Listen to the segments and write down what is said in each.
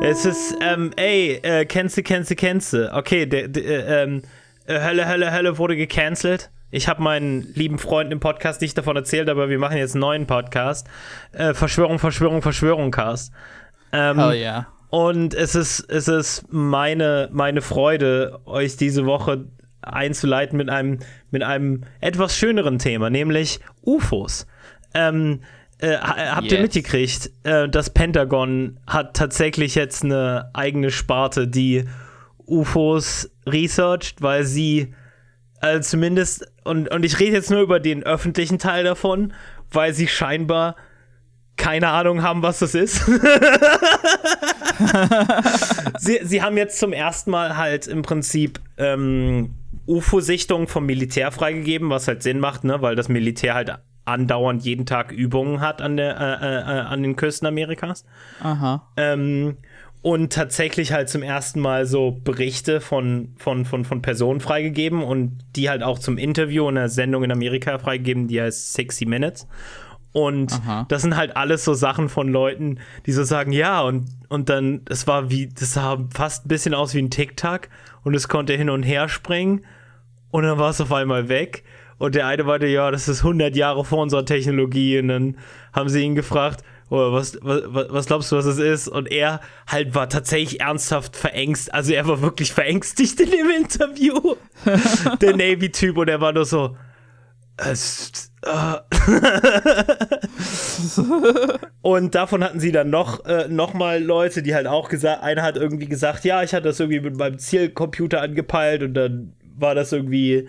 Es ist, ähm, ey, äh, kennst du, kennst du, kennst du. Okay, der, der, äh, ähm, äh, Hölle, Hölle, Hölle wurde gecancelt. Ich habe meinen lieben Freunden im Podcast nicht davon erzählt, aber wir machen jetzt einen neuen Podcast. Äh, Verschwörung, Verschwörung, Verschwörung Cast. Ähm, Hell yeah. Und es ist, es ist meine, meine Freude, euch diese Woche einzuleiten mit einem, mit einem etwas schöneren Thema, nämlich UFOs. Ähm, äh, ha- habt ihr Yes. mitgekriegt, äh, das Pentagon hat tatsächlich jetzt eine eigene Sparte, die UFOs researcht, weil sie äh, zumindest, und, und ich rede jetzt nur über den öffentlichen Teil davon, weil sie scheinbar keine Ahnung haben, was das ist. sie, sie haben jetzt zum ersten Mal halt im Prinzip ähm, UFO-Sichtungen vom Militär freigegeben, was halt Sinn macht, ne? weil das Militär halt andauernd jeden Tag Übungen hat an, der, äh, äh, an den Küsten Amerikas. Aha. Ähm, und tatsächlich halt zum ersten Mal so Berichte von, von, von, von Personen freigegeben und die halt auch zum Interview in einer Sendung in Amerika freigegeben, die heißt 60 Minutes. Und Aha. das sind halt alles so Sachen von Leuten, die so sagen, ja, und, und dann, das war wie, das sah fast ein bisschen aus wie ein Tic-Tac und es konnte hin und her springen und dann war es auf einmal weg. Und der eine meinte, ja, das ist 100 Jahre vor unserer Technologie. Und dann haben sie ihn gefragt, oh, was, was, was glaubst du, was es ist? Und er halt war tatsächlich ernsthaft verängstigt. Also er war wirklich verängstigt in dem Interview. der Navy-Typ. Und er war nur so, äh. Und davon hatten sie dann noch, äh, noch mal Leute, die halt auch gesagt, einer hat irgendwie gesagt, ja, ich hatte das irgendwie mit meinem Zielcomputer angepeilt und dann war das irgendwie,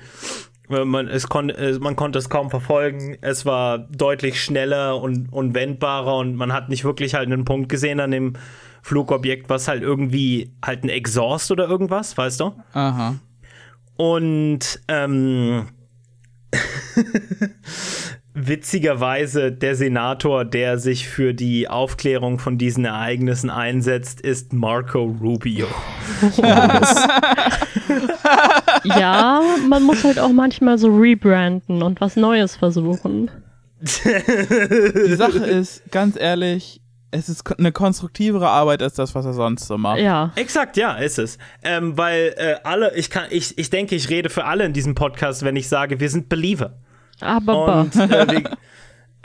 man, es kon äh, man konnte es kaum verfolgen. Es war deutlich schneller und, und wendbarer und man hat nicht wirklich halt einen Punkt gesehen an dem Flugobjekt, was halt irgendwie halt ein Exhaust oder irgendwas, weißt du? Aha. Und ähm, witzigerweise der Senator, der sich für die Aufklärung von diesen Ereignissen einsetzt, ist Marco Rubio. Ja, man muss halt auch manchmal so rebranden und was Neues versuchen. Die Sache ist, ganz ehrlich, es ist eine konstruktivere Arbeit als das, was er sonst so macht. Ja. Exakt, ja, ist es. Ähm, weil äh, alle, ich kann, ich, ich denke, ich rede für alle in diesem Podcast, wenn ich sage, wir sind Believer. Aber Und äh, wir,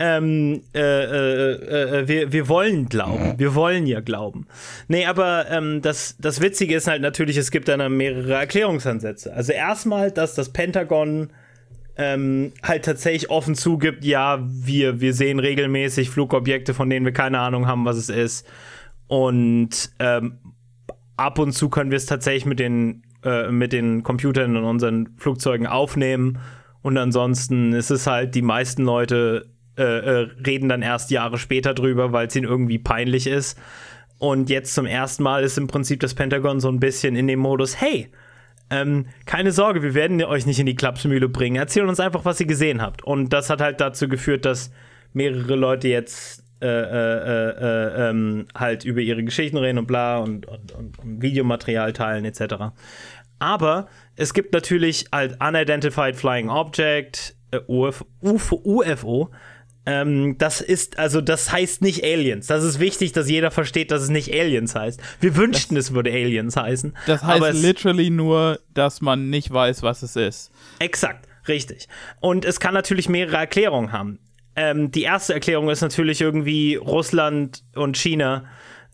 ähm, äh, äh, äh, wir, wir wollen glauben. Wir wollen ja glauben. Nee, aber ähm, das, das Witzige ist halt natürlich, es gibt dann mehrere Erklärungsansätze. Also erstmal, dass das Pentagon ähm, halt tatsächlich offen zugibt, ja, wir, wir sehen regelmäßig Flugobjekte, von denen wir keine Ahnung haben, was es ist. Und ähm, ab und zu können wir es tatsächlich mit den, äh, mit den Computern in unseren Flugzeugen aufnehmen. Und ansonsten ist es halt, die meisten Leute äh, äh, reden dann erst Jahre später drüber, weil es ihnen irgendwie peinlich ist. Und jetzt zum ersten Mal ist im Prinzip das Pentagon so ein bisschen in dem Modus, hey, ähm, keine Sorge, wir werden euch nicht in die Klapsmühle bringen. Erzählt uns einfach, was ihr gesehen habt. Und das hat halt dazu geführt, dass mehrere Leute jetzt äh, äh, äh, ähm, halt über ihre Geschichten reden und bla und, und, und, und Videomaterial teilen etc. Aber es gibt natürlich halt Unidentified Flying Object, äh, UF, UFO, UFO. Ähm, das ist, also das heißt nicht Aliens. Das ist wichtig, dass jeder versteht, dass es nicht Aliens heißt. Wir wünschten, es würde Aliens heißen. Das heißt es, literally nur, dass man nicht weiß, was es ist. Exakt, richtig. Und es kann natürlich mehrere Erklärungen haben. Ähm, die erste Erklärung ist natürlich irgendwie Russland und China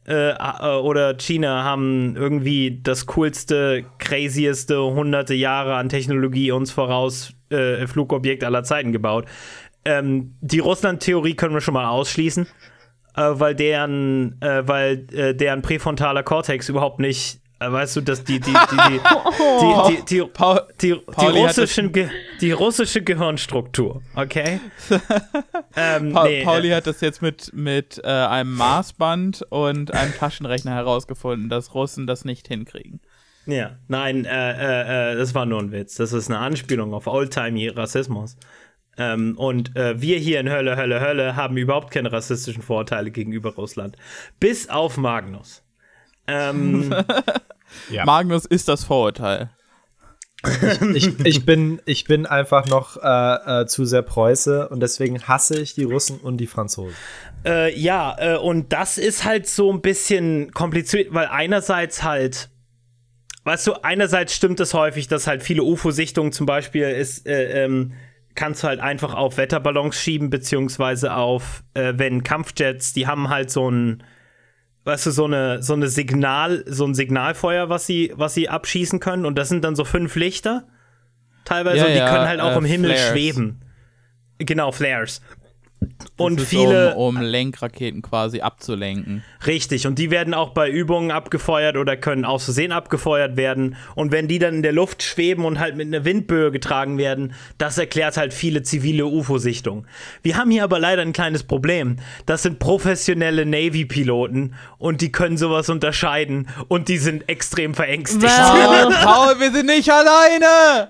äh, äh, oder China haben irgendwie das coolste, crazieste hunderte Jahre an Technologie uns voraus äh, Flugobjekt aller Zeiten gebaut. Ähm, die Russland-Theorie können wir schon mal ausschließen, äh, weil deren, äh, weil äh, deren präfrontaler Kortex überhaupt nicht, äh, weißt du, dass die die die die die, die, die, Paul, die, die, Pauli hat russischen die russische Gehirnstruktur, okay? ähm, Pa nee, Pauli äh, hat das jetzt mit, mit äh, einem Maßband und einem Taschenrechner herausgefunden, dass Russen das nicht hinkriegen. ja, nein, äh, äh, äh, das war nur ein Witz. Das ist eine Anspielung auf Oldtimey Rassismus. Ähm, und äh, wir hier in Hölle, Hölle, Hölle haben überhaupt keine rassistischen Vorurteile gegenüber Russland. Bis auf Magnus. Ähm, Ja. Magnus ist das Vorurteil. ich, ich, bin, ich bin einfach noch äh, äh, zu sehr Preuße und deswegen hasse ich die Russen und die Franzosen. Äh, ja, äh, und das ist halt so ein bisschen kompliziert, weil einerseits halt, weißt du, einerseits stimmt es häufig, dass halt viele UFO-Sichtungen zum Beispiel ist, äh, ähm, kannst du halt einfach auf Wetterballons schieben, beziehungsweise auf, äh, wenn Kampfjets, die haben halt so ein, weißt du, so eine, so eine Signal, so ein Signalfeuer, was sie, was sie abschießen können. Und das sind dann so fünf Lichter. Teilweise, Ja, und die ja, können halt auch äh, im Himmel Flares. schweben. Genau, Flares. Und viele. Um, um Lenkraketen quasi abzulenken. Richtig, und die werden auch bei Übungen abgefeuert oder können aus Versehen abgefeuert werden. Und wenn die dann in der Luft schweben und halt mit einer Windböe getragen werden, das erklärt halt viele zivile UFO-Sichtungen. Wir haben hier aber leider ein kleines Problem. Das sind professionelle Navy-Piloten und die können sowas unterscheiden und die sind extrem verängstigt. Well, Paul, wir sind nicht alleine!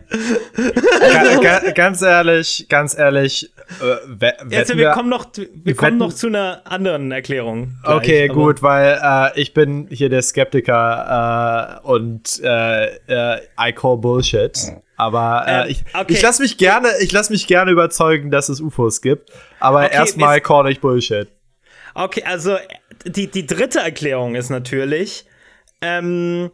Ga, ga, ganz ehrlich, ganz ehrlich, äh, Jetzt, wir kommen noch, wir wir kommen noch zu einer anderen Erklärung. gleich, Okay, gut, weil äh, ich bin hier der Skeptiker äh, und äh, äh, I call Bullshit. Aber äh, Ähm, ich, okay. ich lasse mich gerne, ich lasse mich gerne überzeugen, dass es UFOs gibt. Aber Okay, erstmal call ich Bullshit. Okay, also die, die dritte Erklärung ist natürlich, ähm,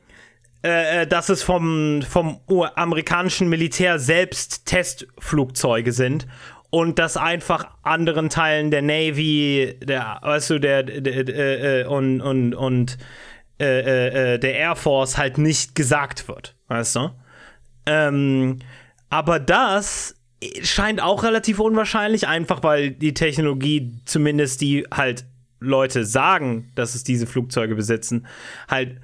äh, dass es vom, vom amerikanischen Militär selbst Testflugzeuge sind und dass einfach anderen Teilen der Navy, der, weißt du, der, der, der äh, und, und, und äh, äh, äh, der Air Force halt nicht gesagt wird, weißt du? Ähm, aber das scheint auch relativ unwahrscheinlich, einfach weil die Technologie, zumindest die halt Leute sagen, dass es diese Flugzeuge besitzen, halt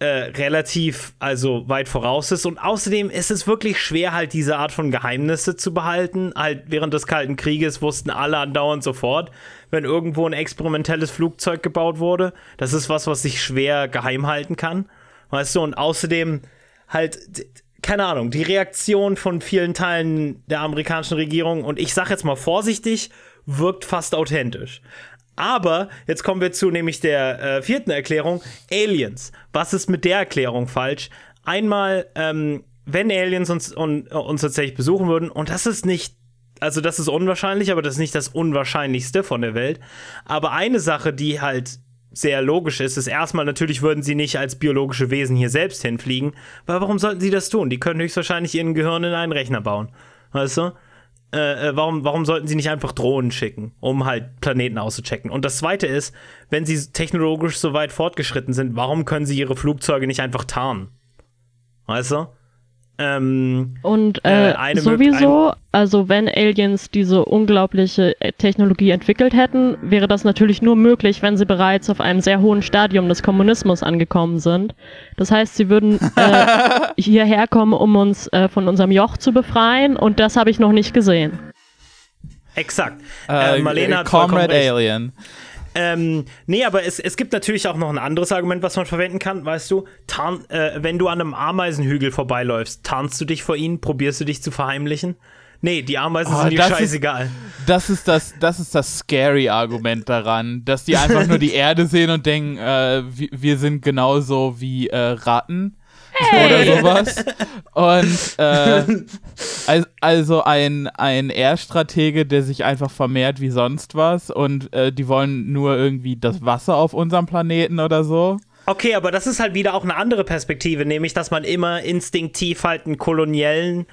äh, relativ also weit voraus ist. Und außerdem ist es wirklich schwer, halt diese Art von Geheimnisse zu behalten. Halt während des Kalten Krieges wussten alle andauernd sofort, wenn irgendwo ein experimentelles Flugzeug gebaut wurde. Das ist was, was sich schwer geheim halten kann. Weißt du, und außerdem halt, keine Ahnung, die Reaktion von vielen Teilen der amerikanischen Regierung, und ich sag jetzt mal vorsichtig, wirkt fast authentisch. Aber jetzt kommen wir zu nämlich der äh, vierten Erklärung, Aliens. Was ist mit der Erklärung falsch? Einmal, ähm, wenn Aliens uns, un, uns tatsächlich besuchen würden, und das ist nicht also das ist unwahrscheinlich, aber das ist nicht das Unwahrscheinlichste von der Welt. Aber eine Sache, die halt sehr logisch ist, ist erstmal natürlich würden sie nicht als biologische Wesen hier selbst hinfliegen, weil warum sollten sie das tun? Die können höchstwahrscheinlich ihren Gehirn in einen Rechner bauen. Weißt du? Äh, äh, warum, warum sollten sie nicht einfach Drohnen schicken, um halt Planeten auszuchecken? Und das zweite ist, wenn sie technologisch so weit fortgeschritten sind, warum können sie ihre Flugzeuge nicht einfach tarnen? Weißt du? Ähm, Und Äh, äh, sowieso, also wenn Aliens diese unglaubliche äh, Technologie entwickelt hätten, wäre das natürlich nur möglich, wenn sie bereits auf einem sehr hohen Stadium des Kommunismus angekommen sind. Das heißt, sie würden äh, hierher kommen, um uns äh, von unserem Joch zu befreien und das habe ich noch nicht gesehen. exakt. Äh, Marlene hat Comrade. Alien. Ähm, nee, aber es, es gibt natürlich auch noch ein anderes Argument, was man verwenden kann. Weißt du, tarn, äh, wenn du an einem Ameisenhügel vorbeiläufst, tarnst du dich vor ihnen, probierst du dich zu verheimlichen? Nee, die Ameisen Oh, sind dir das ist- scheißegal. Das ist das, das ist das scary Argument daran, dass die einfach nur die Erde sehen und denken, äh, wir, wir sind genauso wie äh, Ratten oder sowas. Und äh, al- also ein, ein Air-Stratege, der sich einfach vermehrt wie sonst was und äh, die wollen nur irgendwie das Wasser auf unserem Planeten oder so. Okay, aber das ist halt wieder auch eine andere Perspektive, nämlich, dass man immer instinktiv halt einen koloniellen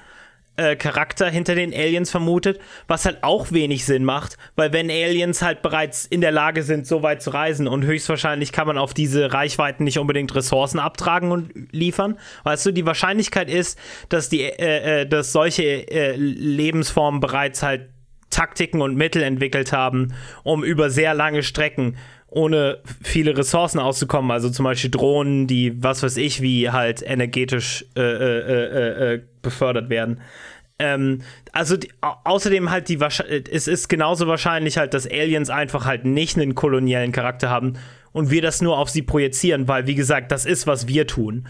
äh, Charakter hinter den Aliens vermutet, was halt auch wenig Sinn macht, weil wenn Aliens halt bereits in der Lage sind, so weit zu reisen und höchstwahrscheinlich kann man auf diese Reichweiten nicht unbedingt Ressourcen abtragen und liefern, weißt du, die Wahrscheinlichkeit ist, dass die, äh, äh, dass solche äh, Lebensformen bereits halt Taktiken und Mittel entwickelt haben, um über sehr lange Strecken ohne viele Ressourcen auszukommen, also zum Beispiel Drohnen, die, was weiß ich, wie halt energetisch äh, äh, äh, äh, befördert werden. Ähm, also die, au außerdem halt die äh, es ist genauso wahrscheinlich halt, dass Aliens einfach halt nicht einen koloniellen Charakter haben und wir das nur auf sie projizieren, weil wie gesagt, das ist, was wir tun.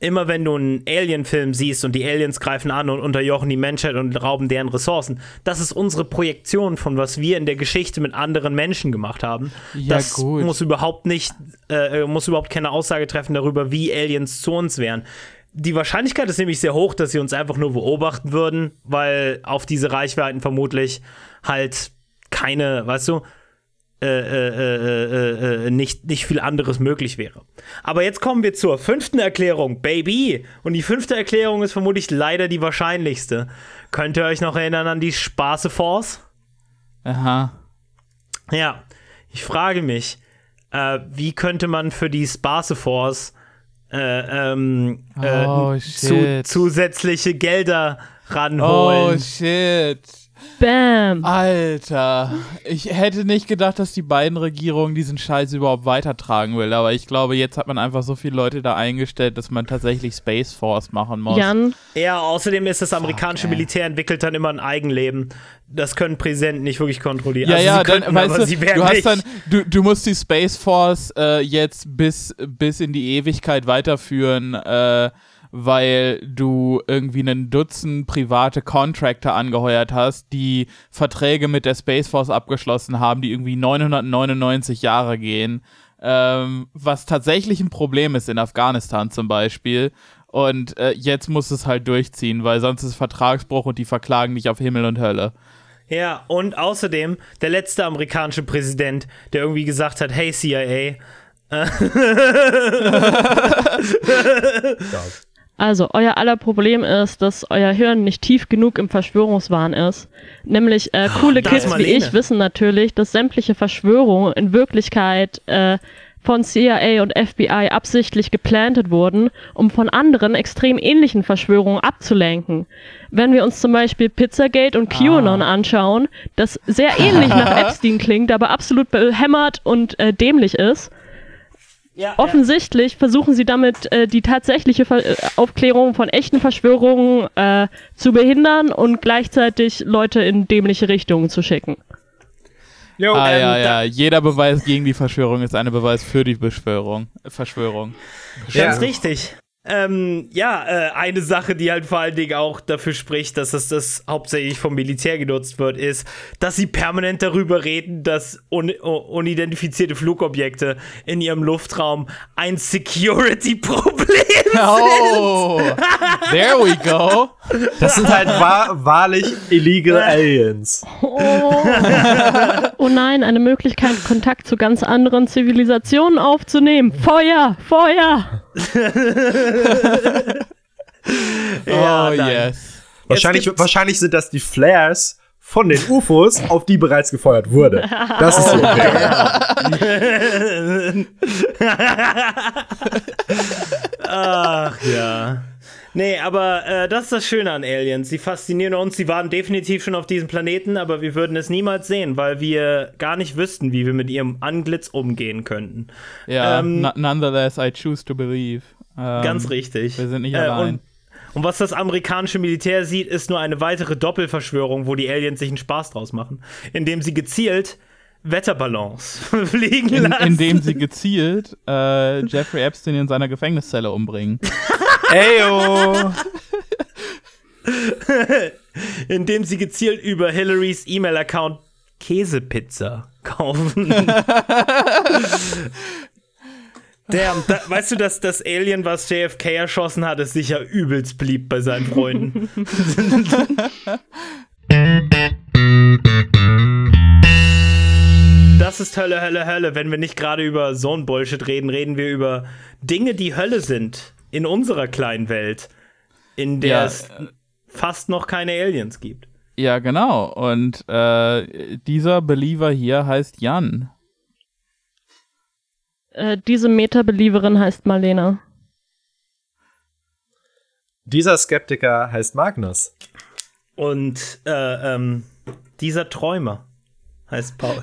Immer wenn du einen Alien-Film siehst und die Aliens greifen an und unterjochen die Menschheit und rauben deren Ressourcen, das ist unsere Projektion von was wir in der Geschichte mit anderen Menschen gemacht haben. Ja, das gut. muss überhaupt nicht, äh, muss überhaupt keine Aussage treffen darüber, wie Aliens zu uns wären. Die Wahrscheinlichkeit ist nämlich sehr hoch, dass sie uns einfach nur beobachten würden, weil auf diese Reichweiten vermutlich halt keine, weißt du, äh, äh, äh, nicht, nicht viel anderes möglich wäre. Aber jetzt kommen wir zur fünften Erklärung, Baby. Und die fünfte Erklärung ist vermutlich leider die wahrscheinlichste. Könnt ihr euch noch erinnern an die Spaße Force? Aha. Ja, ich frage mich, äh, wie könnte man für die Space Force äh, ähm, äh, Oh, zu, shit. zusätzliche Gelder ranholen? Oh shit. Bam. Alter, ich hätte nicht gedacht, dass die beiden Regierungen diesen Scheiß überhaupt weitertragen will, aber ich glaube, jetzt hat man einfach so viele Leute da eingestellt, dass man tatsächlich Space Force machen muss. Jan, ja, außerdem ist das amerikanische ey. Militär entwickelt dann immer ein Eigenleben. Das können Präsidenten nicht wirklich kontrollieren. Ja, also ja, sie dann, könnten, weißt aber du, sie werden du hast nicht. dann, du, du musst die Space Force äh, jetzt bis, bis in die Ewigkeit weiterführen, äh, weil du irgendwie einen Dutzend private Contractor angeheuert hast, die Verträge mit der Space Force abgeschlossen haben, die irgendwie 999 Jahre gehen, ähm, was tatsächlich ein Problem ist in Afghanistan zum Beispiel. Und äh, jetzt muss es halt durchziehen, weil sonst ist Vertragsbruch und die verklagen dich auf Himmel und Hölle. Ja, und außerdem der letzte amerikanische Präsident, der irgendwie gesagt hat, hey CIA, also euer aller Problem ist, dass euer Hirn nicht tief genug im Verschwörungswahn ist. Nämlich äh, coole da Kids wie ich wissen natürlich, dass sämtliche Verschwörungen in Wirklichkeit äh, von CIA und FBI absichtlich geplantet wurden, um von anderen extrem ähnlichen Verschwörungen abzulenken. Wenn wir uns zum Beispiel Pizzagate und QAnon anschauen, das sehr ähnlich nach Epstein klingt, aber absolut behämmert und äh, dämlich ist, ja, Offensichtlich versuchen sie damit äh, die tatsächliche Ver äh, Aufklärung von echten Verschwörungen äh, zu behindern und gleichzeitig Leute in dämliche Richtungen zu schicken. Jo, Ah ähm, ja, ja. Jeder Beweis gegen die Verschwörung ist eine Beweis für die Beschwörung. Verschwörung. Ganz Ja. richtig. Ähm, ja, äh, eine Sache, die halt vor allen Dingen auch dafür spricht, dass das, das hauptsächlich vom Militär genutzt wird, ist, dass sie permanent darüber reden, dass un unidentifizierte Flugobjekte in ihrem Luftraum ein Security-Problem Oh, there we go. das sind halt wahr, wahrlich illegal Aliens. Oh. oh nein, eine Möglichkeit, Kontakt zu ganz anderen Zivilisationen aufzunehmen. Feuer, Feuer! Ja, oh nein. yes. Wahrscheinlich, wahrscheinlich sind das die Flares von den UFOs, auf die bereits gefeuert wurde. Das ist die Erklärung. Ach ja. Nee, aber äh, das ist das Schöne an Aliens. Sie faszinieren uns. Sie waren definitiv schon auf diesem Planeten, aber wir würden es niemals sehen, weil wir gar nicht wüssten, wie wir mit ihrem Anglitz umgehen könnten. Ja, Ähm, no- nonetheless, I choose to believe. Ähm, Ganz richtig. wir sind nicht Äh, allein. Und, und was das amerikanische Militär sieht, ist nur eine weitere Doppelverschwörung, wo die Aliens sich einen Spaß draus machen, indem sie gezielt Wetterballons fliegen In, lassen. indem sie gezielt äh, Jeffrey Epstein in seiner Gefängniszelle umbringen. Eyo. indem sie gezielt über Hillarys E-Mail-Account Käsepizza kaufen. Damn, da, weißt du, dass das Alien, was JFK erschossen hat, ist sicher übelst beliebt bei seinen Freunden. Das ist Hölle, Hölle, Hölle. Wenn wir nicht gerade über so ein Bullshit reden, reden wir über Dinge, die Hölle sind in unserer kleinen Welt, in der Ja, es fast noch keine Aliens gibt. Ja, genau. Und äh, dieser Believer hier heißt Jan. Äh, diese Meta-Believerin heißt Marlena. Dieser Skeptiker heißt Magnus. Und äh, ähm, dieser Träumer heißt Paul.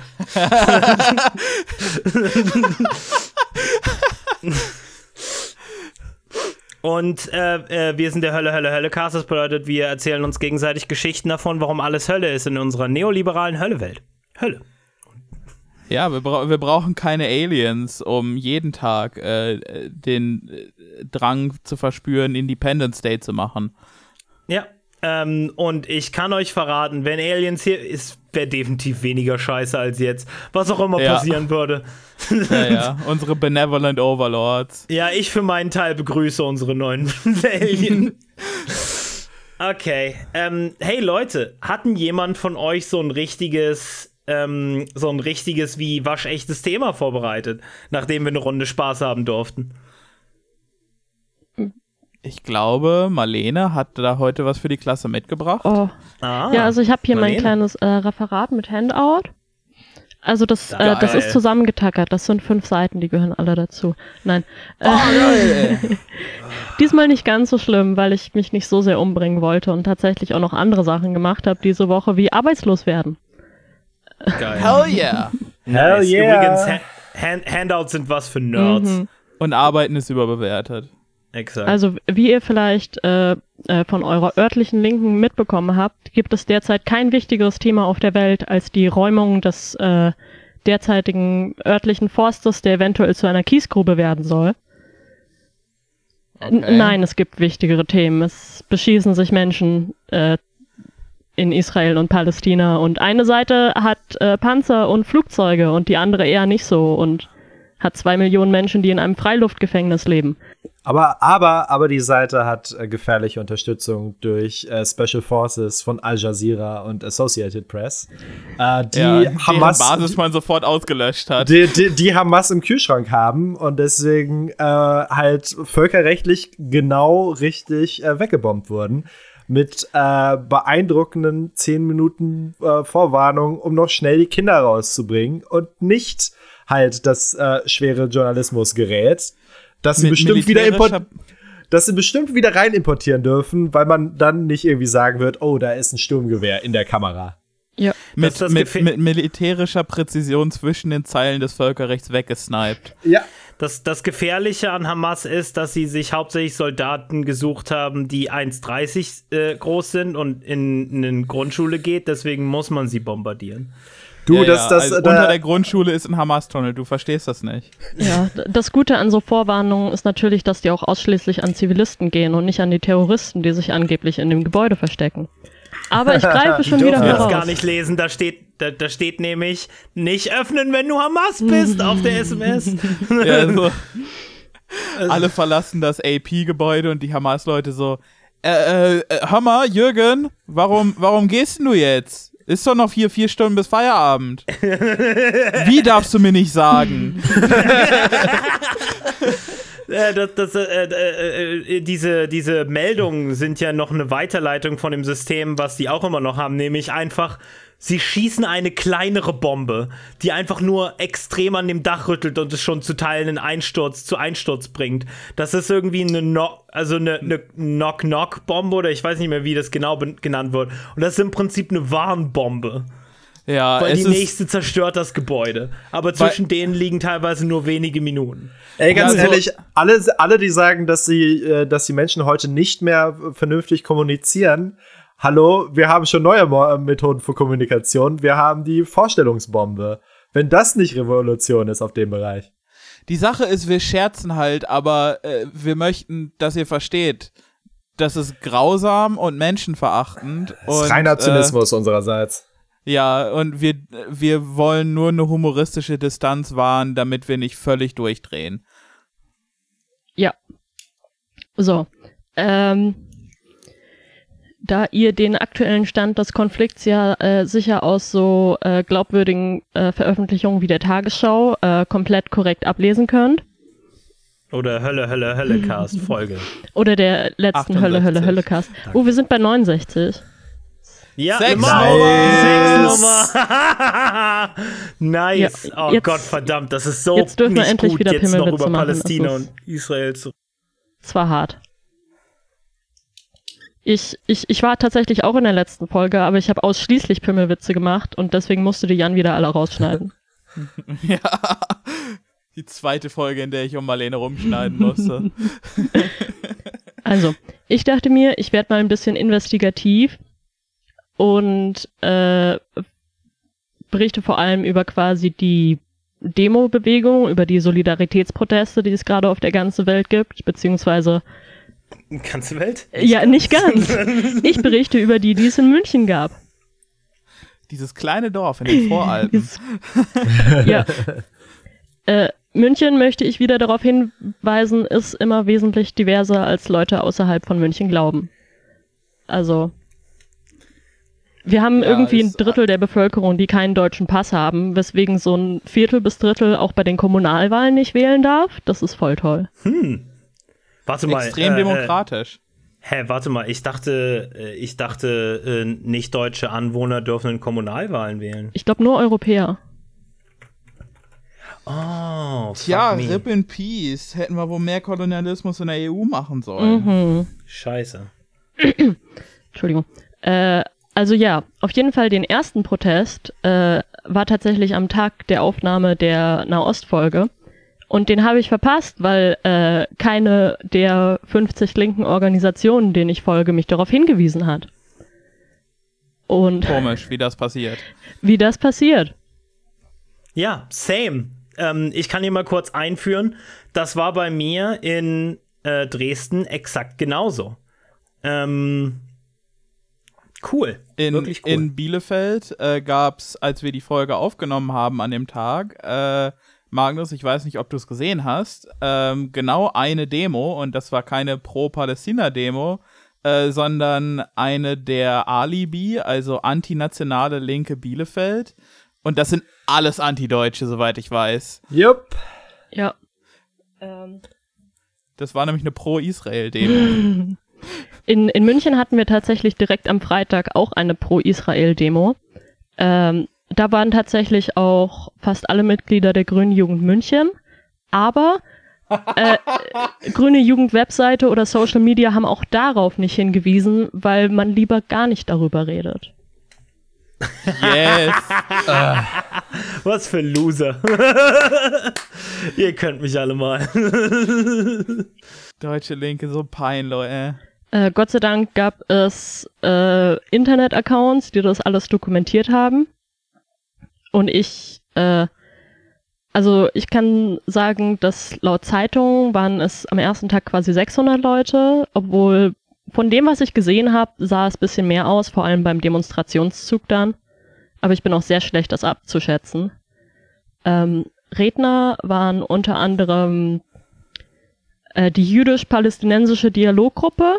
Und äh, äh, wir sind der Hölle, Hölle, Hölle Cast. Das bedeutet, wir erzählen uns gegenseitig Geschichten davon, warum alles Hölle ist in unserer neoliberalen Höllewelt. Hölle. Ja, wir, bra wir brauchen keine Aliens, um jeden Tag äh, den äh, Drang zu verspüren, Independence Day zu machen. Ja. Ähm, und ich kann euch verraten, wenn Aliens hier ist, wäre definitiv weniger scheiße als jetzt. Was auch immer Ja. passieren würde. Ja, ja, unsere Benevolent Overlords. Ja, ich für meinen Teil begrüße unsere neuen Alien. Okay. Ähm, hey Leute, hatten jemand von euch so ein richtiges, ähm, so ein richtiges wie waschechtes Thema vorbereitet, nachdem wir eine Runde Spaß haben durften? Ich glaube, Marlene hat da heute was für die Klasse mitgebracht. Oh. Ah, Ja, also ich habe hier mein Marlene. kleines äh, Referat mit Handout. Also das, äh, das ist zusammengetackert. Das sind fünf Seiten, die gehören alle dazu. Nein. Äh, geil. diesmal nicht ganz so schlimm, weil ich mich nicht so sehr umbringen wollte und tatsächlich auch noch andere Sachen gemacht habe diese Woche, wie arbeitslos werden. Geil. Hell yeah. Hell yeah. Übrigens, ha Hand Handouts sind was für Nerds. Mhm. Und Arbeiten ist überbewertet. Exakt. Also, wie ihr vielleicht äh, äh, von eurer örtlichen Linken mitbekommen habt, gibt es derzeit kein wichtigeres Thema auf der Welt als die Räumung des äh, derzeitigen örtlichen Forstes, der eventuell zu einer Kiesgrube werden soll. Okay. Nein, es gibt wichtigere Themen. Es beschießen sich Menschen äh, in Israel und Palästina und eine Seite hat äh, Panzer und Flugzeuge und die andere eher nicht so und hat zwei Millionen Menschen, die in einem Freiluftgefängnis leben. Aber, aber, aber die Seite hat äh, gefährliche Unterstützung durch äh, Special Forces von Al Jazeera und Associated Press, äh, die ja, Hamas, Basis man sofort ausgelöscht hat. die, die, die Hamas im Kühlschrank haben und deswegen äh, halt völkerrechtlich genau richtig äh, weggebombt wurden. Mit äh, beeindruckenden 10 Minuten äh, Vorwarnung, um noch schnell die Kinder rauszubringen und nicht halt das äh, schwere Journalismusgerät, das sie Mit bestimmt wieder importieren dass sie bestimmt wieder rein importieren dürfen, weil man dann nicht irgendwie sagen wird, oh, da ist ein Sturmgewehr in der Kamera. Ja. mit, Das- das mit, mit militärischer Präzision zwischen den Zeilen des Völkerrechts weggesniped. Ja. Das, das Gefährliche an Hamas ist, dass sie sich hauptsächlich Soldaten gesucht haben, die 1,30 äh, groß sind und in, in eine Grundschule geht. Deswegen muss man sie bombardieren. Du, ja, das, ja. das, also da, unter der Grundschule ist ein Hamas-Tunnel, du verstehst das nicht. Ja, das Gute an so Vorwarnungen ist natürlich, dass die auch ausschließlich an Zivilisten gehen und nicht an die Terroristen, die sich angeblich in dem Gebäude verstecken. Aber ich greife schon wieder das voraus. gar nicht lesen. Da steht, da, da steht nämlich, nicht öffnen, wenn du Hamas bist, auf der SMS. Ja, also, alle verlassen das AP-Gebäude und die Hamas-Leute so, äh, äh, hör mal, Jürgen, warum, warum gehst du jetzt? Ist doch noch vier, vier Stunden bis Feierabend. Wie darfst du mir nicht sagen? Äh, das, das, äh, äh, äh, diese, diese Meldungen sind ja noch eine Weiterleitung von dem System, was die auch immer noch haben, nämlich einfach, sie schießen eine kleinere Bombe, die einfach nur extrem an dem Dach rüttelt und es schon zu Teilen einen Einsturz zu Einsturz bringt. Das ist irgendwie eine Knock, also eine, eine Knock-Knock-Bombe oder ich weiß nicht mehr, wie das genau genannt wird. Und das ist im Prinzip eine Warnbombe. Ja, Weil es die ist, nächste zerstört das Gebäude. Aber zwischen denen liegen teilweise nur wenige Minuten. Ey, ganz Also- ehrlich, alle, alle, die sagen, dass sie, äh, dass die Menschen heute nicht mehr vernünftig kommunizieren, hallo, wir haben schon neue Mo Methoden für Kommunikation. Wir haben die Vorstellungsbombe. Wenn das nicht Revolution ist auf dem Bereich. die Sache ist, wir scherzen halt, aber äh, wir möchten, dass ihr versteht, das ist grausam und menschenverachtend. Das ist und, reiner äh, Zynismus unsererseits. Ja, und wir, wir wollen nur eine humoristische Distanz wahren, damit wir nicht völlig durchdrehen. Ja. So. Ähm, da ihr den aktuellen Stand des Konflikts ja äh, sicher aus so äh, glaubwürdigen äh, Veröffentlichungen wie der Tagesschau äh, komplett korrekt ablesen könnt, Oder Hölle, Hölle, Hölle Cast Folge. oder der letzten Hölle, Hölle, 68. Hölle Cast. Oh, wir sind bei 69. Ja, Sechs Nummer. Nummer. nice. Ja, oh jetzt- Gott, verdammt, das ist so jetzt dürfen wir endlich gut, wieder jetzt noch Pimmelwitze über machen. Palästina und Israel zu. Es war hart. Ich, ich, ich war tatsächlich auch in der letzten Folge, aber ich habe ausschließlich Pimmelwitze gemacht und deswegen musste die Jan wieder alle rausschneiden. Ja. Die zweite Folge, in der ich um Marlene rumschneiden musste. Also, ich dachte mir, ich werde mal ein bisschen investigativ und äh, berichte vor allem über quasi die Demo-Bewegung, über die Solidaritätsproteste, die es gerade auf der ganzen Welt gibt, beziehungsweise, Ganze Welt? ja, nicht ganz. Ich berichte über die, die es in München gab. Dieses kleine Dorf in den Voralpen. Dieses- ja. Äh, München möchte ich wieder darauf hinweisen, ist immer wesentlich diverser als Leute außerhalb von München glauben. Also wir haben Ja, irgendwie ein Drittel der Bevölkerung, die keinen deutschen Pass haben, weswegen so ein Viertel bis Drittel auch bei den Kommunalwahlen nicht wählen darf. Das ist voll toll. Warte mal. Extrem äh, demokratisch. Äh, hä, warte mal, ich dachte, äh, ich dachte, äh, nicht deutsche Anwohner dürfen in Kommunalwahlen wählen. Ich glaube nur Europäer. Oh, fuck Tja, me. Rip in Peace. Hätten wir wohl mehr Kolonialismus in der EU machen sollen. Mhm. Scheiße. Entschuldigung. Äh, also ja, auf jeden Fall den ersten Protest äh, war tatsächlich am Tag der Aufnahme der Nahostfolge. Und den habe ich verpasst, weil äh, keine der 50 linken Organisationen, denen ich folge, mich darauf hingewiesen hat. Und Komisch, wie das passiert. wie das passiert. Ja, same. Ähm, ich kann hier mal kurz einführen. Das war bei mir in äh, Dresden exakt genauso. Ähm, cool. In, Wirklich cool. in Bielefeld äh, gab es, als wir die Folge aufgenommen haben an dem Tag, äh, Magnus, ich weiß nicht, ob du es gesehen hast, ähm, genau eine Demo und das war keine Pro-Palästina-Demo, äh, sondern eine der Alibi, also antinationale Linke Bielefeld. Und das sind alles Antideutsche, soweit ich weiß. Jupp. Ja. Ähm, Das war nämlich eine Pro-Israel-Demo. In, in München hatten wir tatsächlich direkt am Freitag auch eine Pro-Israel-Demo. Ähm, da waren tatsächlich auch fast alle Mitglieder der Grünen Jugend München. Aber äh, Grüne Jugend Webseite oder Social Media haben auch darauf nicht hingewiesen, weil man lieber gar nicht darüber redet. yes. Was für Loser. Ihr könnt mich alle mal. Deutsche Linke, so peinlich, ey. Äh, Gott sei Dank gab es äh, Internet-Accounts, die das alles dokumentiert haben. Und ich, äh, also ich kann sagen, dass laut Zeitung waren es am ersten Tag quasi 600 Leute, obwohl von dem, was ich gesehen habe, sah es bisschen mehr aus, vor allem beim Demonstrationszug dann. Aber ich bin auch sehr schlecht, das abzuschätzen. Ähm, Redner waren unter anderem äh, die jüdisch-palästinensische Dialoggruppe,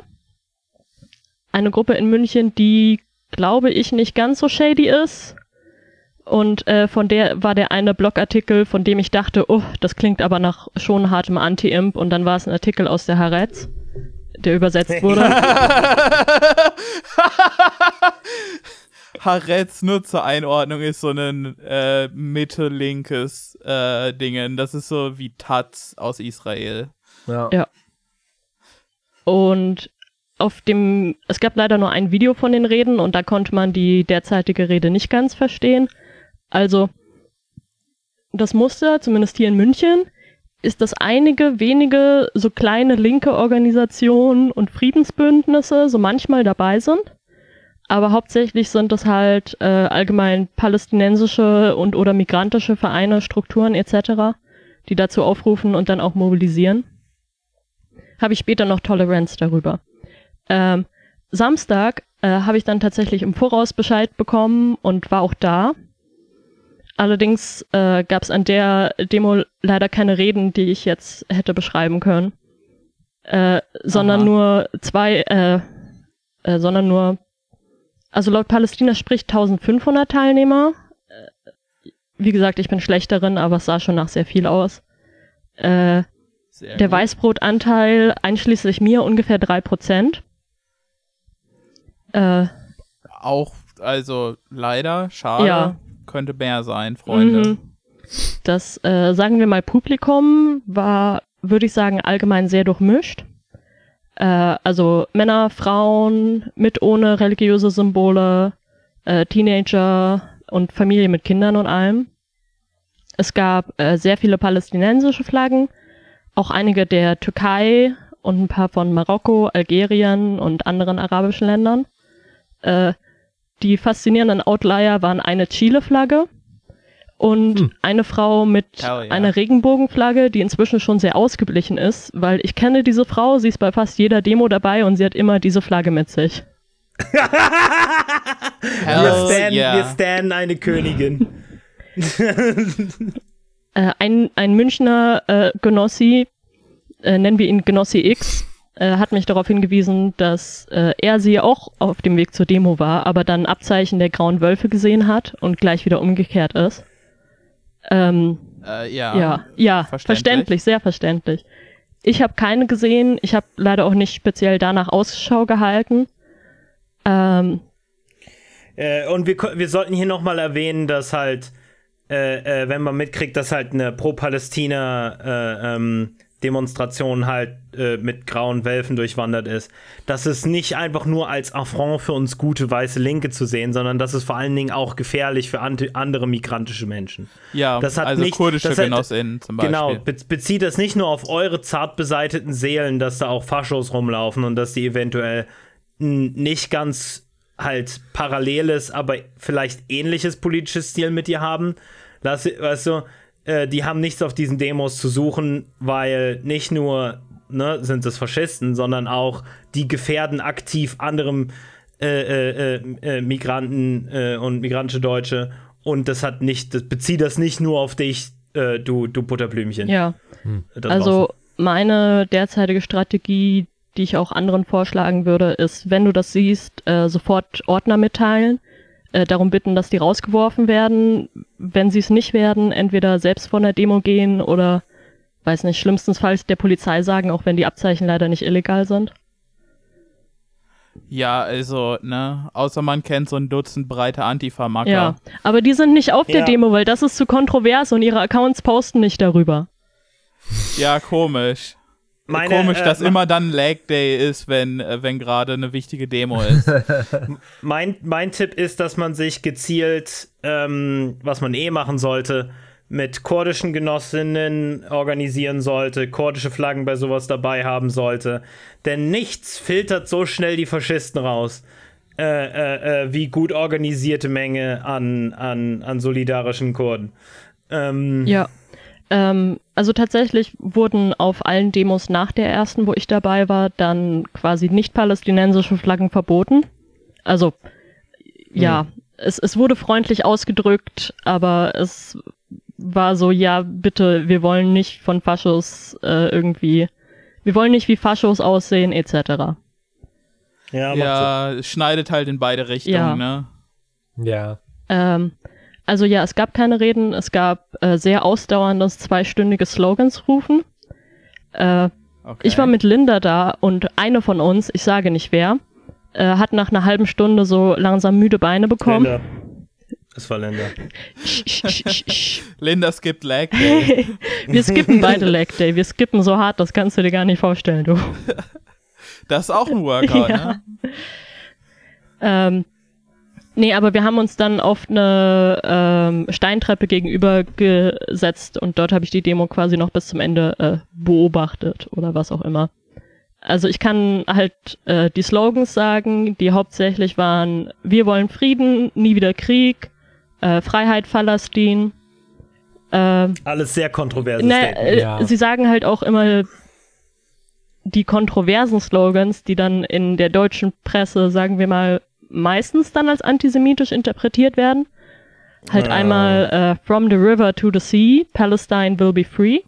eine Gruppe in München, die, glaube ich, nicht ganz so shady ist. Und äh, von der war der eine Blogartikel, von dem ich dachte, oh, das klingt aber nach schon hartem Anti-Imp. Und dann war es ein Artikel aus der Haaretz, der übersetzt wurde. Haaretz nur zur Einordnung ist so ein äh, mittellinkes äh, Dingen. Das ist so wie Taz aus Israel. Ja. Ja. Und auf dem, es gab leider nur ein Video von den Reden und da konnte man die derzeitige Rede nicht ganz verstehen. Also, das Muster, zumindest hier in München, ist, dass einige wenige so kleine linke Organisationen und Friedensbündnisse so manchmal dabei sind. Aber hauptsächlich sind es halt äh, allgemein palästinensische und oder migrantische Vereine, Strukturen etc., die dazu aufrufen und dann auch mobilisieren habe ich später noch Toleranz darüber. Ähm, Samstag äh, habe ich dann tatsächlich im Voraus Bescheid bekommen und war auch da. Allerdings äh, gab es an der Demo leider keine Reden, die ich jetzt hätte beschreiben können, äh, sondern Aha. nur zwei, äh, äh, sondern nur, also laut Palästina spricht 1500 Teilnehmer. Äh, Wie gesagt, ich bin schlechterin, aber es sah schon nach sehr viel aus. Äh, der gut. Weißbrotanteil einschließlich mir ungefähr 3%. Äh, Auch, also leider, schade. Ja. Könnte mehr sein, Freunde. Mhm. Das, äh, sagen wir mal, Publikum war, würde ich sagen, allgemein sehr durchmischt. Äh, also Männer, Frauen, mit ohne religiöse Symbole, äh, Teenager und Familie mit Kindern und allem. Es gab äh, sehr viele palästinensische Flaggen, auch einige der Türkei und ein paar von Marokko, Algerien und anderen arabischen Ländern. Äh, die faszinierenden Outlier waren eine Chile-Flagge und eine Frau mit Hell yeah. einer Regenbogenflagge, die inzwischen schon sehr ausgeblichen ist, weil ich kenne diese Frau, sie ist bei fast jeder Demo dabei und sie hat immer diese Flagge mit sich. Wir stan, yeah. wir stan eine Königin. Äh, ein, ein Münchner äh, Genossi, äh, nennen wir ihn Genossi X, äh, hat mich darauf hingewiesen, dass äh, er sie auch auf dem Weg zur Demo war, aber dann Abzeichen der grauen Wölfe gesehen hat und gleich wieder umgekehrt ist. Ähm, Äh, ja. ja, ja, verständlich. verständlich. sehr verständlich. Ich habe keine gesehen, ich habe leider auch nicht speziell danach Ausschau gehalten. Ähm, Äh, und wir, wir sollten hier nochmal erwähnen, dass halt, äh, äh, wenn man mitkriegt, dass halt eine Pro-Palästina-Demonstration halt äh, mit grauen Wölfen durchwandert ist, dass es nicht einfach nur als Affront für uns gute weiße Linke zu sehen, sondern dass es vor allen Dingen auch gefährlich für andere migrantische Menschen. Ja, Das hat also nicht- kurdische das hat- Genossinnen zum Beispiel. Genau, be bezieht das nicht nur auf eure zart beseiteten Seelen, dass da auch Faschos rumlaufen und dass die eventuell ein nicht ganz halt paralleles, aber vielleicht ähnliches politisches Stil mit dir haben. Lass, weißt du, äh, die haben nichts auf diesen Demos zu suchen, weil nicht nur ne, sind es Faschisten, sondern auch die gefährden aktiv anderem äh, äh, äh, äh, Migranten äh, und migrantische Deutsche. Und das hat nicht, das bezieht das nicht nur auf dich, äh, du, du Butterblümchen. ja, da also meine derzeitige Strategie, die ich auch anderen vorschlagen würde, ist, wenn du das siehst, sofort Ordner mitteilen, darum bitten, dass die rausgeworfen werden. Wenn sie es nicht werden, entweder selbst von der Demo gehen oder, weiß nicht, schlimmstenfalls der Polizei sagen, auch wenn die Abzeichen leider nicht illegal sind. Ja, also, ne, außer man kennt so ein Dutzend breite Antifa-Macker. Ja, aber die sind nicht auf der Ja. Demo, weil das ist zu kontrovers und ihre Accounts posten nicht darüber. Ja, komisch. Meine, komisch, äh, dass immer dann Lag Day ist, wenn, äh, wenn gerade eine wichtige Demo ist. Mein, mein Tipp ist, dass man sich gezielt, ähm, was man eh machen sollte, mit kurdischen Genossinnen organisieren sollte, kurdische Flaggen bei sowas dabei haben sollte. Denn nichts filtert so schnell die Faschisten raus, äh, äh, äh, wie gut organisierte Menge an, an, an solidarischen Kurden. Ähm, Ja. Ähm, also tatsächlich wurden auf allen Demos nach der ersten, wo ich dabei war, dann quasi nicht palästinensische Flaggen verboten. Also, ja, es, es wurde freundlich ausgedrückt, aber es war so, ja, bitte, wir wollen nicht von Faschos äh, irgendwie, wir wollen nicht wie Faschos aussehen, etc. ja, ja, es schneidet halt in beide Richtungen, Ja. ne? Ja. Ähm, also ja, es gab keine Reden, es gab äh, sehr ausdauerndes zweistündiges Slogans rufen. Äh, Okay. Ich war mit Linda da und eine von uns, ich sage nicht wer, äh, hat nach einer halben Stunde so langsam müde Beine so. bekommen. Länder. Es war Länder. Sch. Linda skippt Lag Day. Wir skippen beide Leg Day. Wir skippen so hart, das kannst du dir gar nicht vorstellen, du. Das ist auch ein Workout, Ja. ne? Ähm, nee, aber wir haben uns dann auf eine ähm, Steintreppe gegenüber gesetzt und dort habe ich die Demo quasi noch bis zum Ende äh, beobachtet oder was auch immer. Also ich kann halt äh, die Slogans sagen, die hauptsächlich waren, wir wollen Frieden, nie wieder Krieg, äh, Freiheit Palästin. Äh, Alles sehr kontroverse na, Statements. äh, Ja. Sie sagen halt auch immer die kontroversen Slogans, die dann in der deutschen Presse, sagen wir mal, meistens dann als antisemitisch interpretiert werden. Halt Ah. einmal äh, From the River to the Sea, Palestine will be free.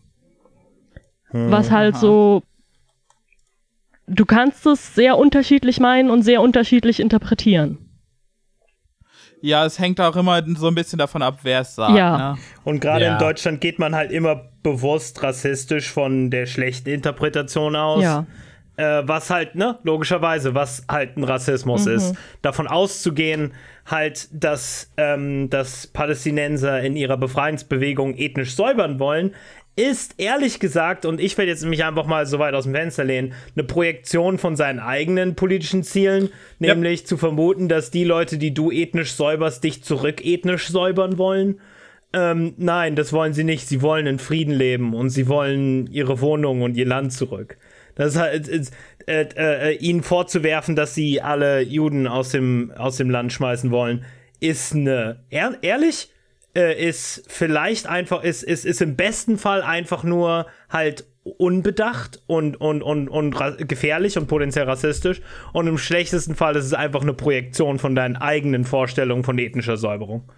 Was halt Aha. so. Du kannst es sehr unterschiedlich meinen und sehr unterschiedlich interpretieren. Ja, es hängt auch immer so ein bisschen davon ab, wer es sagt, Ja. ne? Und gerade Ja. in Deutschland geht man halt immer bewusst rassistisch von der schlechten Interpretation aus. Ja. Äh, was halt, ne, logischerweise, was halt ein Rassismus ist. Davon auszugehen, halt, dass, ähm, dass Palästinenser in ihrer Befreiungsbewegung ethnisch säubern wollen, ist ehrlich gesagt, und ich werde jetzt mich einfach mal so weit aus dem Fenster lehnen, eine Projektion von seinen eigenen politischen Zielen, nämlich zu vermuten, dass die Leute, die du ethnisch säuberst, dich zurück ethnisch säubern wollen. Ähm, nein, das wollen sie nicht. Sie wollen in Frieden leben und sie wollen ihre Wohnung und ihr Land zurück. Das ist halt, ist, äh, äh, ihnen vorzuwerfen, dass sie alle Juden aus dem, aus dem Land schmeißen wollen, ist eine, ehr, ehrlich, äh, ist vielleicht einfach, ist, ist, ist im besten Fall einfach nur halt unbedacht und, und, und, und gefährlich und potenziell rassistisch. Und im schlechtesten Fall ist es einfach eine Projektion von deinen eigenen Vorstellungen von ethnischer Säuberung.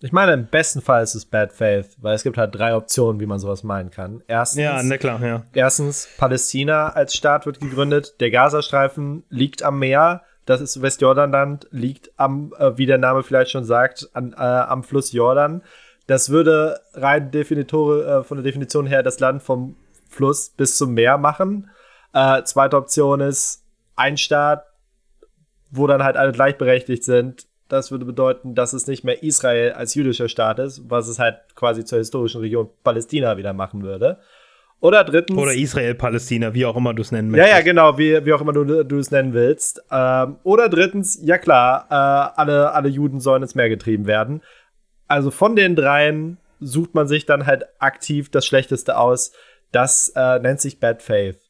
Ich meine, im besten Fall ist es Bad Faith, weil es gibt halt drei Optionen, wie man sowas meinen kann. Erstens, Ja, ne klar, ja. erstens Palästina als Staat wird gegründet, der Gazastreifen liegt am Meer, das ist Westjordanland, liegt am, äh, wie der Name vielleicht schon sagt, an, äh, am Fluss Jordan. Das würde rein Definitor, äh, von der Definition her das Land vom Fluss bis zum Meer machen. Äh, zweite Option ist ein Staat, wo dann halt alle gleichberechtigt sind. Das würde bedeuten, dass es nicht mehr Israel als jüdischer Staat ist, was es halt quasi zur historischen Region Palästina wieder machen würde. Oder drittens. Oder Israel, Palästina, wie auch immer du es nennen Ja, ja, genau, wie, wie auch immer du, du es nennen willst. Ähm, oder drittens, ja klar, äh, alle, alle Juden sollen ins Meer getrieben werden. Also von den dreien sucht man sich dann halt aktiv das Schlechteste aus. Das äh, nennt sich Bad Faith.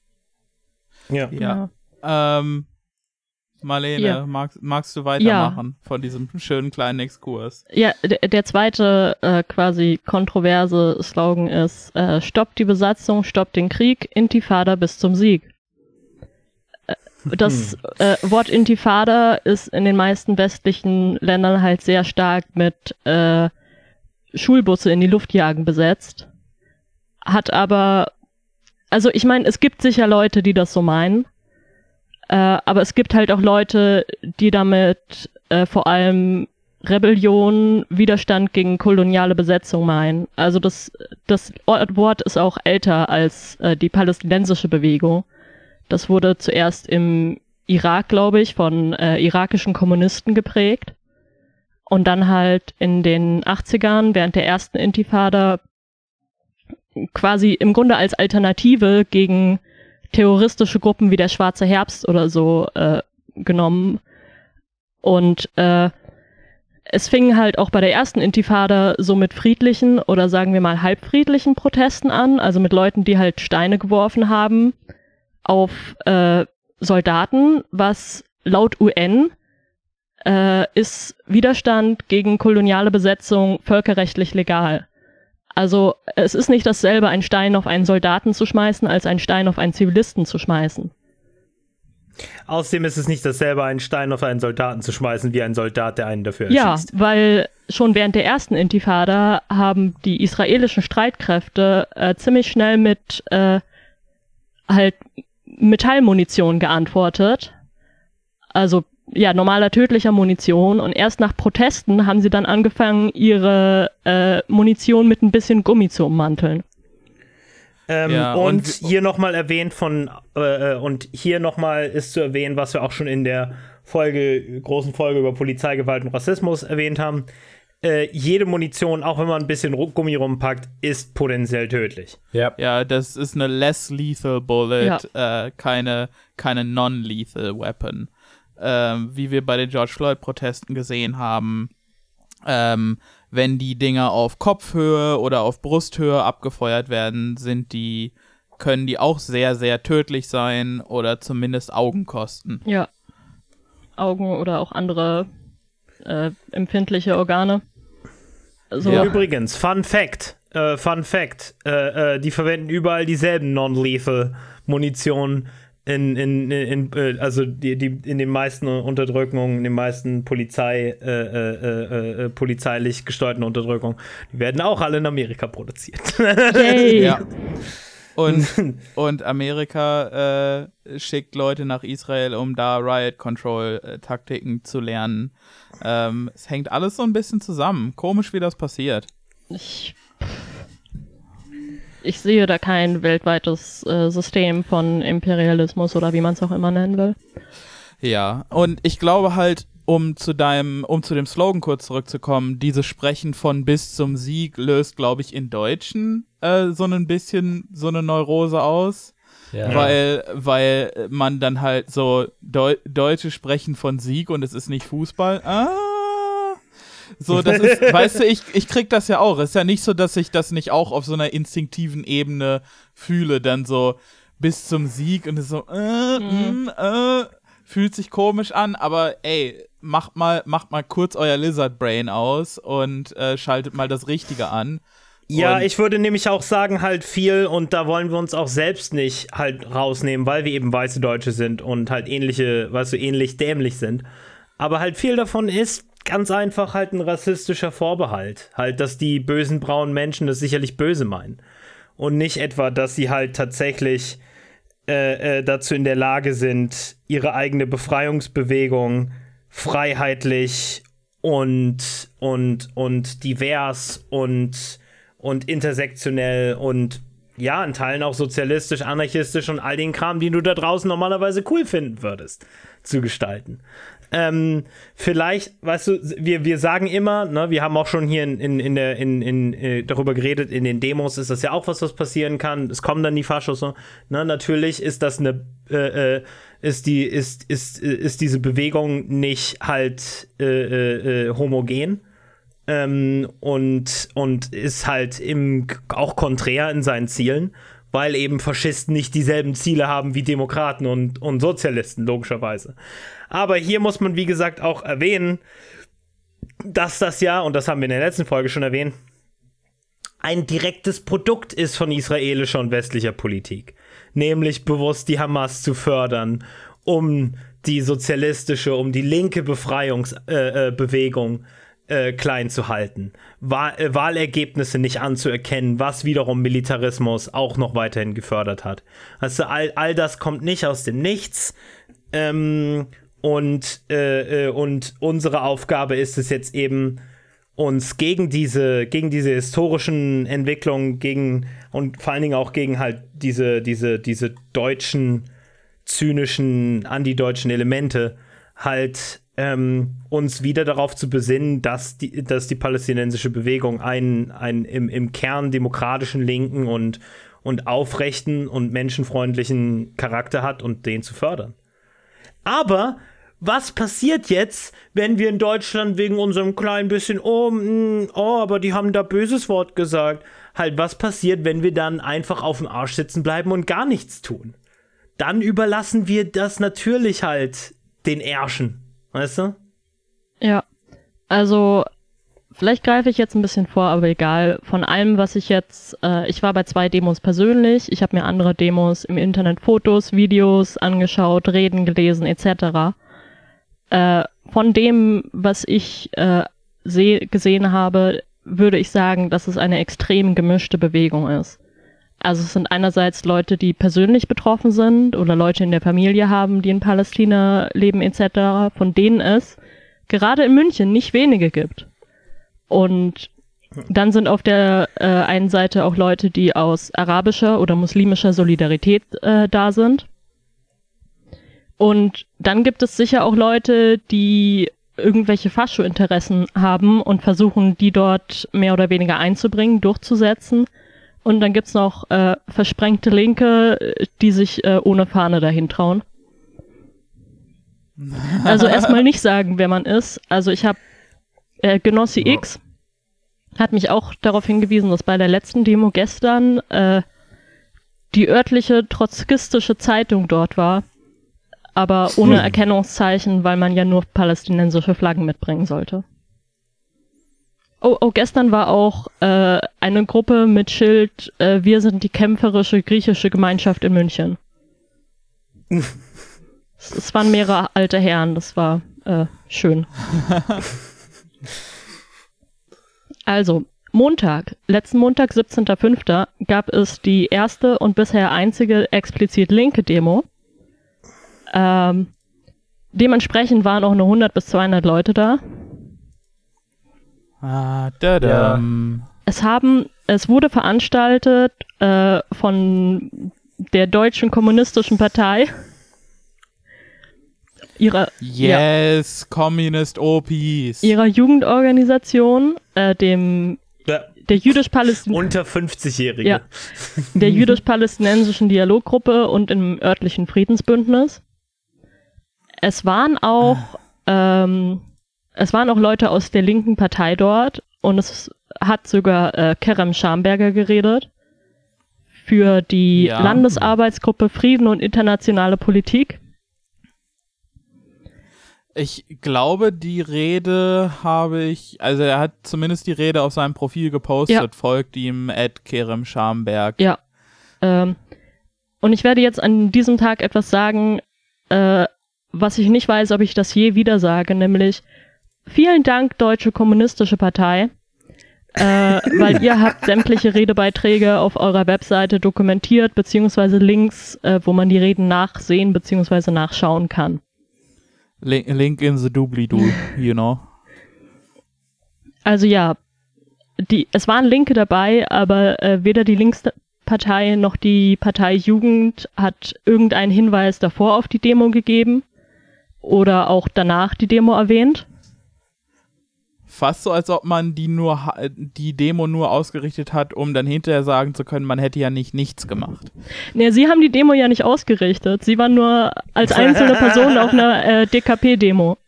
Ja. Ja. Ähm, Marlene, Ja. magst, magst du weitermachen von diesem schönen kleinen Exkurs? Ja, der, der zweite äh, quasi kontroverse Slogan ist, äh, stoppt die Besatzung, stoppt den Krieg, Intifada bis zum Sieg. Äh, Das äh, Wort Intifada ist in den meisten westlichen Ländern halt sehr stark mit äh, Schulbusse in die Luft jagen besetzt. Hat aber, also ich meine, es gibt sicher Leute, die das so meinen. Äh, aber es gibt halt auch Leute, die damit äh, vor allem Rebellion, Widerstand gegen koloniale Besetzung meinen. Also das, das Wort ist auch älter als äh, die palästinensische Bewegung. Das wurde zuerst im Irak, glaube ich, von äh, irakischen Kommunisten geprägt. Und dann halt in den 80ern, während der ersten Intifada, quasi im Grunde als Alternative gegen terroristische Gruppen wie der Schwarze Herbst oder so äh, genommen. Und äh, es fing halt auch bei der ersten Intifada so mit friedlichen oder sagen wir mal halbfriedlichen Protesten an, also mit Leuten, die halt Steine geworfen haben auf äh, Soldaten, was laut UN äh, ist Widerstand gegen koloniale Besetzung völkerrechtlich legal. Also es ist nicht dasselbe, einen Stein auf einen Soldaten zu schmeißen, als einen Stein auf einen Zivilisten zu schmeißen. Außerdem ist es nicht dasselbe, einen Stein auf einen Soldaten zu schmeißen, wie ein Soldat, der einen dafür Ja, erschießt. weil schon während der ersten Intifada haben die israelischen Streitkräfte äh, ziemlich schnell mit äh, halt Metallmunition geantwortet. Also ja, normaler tödlicher Munition. Und erst nach Protesten haben sie dann angefangen, ihre äh, Munition mit ein bisschen Gummi zu ummanteln. Ähm, Ja, und, und- hier nochmal erwähnt von, äh, äh, und hier nochmal ist zu erwähnen, was wir auch schon in der Folge, großen Folge über Polizeigewalt und Rassismus erwähnt haben. Äh, jede Munition, auch wenn man ein bisschen Gummi rumpackt, ist potenziell tödlich. Ja. Ja, das ist eine less lethal bullet, äh, keine, keine non-lethal weapon. Ähm, wie wir bei den George Floyd-Protesten gesehen haben, ähm, wenn die Dinger auf Kopfhöhe oder auf Brusthöhe abgefeuert werden, sind die, können die auch sehr, sehr tödlich sein oder zumindest Augen kosten. Ja. Augen oder auch andere äh, empfindliche Organe. So, Ja. Übrigens, Fun Fact, äh, Fun Fact, äh, äh, die verwenden überall dieselben non-lethal Munition in, in, in, äh, also die, die in den meisten Unterdrückungen, in den meisten Polizei, äh, äh, äh, äh, polizeilich gesteuerten Unterdrückungen, die werden auch alle in Amerika produziert. yay. Ja. Und, und Amerika äh, schickt Leute nach Israel, um da Riot Control äh, Taktiken zu lernen. Ähm, es hängt alles so ein bisschen zusammen. Komisch, wie das passiert. Ich, ich sehe da kein weltweites äh, System von Imperialismus oder wie man es auch immer nennen will. Ja, und ich glaube halt, um zu deinem, um zu dem Slogan kurz zurückzukommen, dieses Sprechen von bis zum Sieg löst, glaube ich, in Deutschen äh, so ein bisschen so eine Neurose aus. Ja. Weil, weil man dann halt so Deu Deutsche sprechen von Sieg und es ist nicht Fußball. Ah. So, das ist, weißt du, ich, ich krieg das ja auch. Es ist ja nicht so, dass ich das nicht auch auf so einer instinktiven Ebene fühle, dann so bis zum Sieg und es so, äh, mm, äh, fühlt sich komisch an, aber ey, macht mal, macht mal kurz euer Lizard Brain aus und äh, schaltet mal das Richtige an. Ja, Und- ich würde nämlich auch sagen, halt viel, und da wollen wir uns auch selbst nicht halt rausnehmen, weil wir eben weiße Deutsche sind und halt ähnliche, weißt du, ähnlich dämlich sind. Aber halt viel davon ist, ganz einfach halt ein rassistischer Vorbehalt. Halt, dass die bösen braunen Menschen das sicherlich böse meinen. Und nicht etwa, dass sie halt tatsächlich äh, äh, dazu in der Lage sind, ihre eigene Befreiungsbewegung freiheitlich und, und, und divers und, und intersektionell und ja, in Teilen auch sozialistisch, anarchistisch und all den Kram, den du da draußen normalerweise cool finden würdest, zu gestalten. Ähm, vielleicht, weißt du, wir, wir sagen immer, ne, wir haben auch schon hier in, in, in der, in, in, äh, darüber geredet, in den Demos ist das ja auch was, was passieren kann. Es kommen dann die Faschos. Ne? natürlich ist das eine, äh, äh, ist die, ist, ist, ist diese Bewegung nicht halt äh, äh, äh, homogen. Ähm, und, und ist halt im, auch konträr in seinen Zielen weil eben Faschisten nicht dieselben Ziele haben wie Demokraten und, und Sozialisten, logischerweise. Aber hier muss man, wie gesagt, auch erwähnen, dass das ja, und das haben wir in der letzten Folge schon erwähnt, ein direktes Produkt ist von israelischer und westlicher Politik. Nämlich bewusst die Hamas zu fördern, um die sozialistische, um die linke Befreiungsbewegung äh, äh, äh, klein zu halten, Wahl äh, Wahlergebnisse nicht anzuerkennen, was wiederum Militarismus auch noch weiterhin gefördert hat. Also all, all das kommt nicht aus dem Nichts. Ähm, und, äh, äh und unsere Aufgabe ist es jetzt eben, uns gegen diese, gegen diese historischen Entwicklungen, gegen und vor allen Dingen auch gegen halt diese, diese, diese deutschen, zynischen, antideutschen Elemente halt ähm, uns wieder darauf zu besinnen, dass die, dass die palästinensische Bewegung einen, einen im, im Kern demokratischen, linken und, und aufrechten und menschenfreundlichen Charakter hat und den zu fördern. Aber was passiert jetzt, wenn wir in Deutschland wegen unserem kleinen bisschen, oh, mh, mm, oh, aber die haben da böses Wort gesagt, halt, was passiert, wenn wir dann einfach auf dem Arsch sitzen bleiben und gar nichts tun? Dann überlassen wir das natürlich halt den Ärschen Weißt du? Ja. Also, vielleicht greife ich jetzt ein bisschen vor, aber egal. Von allem, was ich jetzt, äh, ich war bei zwei Demos persönlich, ich habe mir andere Demos im Internet Fotos, Videos angeschaut, Reden gelesen, etc. Äh, von dem, was ich äh, seh, gesehen habe, würde ich sagen, dass es eine extrem gemischte Bewegung ist. Also es sind einerseits Leute, die persönlich betroffen sind oder Leute in der Familie haben, die in Palästina leben etc., von denen es gerade in München nicht wenige gibt. Und dann sind auf der äh, einen Seite auch Leute, die aus arabischer oder muslimischer Solidarität äh, da sind. Und dann gibt es sicher auch Leute, die irgendwelche Fascho-Interessen haben und versuchen, die dort mehr oder weniger einzubringen, durchzusetzen. Und dann gibt's noch äh, versprengte Linke, die sich äh, ohne Fahne dahin trauen. Also erstmal nicht sagen, wer man ist. Also ich habe äh, Genossi ja. X hat mich auch darauf hingewiesen, dass bei der letzten Demo gestern äh, die örtliche trotzkistische Zeitung dort war, aber ohne. Erkennungszeichen, weil man ja nur palästinensische Flaggen mitbringen sollte. Oh, oh, gestern war auch äh, eine Gruppe mit Schild, äh, wir sind die kämpferische griechische Gemeinschaft in München. es, es, waren mehrere alte Herren, das war äh, schön. also, Montag, letzten Montag, 17.05., gab es die erste und bisher einzige explizit linke Demo. Ähm, dementsprechend waren auch nur 100 bis 200 Leute da. Ah, da -da. Ja. Es haben, es wurde veranstaltet äh, von der Deutschen Kommunistischen Partei. Ihrer, yes, ja, Communist OPs. Ihrer Jugendorganisation, äh, dem ja. der jüdisch-palästinensischen unter 50-Jährige. Ja, der jüdisch-palästinensischen Dialoggruppe und im örtlichen Friedensbündnis. Es waren auch ah. ähm, es waren auch Leute aus der linken Partei dort und es hat sogar äh, Kerem Schamberger geredet für die ja. Landesarbeitsgruppe Frieden und internationale Politik. Ich glaube, die Rede habe ich, also er hat zumindest die Rede auf seinem Profil gepostet, ja. folgt ihm Ed Kerem Schamberg. Ja. Ähm, und ich werde jetzt an diesem Tag etwas sagen, äh, was ich nicht weiß, ob ich das je wieder sage, nämlich vielen Dank, Deutsche Kommunistische Partei, äh, weil ihr habt sämtliche Redebeiträge auf eurer Webseite dokumentiert, beziehungsweise Links, äh, wo man die Reden nachsehen beziehungsweise nachschauen kann. Link, link in the doobly-doo, you know. Also ja, die, es waren Linke dabei, aber äh, weder die Linkspartei noch die Partei Jugend hat irgendeinen Hinweis davor auf die Demo gegeben oder auch danach die Demo erwähnt. Fast so, als ob man die nur die Demo nur ausgerichtet hat, um dann hinterher sagen zu können, man hätte ja nicht nichts gemacht. Ne, sie haben die Demo ja nicht ausgerichtet. Sie waren nur als einzelne Person auf einer äh, DKP-Demo.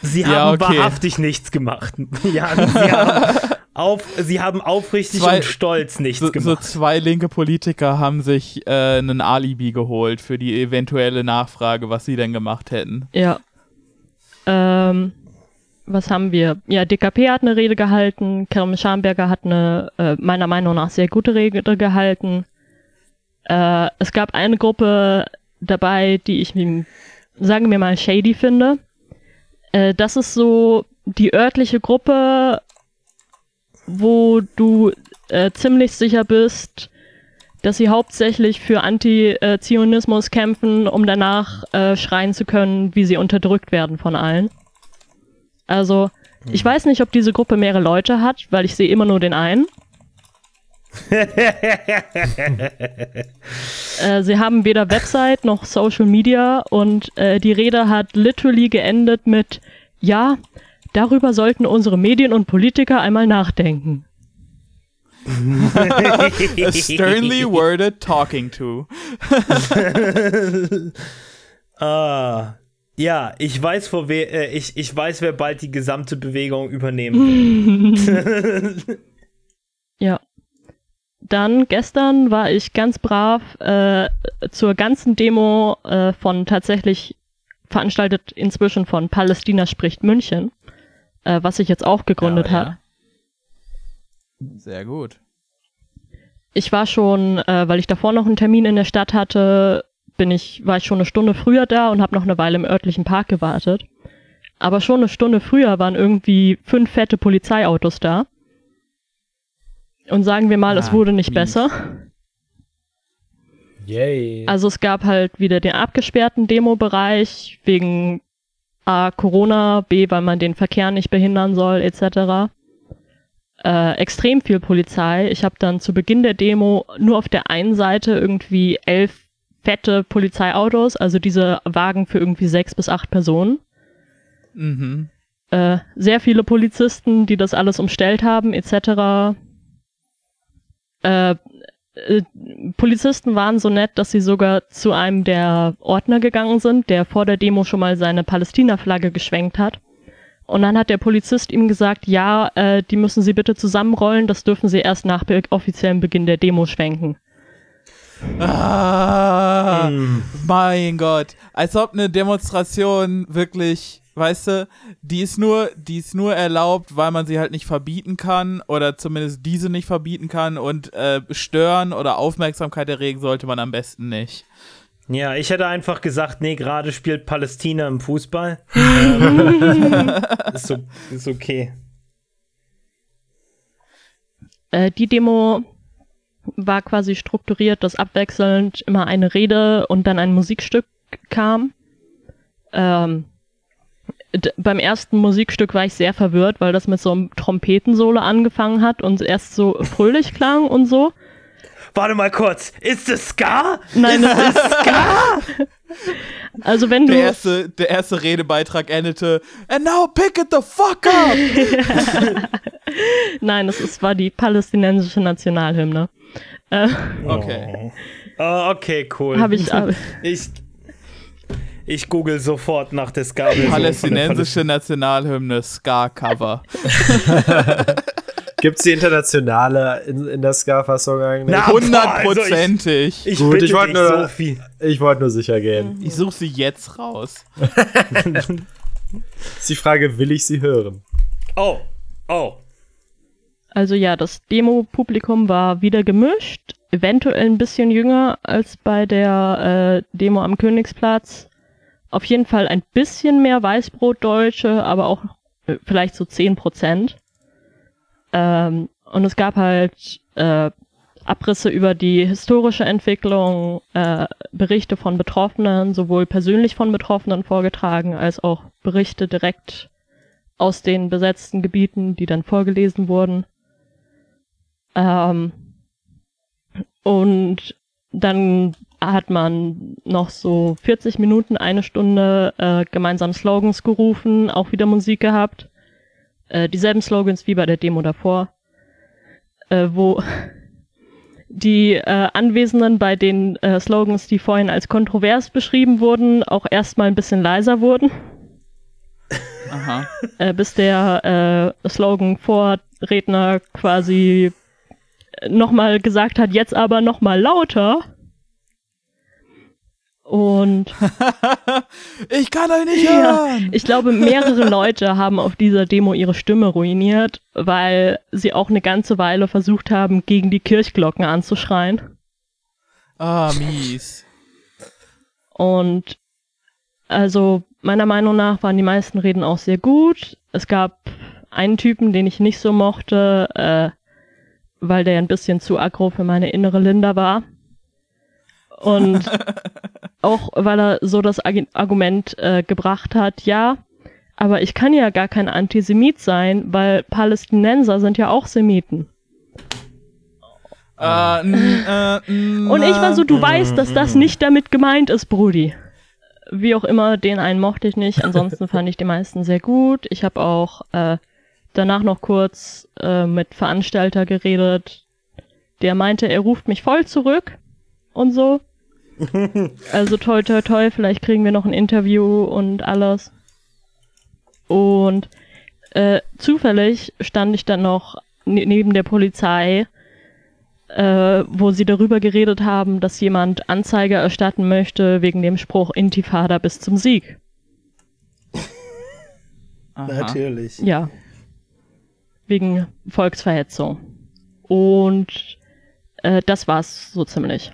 Sie Ja, haben okay. wahrhaftig nichts gemacht. Ja, sie haben, auf, sie haben aufrichtig Zwei- und stolz nichts So, so gemacht. zwei linke Politiker haben sich äh, einen Alibi geholt für die eventuelle Nachfrage, was sie denn gemacht hätten. Ja. Ähm, was haben wir? Ja, DKP hat eine Rede gehalten, Kerem Schamberger hat eine äh, meiner Meinung nach sehr gute Rede gehalten. Äh, es gab eine Gruppe dabei, die ich, sagen wir mal, shady finde. Äh, das ist so die örtliche Gruppe, wo du äh, ziemlich sicher bist, dass sie hauptsächlich für Anti-Zionismus kämpfen, um danach äh, schreien zu können, wie sie unterdrückt werden von allen. Also, ich weiß nicht, ob diese Gruppe mehrere Leute hat, weil ich sehe immer nur den einen. äh, sie haben weder Website noch Social Media und äh, die Rede hat literally geendet mit Ja, darüber sollten unsere Medien und Politiker einmal nachdenken. A sternly worded talking to. Ah, ja, ich weiß, vor wer, äh, ich, ich weiß, wer bald die gesamte Bewegung übernehmen wird. Ja. Dann gestern war ich ganz brav äh, zur ganzen Demo äh, von tatsächlich veranstaltet inzwischen von Palästina spricht München, äh, was sich jetzt auch gegründet Ja, hat. ja. Sehr gut. Ich war schon, äh, weil ich davor noch einen Termin in der Stadt hatte, bin ich, war ich schon eine Stunde früher da und habe noch eine Weile im örtlichen Park gewartet. Aber schon eine Stunde früher waren irgendwie fünf fette Polizeiautos da. Und sagen wir mal, es Ah, wurde nicht mies. besser. Yay. Also es gab halt wieder den abgesperrten Demo-Bereich wegen A, Corona, B, weil man den Verkehr nicht behindern soll, etc. Äh, extrem viel Polizei. Ich habe dann zu Beginn der Demo nur auf der einen Seite irgendwie elf fette Polizeiautos, also diese Wagen für irgendwie sechs bis acht Personen. Mhm. Äh, sehr viele Polizisten, die das alles umstellt haben, etc. Äh, äh, Polizisten waren so nett, dass sie sogar zu einem der Ordner gegangen sind, der vor der Demo schon mal seine Palästina-Flagge geschwenkt hat. Und dann hat der Polizist ihm gesagt, ja, äh, die müssen sie bitte zusammenrollen, das dürfen sie erst nach be offiziellem Beginn der Demo schwenken. Ah, Hm. mein Gott. Als ob eine Demonstration wirklich, weißt du, die ist nur, die ist nur erlaubt, weil man sie halt nicht verbieten kann oder zumindest diese nicht verbieten kann und äh, stören oder Aufmerksamkeit erregen sollte man am besten nicht. Ja, ich hätte einfach gesagt, nee, gerade spielt Palästina im Fußball. ähm, ist, so, ist okay. Äh, die Demo war quasi strukturiert, dass abwechselnd immer eine Rede und dann ein Musikstück kam. Ähm, beim ersten Musikstück war ich sehr verwirrt, weil das mit so einem Trompetensolo angefangen hat und erst so fröhlich klang und so. Warte mal kurz, ist es Ska? Nein, das ist Ska! Also wenn Der du, erste, der erste Redebeitrag endete, and now pick it the fuck up! nein, das ist, war die palästinensische Nationalhymne. Äh, Okay. Oh, okay, cool. Habe ich, ich, ich google sofort nach der ska Palästinensische Nationalhymne Ska-Cover. Gibt's die internationale in, in der Ska-Fassung eigentlich? Na, boah, also Hundertprozentig. Ich, ich Gut, ich wollte nur- Sophie. Ich wollte nur sicher gehen. Ich suche sie jetzt raus. Ist die Frage, will ich sie hören? Oh, oh. Also ja, das Demo-Publikum war wieder gemischt, eventuell ein bisschen jünger als bei der äh, Demo am Königsplatz. Auf jeden Fall ein bisschen mehr Weißbrotdeutsche, aber auch äh, vielleicht so 10 Prozent. Ähm, und es gab halt äh, Abrisse über die historische Entwicklung, äh, Berichte von Betroffenen, sowohl persönlich von Betroffenen vorgetragen, als auch Berichte direkt aus den besetzten Gebieten, die dann vorgelesen wurden. Ähm, und dann hat man noch so 40 Minuten, eine Stunde äh, gemeinsam Slogans gerufen, auch wieder Musik gehabt. Äh, dieselben Slogans wie bei der Demo davor, äh, wo die äh, Anwesenden bei den äh, Slogans, die vorhin als kontrovers beschrieben wurden, auch erstmal ein bisschen leiser wurden. Aha. Äh, bis der äh, Slogan-Vorredner quasi nochmal gesagt hat, jetzt aber nochmal lauter. Und ich kann euch nicht ja, hören! ich glaube, mehrere Leute haben auf dieser Demo ihre Stimme ruiniert, weil sie auch eine ganze Weile versucht haben, gegen die Kirchglocken anzuschreien. Ah, mies. Und also meiner Meinung nach waren die meisten Reden auch sehr gut. Es gab einen Typen, den ich nicht so mochte, äh, weil der ein bisschen zu aggro für meine innere Linda war. Und auch weil er so das Argument äh, gebracht hat, ja, aber ich kann ja gar kein Antisemit sein, weil Palästinenser sind ja auch Semiten. Äh, äh, Und ich war so, du äh, weißt, dass das nicht damit gemeint ist, Brudi. Wie auch immer, den einen mochte ich nicht. Ansonsten fand ich die meisten sehr gut. Ich habe auch äh, danach noch kurz äh, mit Veranstalter geredet. Der meinte, er ruft mich voll zurück und so. Also toi toi toi, vielleicht kriegen wir noch ein Interview und alles. Und äh, zufällig stand ich dann noch ne neben der Polizei, äh, wo sie darüber geredet haben, dass jemand Anzeige erstatten möchte wegen dem Spruch Intifada bis zum Sieg. Aha. Natürlich. Ja. Wegen Volksverhetzung. Und äh, das war's so ziemlich.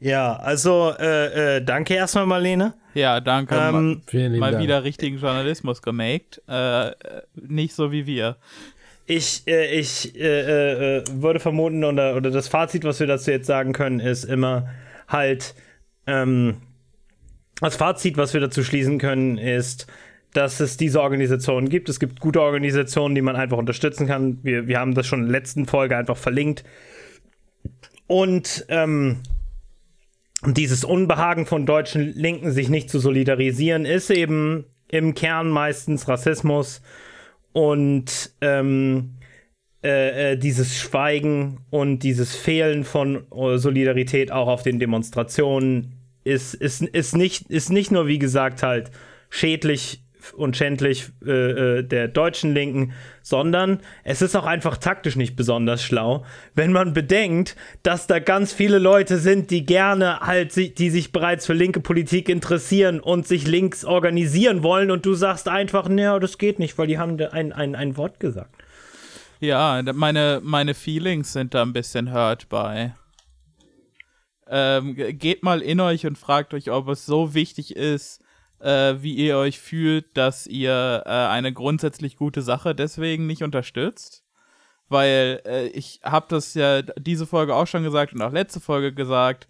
Ja, also äh, äh, danke erstmal, Marlene. Ja, danke. Ähm, Vielen lieben mal Dank. wieder richtigen Journalismus gemaked. Äh, äh, nicht so wie wir. Ich, äh, ich äh, äh, würde vermuten, oder, oder das Fazit, was wir dazu jetzt sagen können, ist immer halt, ähm, das Fazit, was wir dazu schließen können, ist, dass es diese Organisationen gibt. Es gibt gute Organisationen, die man einfach unterstützen kann. Wir, wir haben das schon in der letzten Folge einfach verlinkt. Und ähm, dieses Unbehagen von deutschen Linken, sich nicht zu solidarisieren, ist eben im Kern meistens Rassismus und ähm, äh, äh, dieses Schweigen und dieses Fehlen von äh, Solidarität auch auf den Demonstrationen ist, ist, ist, nicht, ist nicht nur, wie gesagt, halt schädlich und schändlich äh, äh, der deutschen Linken, sondern es ist auch einfach taktisch nicht besonders schlau, wenn man bedenkt, dass da ganz viele Leute sind, die gerne halt, die sich bereits für linke Politik interessieren und sich links organisieren wollen und du sagst einfach, naja, das geht nicht, weil die haben ein, ein, ein Wort gesagt. Ja, meine, meine Feelings sind da ein bisschen hurt bei. Ähm, ge- geht mal in euch und fragt euch, ob es so wichtig ist, äh, wie ihr euch fühlt, dass ihr äh, eine grundsätzlich gute Sache deswegen nicht unterstützt. Weil äh, ich habe das ja diese Folge auch schon gesagt und auch letzte Folge gesagt.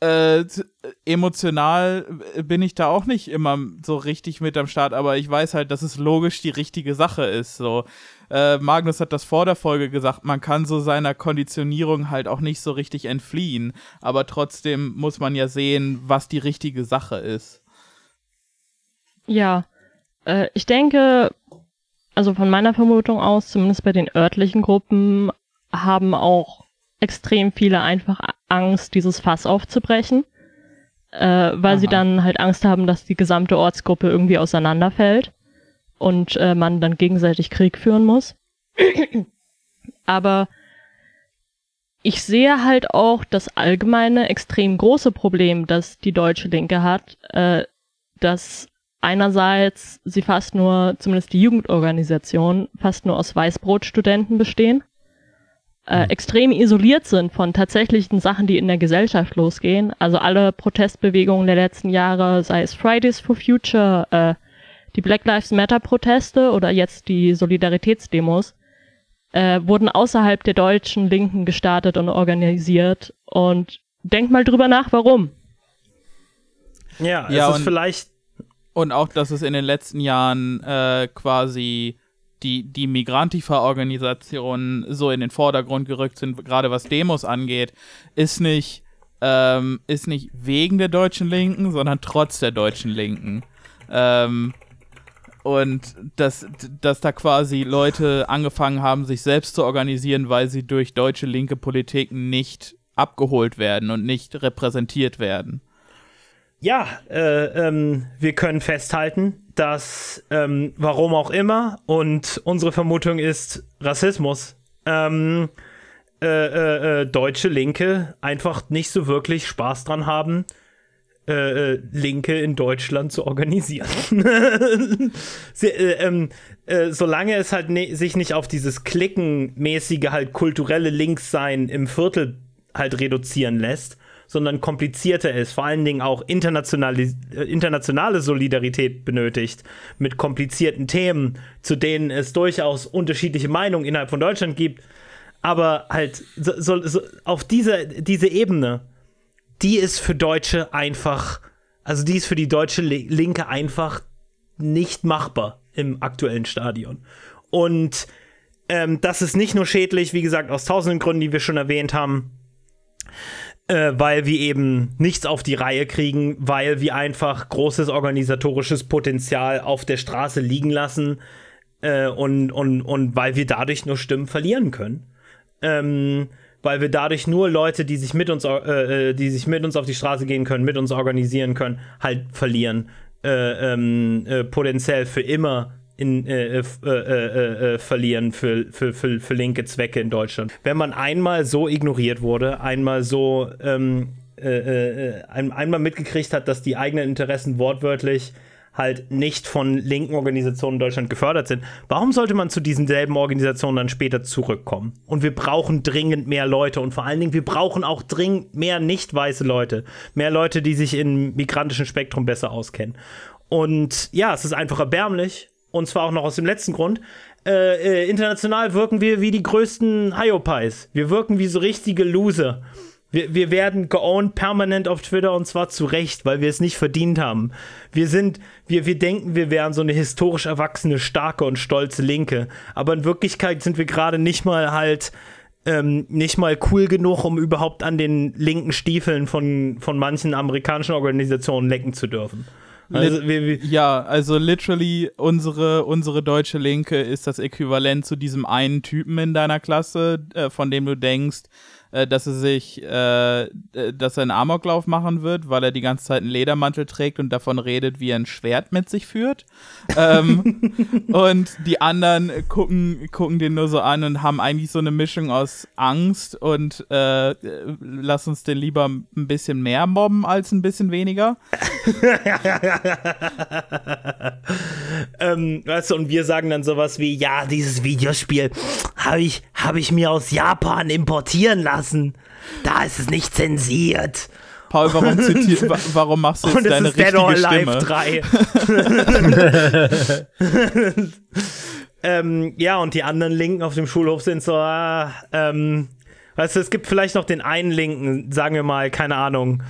Äh, z- emotional bin ich da auch nicht immer so richtig mit am Start, aber ich weiß halt, dass es logisch die richtige Sache ist. So, äh, Magnus hat das vor der Folge gesagt, man kann so seiner Konditionierung halt auch nicht so richtig entfliehen, aber trotzdem muss man ja sehen, was die richtige Sache ist. Ja, äh, ich denke, also von meiner Vermutung aus, zumindest bei den örtlichen Gruppen, haben auch extrem viele einfach Angst, dieses Fass aufzubrechen, äh, weil sie Aha. dann halt Angst haben, dass die gesamte Ortsgruppe irgendwie auseinanderfällt und äh, man dann gegenseitig Krieg führen muss. Aber ich sehe halt auch das allgemeine extrem große Problem, das die deutsche Linke hat, äh, dass einerseits sie fast nur, zumindest die Jugendorganisation, fast nur aus Weißbrotstudenten bestehen, äh, extrem isoliert sind von tatsächlichen Sachen, die in der Gesellschaft losgehen. Also alle Protestbewegungen der letzten Jahre, sei es Fridays for Future, äh, Die Black Lives Matter Proteste oder jetzt die Solidaritätsdemos äh, wurden außerhalb der deutschen Linken gestartet und organisiert. Und denk mal drüber nach, warum. Ja, Ja, es ist vielleicht. Und auch, dass es in den letzten Jahren äh, quasi die, die Migrantifa-Organisationen so in den Vordergrund gerückt sind, gerade was Demos angeht, ist nicht, ähm, ist nicht wegen der deutschen Linken, sondern trotz der deutschen Linken. Ähm, und dass, dass da quasi Leute angefangen haben, sich selbst zu organisieren, weil sie durch deutsche linke Politik nicht abgeholt werden und nicht repräsentiert werden. Ja, äh, ähm, wir können festhalten, dass, ähm, warum auch immer, und unsere Vermutung ist Rassismus, ähm, äh, äh, äh, deutsche Linke einfach nicht so wirklich Spaß dran haben, äh, äh, Linke in Deutschland zu organisieren. Sie, äh, ähm, äh, solange es halt ne sich nicht auf dieses Klickenmäßige halt kulturelle Linkssein im Viertel halt reduzieren lässt, sondern komplizierter ist, vor allen Dingen auch internationale, äh, internationale Solidarität benötigt mit komplizierten Themen, zu denen es durchaus unterschiedliche Meinungen innerhalb von Deutschland gibt, aber halt so, so, so auf diese, diese Ebene, die ist für Deutsche einfach, also die ist für die deutsche Li- Linke einfach nicht machbar im aktuellen Stadion. Und ähm, das ist nicht nur schädlich, wie gesagt, aus tausenden Gründen, die wir schon erwähnt haben, äh, weil wir eben nichts auf die Reihe kriegen, weil wir einfach großes organisatorisches Potenzial auf der Straße liegen lassen äh, und, und, und weil wir dadurch nur Stimmen verlieren können. Ähm, weil wir dadurch nur Leute, die sich mit uns, äh, äh, die sich mit uns auf die Straße gehen können, mit uns organisieren können, halt verlieren. Äh, ähm, äh, potenziell für immer in, äh, f- äh, äh, äh, verlieren für, für, für, für linke Zwecke in Deutschland. Wenn man einmal so ignoriert wurde, einmal so ähm, äh, äh, ein, einmal mitgekriegt hat, dass die eigenen Interessen wortwörtlich halt nicht von linken Organisationen in Deutschland gefördert sind, warum sollte man zu diesen selben Organisationen dann später zurückkommen? Und wir brauchen dringend mehr Leute und vor allen Dingen, wir brauchen auch dringend mehr nicht weiße Leute, mehr Leute, die sich im migrantischen Spektrum besser auskennen. Und ja, es ist einfach erbärmlich, und zwar auch noch aus dem letzten Grund. Äh, äh, international wirken wir wie die größten Hyopies. Wir wirken wie so richtige Loser. Wir, wir werden geowned permanent auf Twitter und zwar zu Recht, weil wir es nicht verdient haben. Wir sind, wir, wir denken, wir wären so eine historisch erwachsene, starke und stolze Linke. Aber in Wirklichkeit sind wir gerade nicht mal halt, ähm, nicht mal cool genug, um überhaupt an den linken Stiefeln von, von manchen amerikanischen Organisationen lecken zu dürfen. Also, wir, wir, Ja, also literally unsere, unsere deutsche Linke ist das Äquivalent zu diesem einen Typen in deiner Klasse, äh, von dem du denkst, äh, dass er sich, äh, äh, dass er einen Amoklauf machen wird, weil er die ganze Zeit einen Ledermantel trägt und davon redet, wie er ein Schwert mit sich führt. ähm, und die anderen gucken, gucken den nur so an und haben eigentlich so eine Mischung aus Angst und äh, äh, lass uns den lieber ein bisschen mehr mobben als ein bisschen weniger. ähm, weißt du, und wir sagen dann sowas wie, ja, dieses Videospiel habe ich, hab ich mir aus Japan importieren lassen. Da ist es nicht zensiert. Paul, warum, zitier, wa- warum machst du jetzt deine Dead richtige Alive Stimme? 3. ähm, ja, und die anderen Linken auf dem Schulhof sind so, ah, ähm, weißt du, es gibt vielleicht noch den einen Linken, sagen wir mal, keine Ahnung,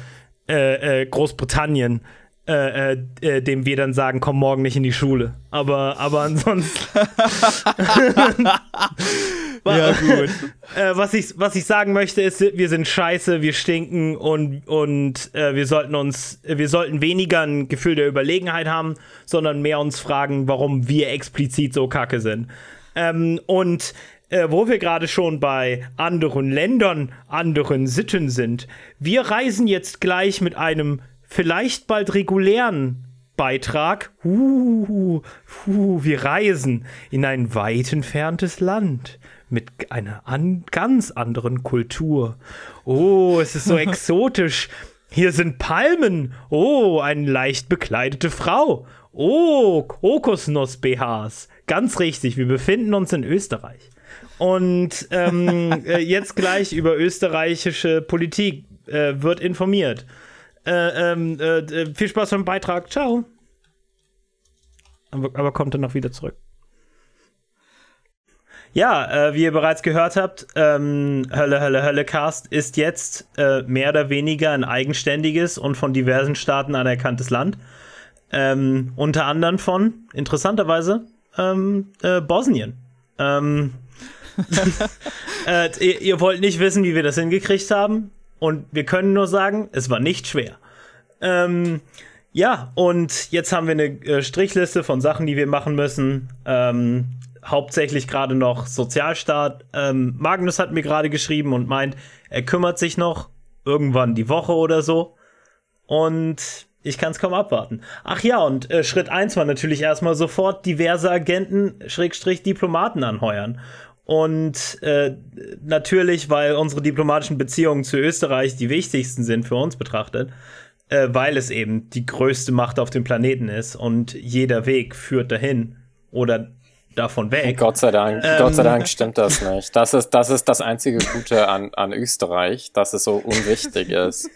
äh, äh, Großbritannien, äh, äh, äh, dem wir dann sagen, komm morgen nicht in die Schule. Aber, aber ansonsten. Ja, gut. äh, was, ich, was ich sagen möchte, ist, wir sind scheiße, wir stinken und, und äh, wir sollten uns, wir sollten weniger ein Gefühl der Überlegenheit haben, sondern mehr uns fragen, warum wir explizit so kacke sind. Ähm, und äh, wo wir gerade schon bei anderen Ländern, anderen Sitten sind, wir reisen jetzt gleich mit einem vielleicht bald regulären Beitrag. Uh, uh, wir reisen in ein weit entferntes Land mit einer an ganz anderen Kultur. Oh, es ist so exotisch. Hier sind Palmen. Oh, eine leicht bekleidete Frau. Oh, Kokosnuss-BHs. Ganz richtig, wir befinden uns in Österreich. Und ähm, äh, jetzt gleich über österreichische Politik äh, wird informiert. Äh, ähm, äh, äh, viel Spaß beim Beitrag. Ciao. aber, aber kommt dann noch wieder zurück. Ja, äh, wie ihr bereits gehört habt, ähm, Hölle, Hölle, Hölle Cast ist jetzt äh, mehr oder weniger ein eigenständiges und von diversen Staaten anerkanntes Land. Ähm, unter anderem von, interessanterweise, ähm, äh, Bosnien. Ähm, äh, ihr, ihr, wollt nicht wissen, wie wir das hingekriegt haben. Und wir können nur sagen, es war nicht schwer. Ähm, ja, und jetzt haben wir eine äh, Strichliste von Sachen, die wir machen müssen. Ähm, hauptsächlich gerade noch Sozialstaat. Ähm, Magnus hat mir gerade geschrieben und meint, er kümmert sich noch irgendwann die Woche oder so. Und ich kann es kaum abwarten. Ach ja, und äh, Schritt 1 war natürlich erstmal sofort diverse Agenten, Schrägstrich Diplomaten anheuern. Und äh, natürlich, weil unsere diplomatischen Beziehungen zu Österreich die wichtigsten sind für uns betrachtet, äh, weil es eben die größte Macht auf dem Planeten ist und jeder Weg führt dahin oder davon weg. Gott sei Dank, ähm, Gott sei Dank stimmt das nicht. Das ist das, ist das einzige Gute an, an Österreich, dass es so unwichtig ist.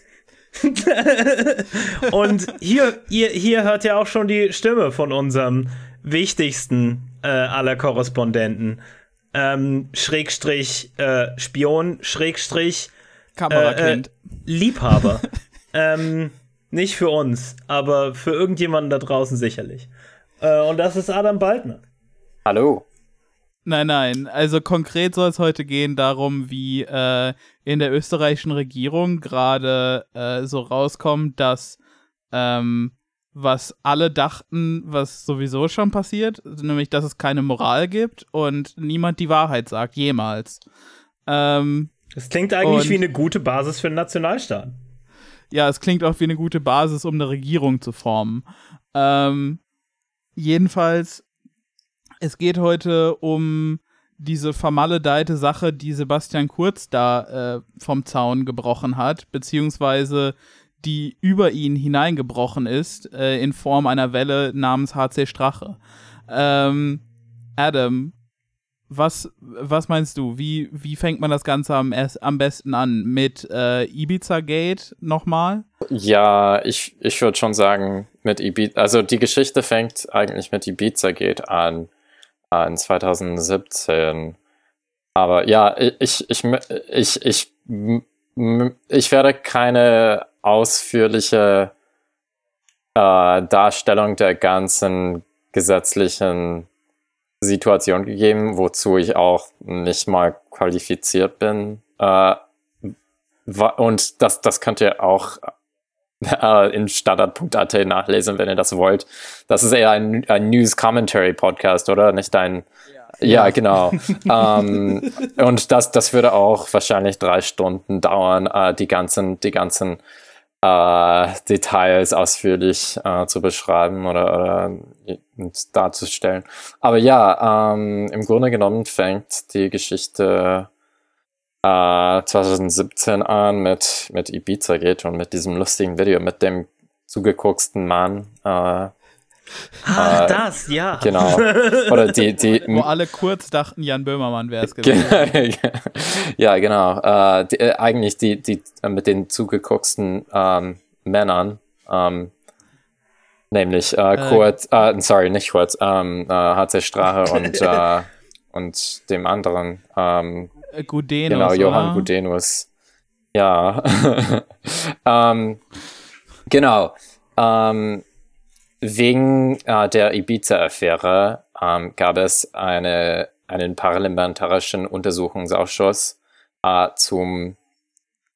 und hier, hier, hier hört ihr auch schon die Stimme von unserem wichtigsten äh, aller Korrespondenten. Ähm, Schrägstrich äh, Spion, Schrägstrich Kamerakind. Äh, äh Liebhaber. ähm, nicht für uns, aber für irgendjemanden da draußen sicherlich. Äh, und das ist Adam Baldner. Hallo. Nein, nein. Also konkret soll es heute gehen darum, wie äh, in der österreichischen Regierung gerade äh, so rauskommt, dass ähm, was alle dachten, was sowieso schon passiert, nämlich dass es keine Moral gibt und niemand die Wahrheit sagt, jemals. Ähm, das klingt eigentlich wie eine gute Basis für einen Nationalstaat. Ja, es klingt auch wie eine gute Basis, um eine Regierung zu formen. Ähm, jedenfalls es geht heute um diese vermaledeite Sache, die Sebastian Kurz da äh, vom Zaun gebrochen hat, beziehungsweise die über ihn hineingebrochen ist, äh, in Form einer Welle namens HC Strache. Ähm, Adam, was, was meinst du? Wie, wie fängt man das Ganze am, am besten an? Mit äh, Ibiza Gate nochmal? Ja, ich, ich würde schon sagen, mit Ibiza, also die Geschichte fängt eigentlich mit Ibiza Gate an in 2017. Aber ja, ich, ich, ich, ich, ich werde keine ausführliche äh, Darstellung der ganzen gesetzlichen Situation gegeben, wozu ich auch nicht mal qualifiziert bin. Äh, und das, das könnt ihr auch äh, in standard.at nachlesen, wenn ihr das wollt. Das ist eher ein, ein News Commentary Podcast, oder? Nicht ein. Ja, ja genau. ähm, und das, das würde auch wahrscheinlich drei Stunden dauern, äh, die ganzen, die ganzen äh, Details ausführlich äh, zu beschreiben oder, oder darzustellen. Aber ja, ähm, im Grunde genommen fängt die Geschichte 2017 äh, an mit, mit Ibiza geht und mit diesem lustigen Video mit dem zugegucksten Mann. Äh, Ah, äh, das, ja. Genau. Oder die, die, Wo alle kurz dachten, Jan Böhmermann wäre es gewesen. ja, genau. Äh, die, äh, eigentlich die, die äh, mit den zugegucksten ähm, Männern, ähm, nämlich äh, Kurt, sorry, nicht Kurt, ähm, HC Strache und, und dem anderen, ähm, äh, Gudenus. Genau, Johann oder? Gudenus. Ja. ähm, genau. Ähm, wegen äh, der Ibiza-Affäre ähm, gab es eine, einen parlamentarischen Untersuchungsausschuss äh, zum,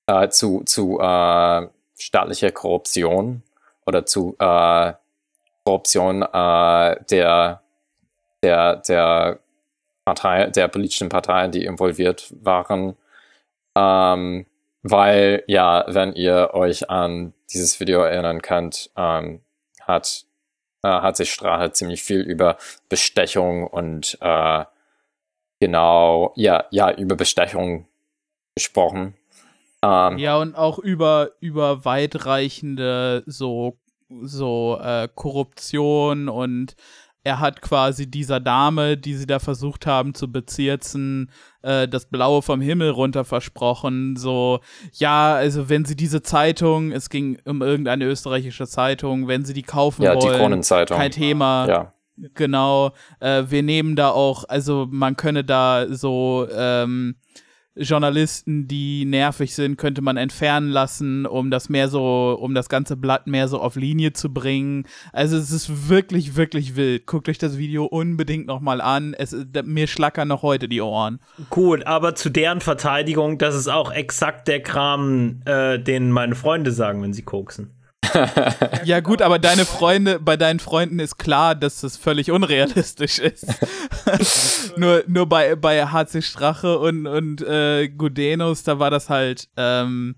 äh, zu, zu äh, staatlicher Korruption oder zu äh, Korruption der, der, der Partei, der politischen Parteien, die involviert waren. Ähm, weil, ja, wenn ihr euch an dieses Video erinnern könnt, ähm, hat, äh, hat sich Strache ziemlich viel über Bestechung und äh, genau, ja, ja, über Bestechung gesprochen. Ähm, ja, und auch über, über weitreichende so, so äh, Korruption und er hat quasi dieser Dame, die sie da versucht haben zu bezirzen, äh, das Blaue vom Himmel runter versprochen. So, ja, also wenn sie diese Zeitung, es ging um irgendeine österreichische Zeitung, wenn sie die kaufen ja, wollen, die Kronenzeitung. kein Thema. Ja. Genau, äh, wir nehmen da auch, also man könne da so ähm, Journalisten, die nervig sind, könnte man entfernen lassen, um das mehr so, um das ganze Blatt mehr so auf Linie zu bringen. Also es ist wirklich, wirklich wild. Guckt euch das Video unbedingt nochmal an. Es, mir schlackern noch heute die Ohren. Gut, aber zu deren Verteidigung, das ist auch exakt der Kram, äh, den meine Freunde sagen, wenn sie koksen. ja, gut, aber deine Freunde, bei deinen Freunden ist klar, dass das völlig unrealistisch ist. nur nur bei, bei HC Strache und, und äh, Gudenus, da war das halt, ähm,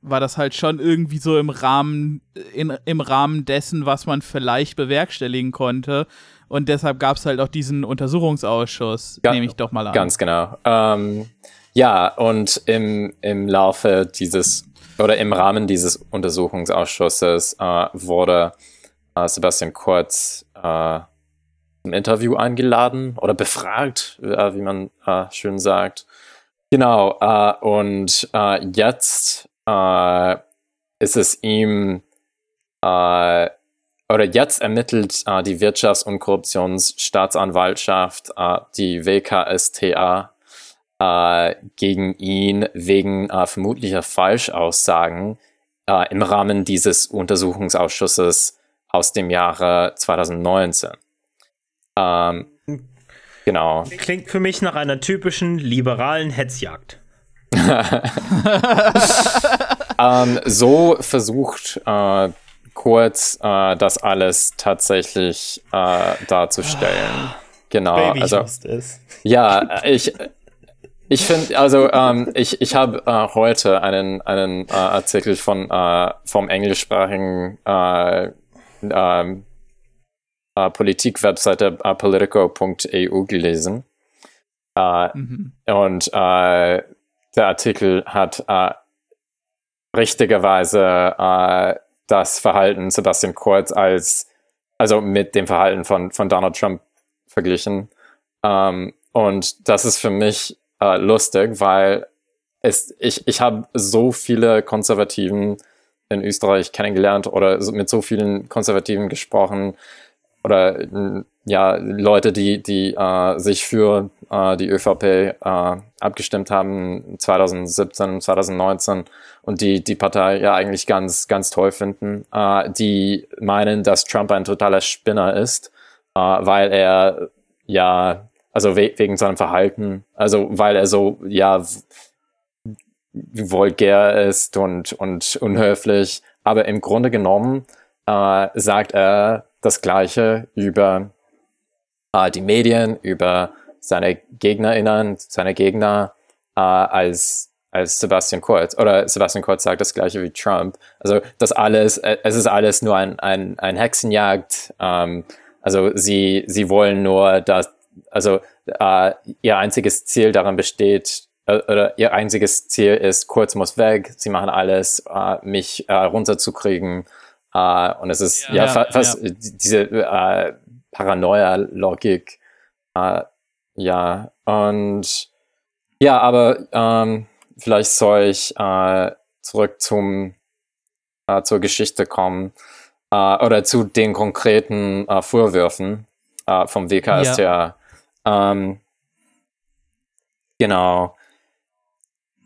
war das halt schon irgendwie so im Rahmen, in, im Rahmen dessen, was man vielleicht bewerkstelligen konnte. Und deshalb gab es halt auch diesen Untersuchungsausschuss, Ga nehme ich doch mal an. Ganz genau. Ähm, ja, und im, im Laufe dieses oder im Rahmen dieses Untersuchungsausschusses äh, wurde äh, Sebastian Kurz äh, im Interview eingeladen oder befragt, äh, wie man äh, schön sagt. Genau, äh, und jetzt ist es ihm oder jetzt ermittelt die Wirtschafts- und Korruptionsstaatsanwaltschaft, die WKSTA, äh, gegen ihn wegen äh, vermutlicher Falschaussagen äh, im Rahmen dieses Untersuchungsausschusses aus dem Jahre 2019. Ähm, genau. Klingt für mich nach einer typischen liberalen Hetzjagd. ähm, so versucht äh, Kurz äh, das alles tatsächlich äh, darzustellen. Genau. Baby also, ja, ich, ich finde, also ähm, ich, ich habe äh, heute einen, einen äh, Artikel von äh, vom englischsprachigen äh, ähm, äh, Politik-Webseite äh, politico.eu gelesen. Äh, mhm. Und äh, der Artikel hat äh, richtigerweise äh, das Verhalten Sebastian Kurz als, also mit dem Verhalten von, von Donald Trump verglichen. Ähm, und das ist für mich äh, lustig, weil es, ich, ich habe so viele Konservativen in Österreich kennengelernt oder mit so vielen Konservativen gesprochen oder ja, Leute, die, die äh, sich für äh, die ÖVP äh, abgestimmt haben 2017, 2019 und die die Partei ja eigentlich ganz, ganz toll finden, äh, die meinen, dass Trump ein totaler Spinner ist, äh, weil er ja also we wegen seinem Verhalten, also weil er so, ja, vulgär ist und, und unhöflich. Aber im Grunde genommen äh, sagt er das Gleiche über äh, die Medien, über seine GegnerInnen, seine Gegner, äh, als, als Sebastian Kurz. Oder Sebastian Kurz sagt das Gleiche wie Trump. Also das alles, äh, es ist alles nur ein, ein, ein Hexenjagd. Ähm, also sie, sie wollen nur, dass also äh, ihr einziges Ziel daran besteht, äh, oder ihr einziges Ziel ist, Kurz muss weg, sie machen alles, äh, mich äh, runterzukriegen. Äh, und es ist ja, ja fa fast ja. diese äh, Paranoia-Logik. Äh, ja, und ja, aber ähm, vielleicht soll ich zurück zum zur Geschichte kommen oder zu den konkreten Vorwürfen vom WKStA. Ähm, genau.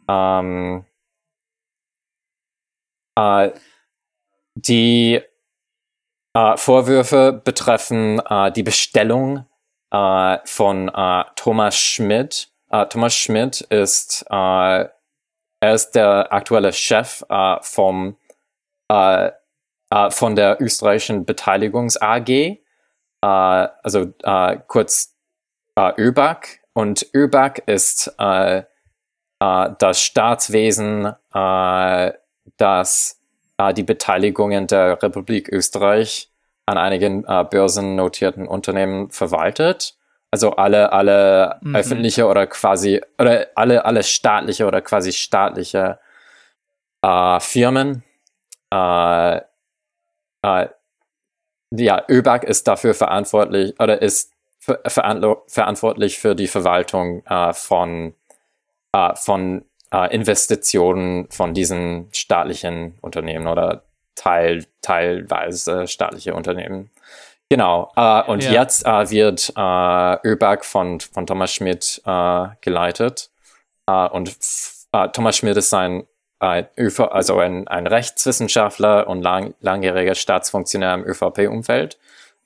Ähm, äh, die äh, Vorwürfe betreffen äh, die Bestellung äh, von äh, Thomas Schmidt. Äh, Thomas Schmidt ist, er ist der aktuelle Chef vom, von der österreichischen Beteiligungs AG. also kurz äh, ÖBAG und ÖBAG ist äh, äh, das Staatswesen, äh, das äh, die Beteiligungen der Republik Österreich an einigen äh, börsennotierten Unternehmen verwaltet. Also alle, alle mhm. öffentliche oder quasi, oder alle, alle staatliche oder quasi staatliche Firmen. Ja, ÖBAG ist dafür verantwortlich oder ist verantwortlich für die Verwaltung äh, von, äh, von äh, Investitionen von diesen staatlichen Unternehmen oder teil, teilweise staatliche Unternehmen. Genau. Äh, und Ja. jetzt äh, wird äh, ÖBAG von, von Thomas Schmidt äh, geleitet. Äh, und äh, Thomas Schmidt ist ein, ein ÖV, also ein, ein Rechtswissenschaftler und lang, langjähriger Staatsfunktionär im ÖVP-Umfeld.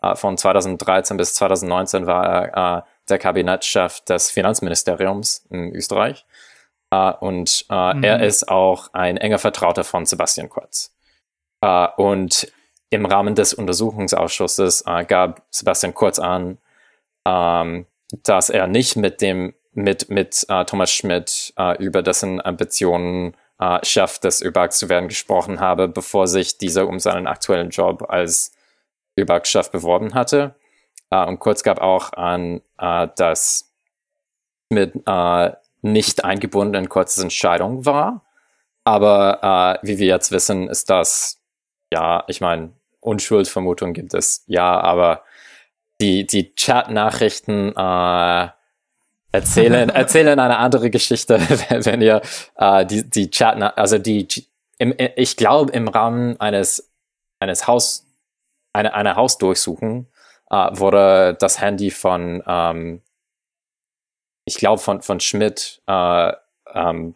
Äh, von 2013 bis 2019 war er äh, der Kabinettschef des Finanzministeriums in Österreich. Äh, und Mhm. er ist auch ein enger Vertrauter von Sebastian Kurz. Und im Rahmen des Untersuchungsausschusses gab Sebastian Kurz an, ähm, dass er nicht mit dem mit mit äh, Thomas Schmidt äh, über dessen Ambitionen äh, Chef des ÖBAG zu werden gesprochen habe, bevor sich dieser um seinen aktuellen Job als ÖBAG-Chef beworben hatte. Äh, und Kurz gab auch an, äh, dass Schmidt äh, nicht eingebunden in Kurzes Entscheidung war. Aber äh, wie wir jetzt wissen, ist das, ja, ich meine, Unschuldsvermutung gibt es, ja, aber die, die Chat-Nachrichten äh, erzählen, erzählen eine andere Geschichte, wenn wenn ihr äh, die, die Chat, also die, im, ich glaube, im Rahmen eines, eines Haus, eine, einer Hausdurchsuchung äh, wurde das Handy von, ähm, ich glaube, von, von Schmidt, äh, ähm,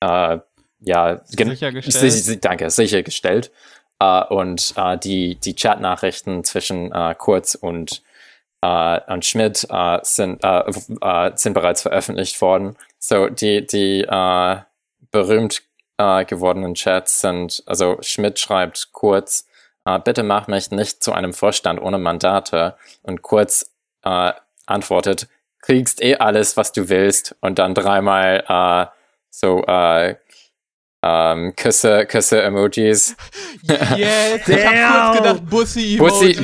äh, ja, Sichergestellt. Si- danke, sichergestellt. Äh, und äh, die, die Chatnachrichten zwischen äh, Kurz und, äh, und Schmidt äh, sind, äh, äh, sind bereits veröffentlicht worden. So, die, die äh, berühmt äh, gewordenen Chats sind, also Schmidt schreibt Kurz, bitte mach mich nicht zu einem Vorstand ohne Mandate. Und Kurz äh, antwortet, kriegst eh alles, was du willst. Und dann dreimal äh, so äh, ähm, Küsse, Küsse-Emojis. Yes, ich hab kurz gedacht. Bussi,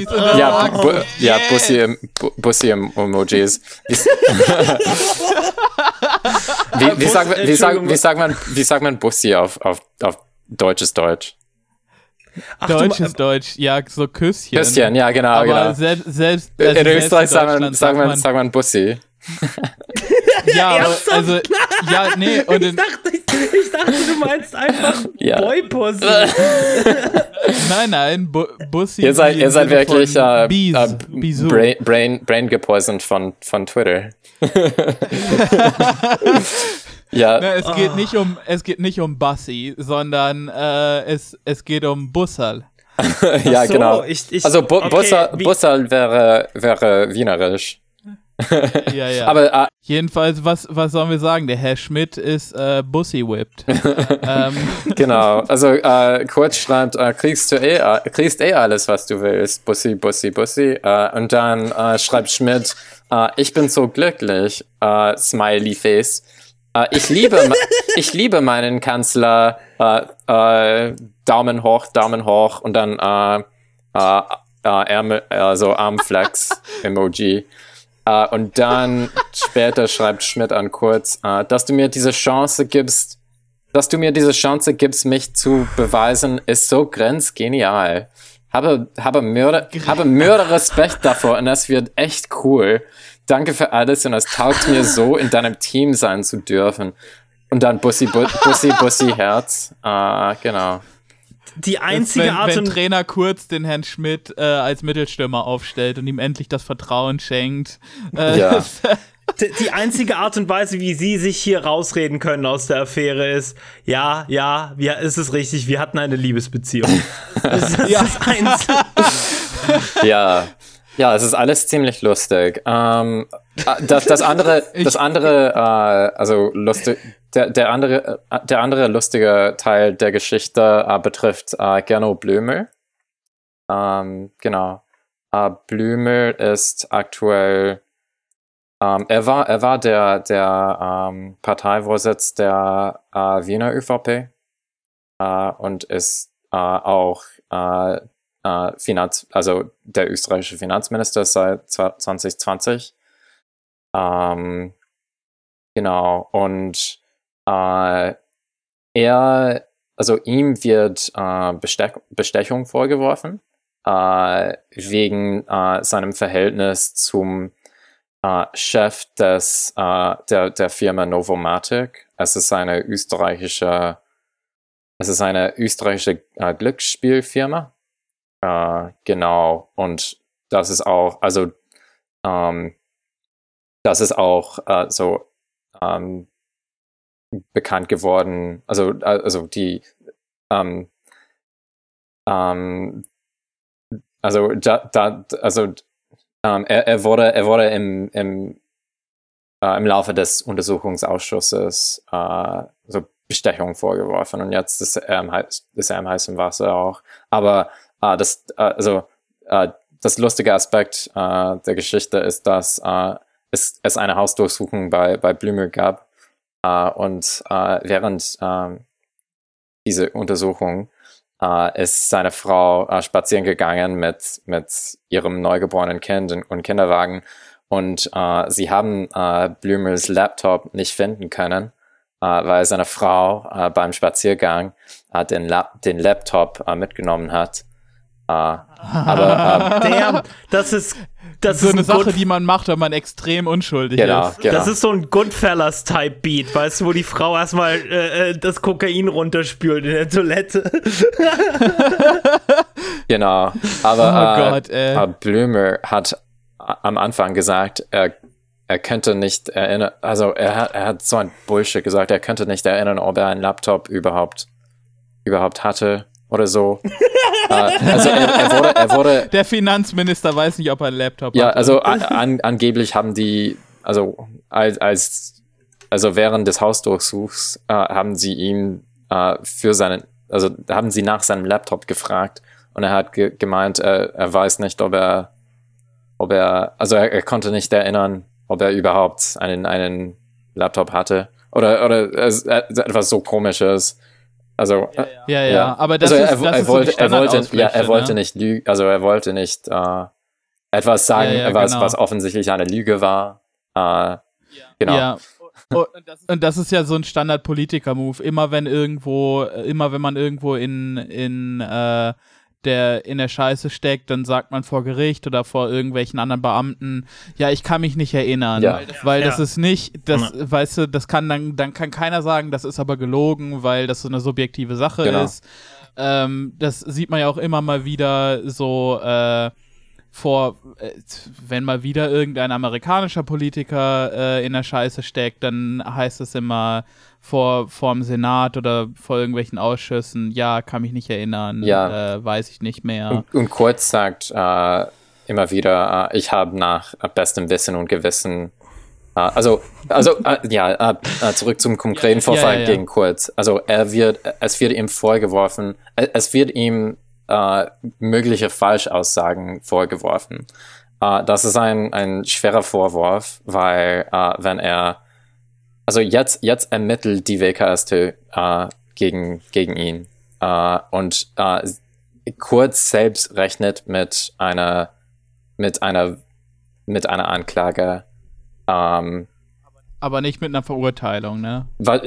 und dann ja, bu, du, ja, yes. Bussi, Bu- Bussi-Emojis. Wie, wie, wie, sagt, man- wie, Entschuldigung. wie, sagt man, wie sagt man Bussi auf, auf, auf deutsches Deutsch? Ach, du, Deutsch ist Deutsch, ja, so Küsschen. Küsschen, ja, genau, Aber genau. selbst, selbst, In also selbst Österreich sagt man, Deutschland sagt man, sagt man Bussi. ja, also, ja, nee, und ich, in, dachte, ich, ich dachte, du meinst einfach Ja. Boypussy. nein, nein, Bu Bussi. Ihr seid, ihr seid wirklich äh, Bies, äh, brain, brain, brain gepoisoned von, von Twitter. Ja, Ne, es geht nicht um, es geht nicht um Bussi, sondern äh, es, es geht um Bussal. ja, so, genau. ich- ich- also Bu okay, Bussal, Bussal wäre, wäre wienerisch. Ja, ja. Aber äh, Jedenfalls, was, was sollen wir sagen? Der Herr Schmidt ist äh, Bussi-whipped. ähm, Genau, also äh, Kurz schreibt, äh, kriegst du eh, äh, kriegst eh alles, was du willst, Bussi, Bussi, Bussi. Äh, und dann äh, schreibt Schmidt, äh, ich bin so glücklich, äh, Smiley Face. Äh, ich liebe, ich liebe meinen Kanzler, äh, äh, Daumen hoch, Daumen hoch und dann äh, äh, äh, Ärmel, also Armflex Emoji. Äh, und dann später schreibt Schmidt an Kurz, äh, dass du mir diese Chance gibst, dass du mir diese Chance gibst, mich zu beweisen, ist so grenzgenial. Habe, habe, Mörder, habe Mörder Respekt davor und das wird echt cool. Danke für alles und es taugt mir so, in deinem Team sein zu dürfen. Und dann Bussi, Bu Bussi, Bussi, Herz. Ah, genau. Die einzige wenn, Art wenn und Trainer Kurz den Herrn Schmidt äh, als Mittelstürmer aufstellt und ihm endlich das Vertrauen schenkt. Äh, Ja. die, einzige Art und Weise, wie sie sich hier rausreden können aus der Affäre ist, ja, ja, wir, ist es richtig, wir hatten eine Liebesbeziehung. Das ist Ja. das Einzige. Ja. Ja, es ist alles ziemlich lustig. Ähm, äh, das, das andere, das andere, äh, also lustig, der, der andere, äh, der andere lustige Teil der Geschichte äh, betrifft äh, Gernot Blümel. Ähm, genau. Äh, Blümel ist aktuell, ähm, er war, er war der, der ähm, Parteivorsitz der äh, Wiener ÖVP und ist auch äh, Finanz, also der österreichische Finanzminister seit 2020. Ähm, genau, und äh, er, also ihm wird äh, Bestech Bestechung vorgeworfen, äh, wegen äh, seinem Verhältnis zum äh, Chef des, der, der Firma Novomatic. Es ist eine österreichische, es ist eine österreichische Glücksspielfirma. Äh, genau. Und das ist auch, also ähm, das ist auch äh, so ähm, bekannt geworden. Also, äh, also die ähm, ähm, also da, da also ähm, er, er wurde er wurde im, im, äh, im Laufe des Untersuchungsausschusses äh, so Bestechung vorgeworfen und jetzt ist er im, ist er im heißen Wasser auch. Aber äh, das äh, also äh, das lustige Aspekt äh, der Geschichte ist, dass äh, es, es eine Hausdurchsuchung bei, bei Blümel gab. Äh, und äh, während äh, dieser Untersuchung äh, ist seine Frau äh, spazieren gegangen mit, mit ihrem neugeborenen Kind und Kinderwagen. Und äh, sie haben äh, Blümels Laptop nicht finden können, äh, weil seine Frau äh, beim Spaziergang äh, den, Lap den Laptop äh, mitgenommen hat. Äh, aber äh, Damn, das ist das so ist eine ein Sache, Good- die man macht, wenn man extrem unschuldig genau, ist. genau. Das ist so ein Goodfellas-Type-Beat, weißt du, wo die Frau erstmal äh, äh, das Kokain runterspült in der Toilette. Genau, aber Oh äh, Gott, äh, Blümer hat am Anfang gesagt, er, er könnte nicht erinnern, also er hat, er hat so ein Bullshit gesagt, er könnte nicht erinnern, ob er einen Laptop überhaupt, überhaupt hatte oder so. äh, also er, er wurde, er wurde, Der Finanzminister weiß nicht, ob er einen Laptop ja, hat. also a- an, angeblich haben die, also als, als also während des Hausdurchsuchs äh, haben sie ihm äh, für seinen, also haben sie nach seinem Laptop gefragt und er hat ge gemeint, er, er weiß nicht, ob er, ob er, also er, er konnte nicht erinnern, ob er überhaupt einen, einen Laptop hatte oder oder äh, etwas so komisches. Also äh, ja, ja, ja. aber das also ist, er, das er ist wollte, so die er wollte, ja, er wollte ne? nicht lügen, also er wollte nicht äh, etwas sagen, Ja, ja, was, genau. was offensichtlich eine Lüge war. Äh, genau. Ja. Oh, Und das ist ja so ein Standard-Politiker-Move. Immer wenn irgendwo, immer wenn man irgendwo in, in, äh, der, in der Scheiße steckt, dann sagt man vor Gericht oder vor irgendwelchen anderen Beamten, ja, ich kann mich nicht erinnern. Ja. Weil das Ja. ist nicht, das, weißt du, das kann dann, dann kann keiner sagen, das ist aber gelogen, weil das so eine subjektive Sache Genau. ist. Ähm, das sieht man ja auch immer mal wieder so, äh, vor, äh, wenn mal wieder irgendein amerikanischer Politiker äh, in der Scheiße steckt, dann heißt es immer vor vorm Senat oder vor irgendwelchen Ausschüssen, ja, kann mich nicht erinnern, Ja. äh, weiß ich nicht mehr. Und, und Kurz sagt äh, immer wieder, äh, ich habe nach bestem Wissen und Gewissen, äh, also, also äh, ja, äh, äh, zurück zum konkreten Vorfall ja, ja. gegen Kurz. Also er wird, es wird ihm vorgeworfen, äh, es wird ihm äh, mögliche Falschaussagen vorgeworfen. Äh, das ist ein, ein schwerer Vorwurf, weil äh, wenn er, also jetzt, jetzt ermittelt die WKST äh, gegen, gegen ihn. Äh, und äh, Kurz selbst rechnet mit einer, mit einer, mit einer Anklage. Ähm, Aber nicht mit einer Verurteilung, ne? wa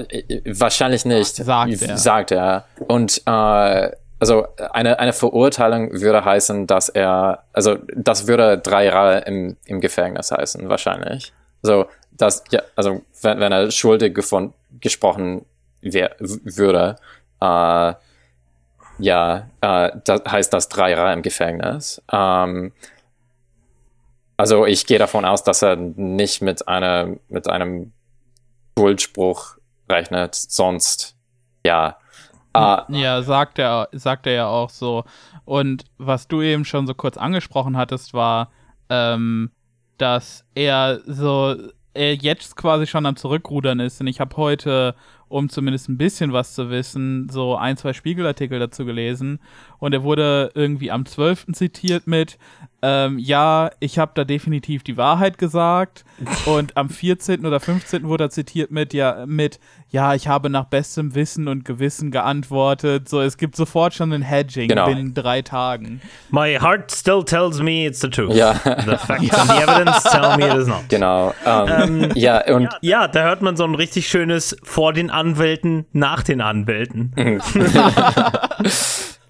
wahrscheinlich nicht, Sagt er. sagt er. Und äh, also eine, eine Verurteilung würde heißen, dass er, also das würde drei Jahre im, im Gefängnis heißen, wahrscheinlich. So, dass, ja, also wenn, wenn er schuldig gefunden, gesprochen wär, würde, äh, ja, äh, das heißt das drei Jahre im Gefängnis. Ähm, also ich gehe davon aus, dass er nicht mit einer, mit einem Schuldspruch rechnet, sonst ja. Äh, Ja, sagt er, sagt er ja auch so. Und was du eben schon so kurz angesprochen hattest, war, ähm, dass er so, er jetzt quasi schon am Zurückrudern ist. Und ich habe heute, um zumindest ein bisschen was zu wissen, so ein, zwei Spiegelartikel dazu gelesen. Und er wurde irgendwie am 12. zitiert mit, ähm, ja, ich habe da definitiv die Wahrheit gesagt. Und am 14. oder 15. wurde er zitiert mit, ja, mit, ja, ich habe nach bestem Wissen und Gewissen geantwortet. So, es gibt sofort schon ein Hedging Genau. binnen drei Tagen. My heart still tells me it's the truth. Ja. The facts and the evidence tell me it is not. genau. Ähm, ja, und Ja, da hört man so ein richtig schönes vor den Anwälten, nach den Anwälten.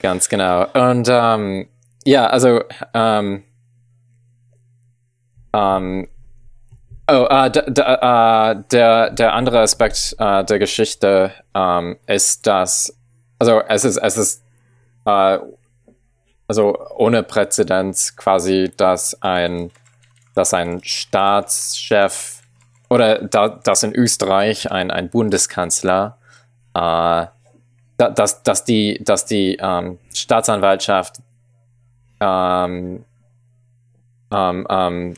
Ganz genau. Und ähm, ja, also ähm, ähm, oh, äh, äh, der, der andere Aspekt äh, der Geschichte ähm, ist, dass also es ist es ist also ohne Präzedenz quasi, dass ein, dass ein Staatschef oder da, dass in Österreich ein, ein Bundeskanzler, da, dass, dass die, dass die ähm, Staatsanwaltschaft ähm, ähm, ähm,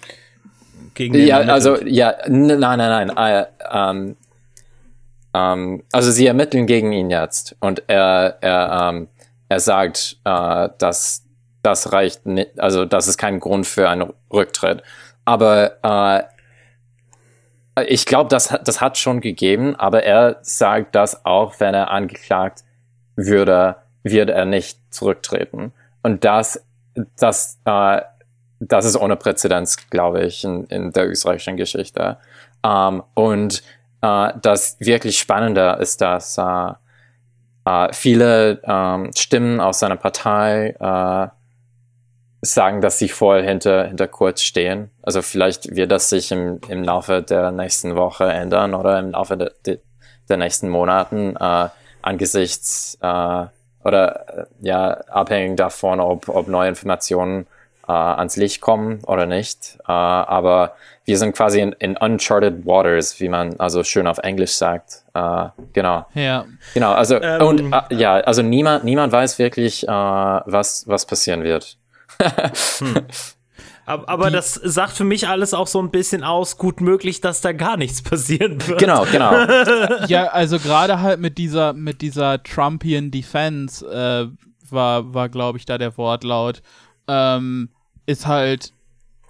Gegen den ja, also ja, nein, nein, nein. Äh, ähm, ähm, also sie ermitteln gegen ihn jetzt und er, er, er sagt, äh, dass das reicht nicht, also das ist kein Grund für einen Rücktritt. Aber äh, ich glaube, das, hat- das hat schon gegeben, aber er sagt, dass auch wenn er angeklagt würde, wird er nicht zurücktreten. Und das, das, äh, das ist ohne Präzedenz, glaube ich, in, in der österreichischen Geschichte. Ähm, und äh, das wirklich Spannende ist, dass äh, äh, viele ähm, Stimmen aus seiner Partei äh, sagen, dass sie voll hinter, hinter Kurz stehen. Also vielleicht wird das sich im, im Laufe der nächsten Woche ändern oder im Laufe de, de, der nächsten Monaten äh, angesichts äh, oder äh, ja, abhängig davon, ob, ob neue Informationen äh, ans Licht kommen oder nicht. Äh, aber wir sind quasi in, in uncharted waters, wie man also schön auf Englisch sagt. Äh, genau. Ja. Genau, also Ähm. und äh, ja, also niemand, niemand weiß wirklich, äh, was, was passieren wird. Aber, aber das sagt für mich alles auch so ein bisschen aus, gut möglich, dass da gar nichts passieren wird. Genau, genau. ja, also gerade halt mit dieser, mit dieser Trumpian Defense äh, war, war glaube ich, da der Wortlaut, ähm, ist halt,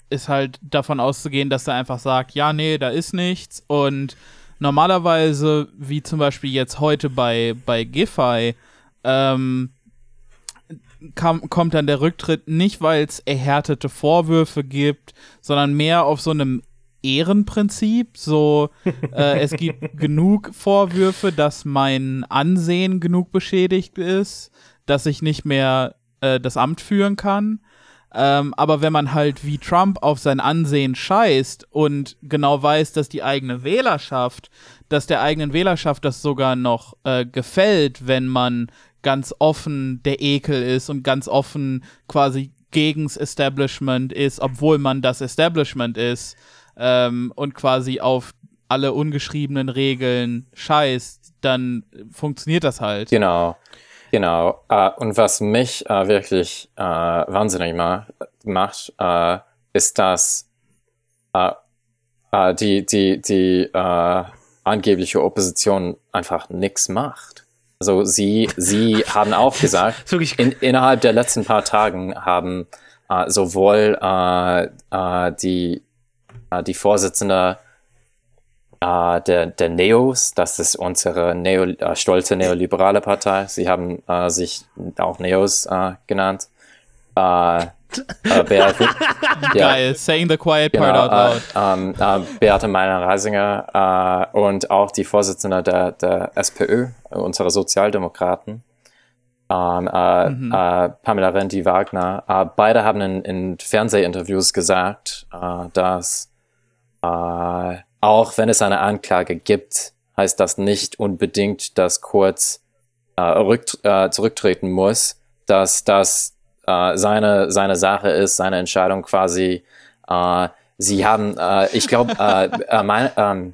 ist halt davon auszugehen, dass er einfach sagt, ja, nee, da ist nichts und normalerweise, wie zum Beispiel jetzt heute bei, bei Giffey, ähm, kam, kommt dann der Rücktritt nicht, weil es erhärtete Vorwürfe gibt, sondern mehr auf so einem Ehrenprinzip. So, äh, es gibt genug Vorwürfe, dass mein Ansehen genug beschädigt ist, dass ich nicht mehr äh, das Amt führen kann. Ähm, aber wenn man halt wie Trump auf sein Ansehen scheißt und genau weiß, dass die eigene Wählerschaft, dass der eigenen Wählerschaft das sogar noch äh, gefällt, wenn man ganz offen der Ekel ist und ganz offen quasi gegens Establishment ist, obwohl man das Establishment ist ähm, und quasi auf alle ungeschriebenen Regeln scheißt, dann funktioniert das halt. Genau, genau. Äh, und was mich äh, wirklich äh, wahnsinnig ma macht, ist, dass die, die, die angebliche Opposition einfach nichts macht. Also sie, sie haben auch gesagt, in, innerhalb der letzten paar Tagen haben äh, sowohl äh, äh, die, äh, die Vorsitzende äh, der, der Neos, das ist unsere Neo, äh, stolze neoliberale Partei. Sie haben sich auch Neos äh, genannt. Äh, Beate, ja, Geil, saying the quiet part out Genau, loud. äh, ähm, äh, Beate Meiner-Reisinger äh, und auch die Vorsitzende der, der SPÖ, unserer Sozialdemokraten, ähm, äh, äh, Pamela Rendi-Wagner. Äh, beide haben in, in Fernsehinterviews gesagt, äh, dass auch wenn es eine Anklage gibt, heißt das nicht unbedingt, dass Kurz äh, zurücktreten muss, dass das äh, seine, seine Sache ist, seine Entscheidung quasi. Äh, sie haben, äh, ich glaube, äh, äh, mein, ähm,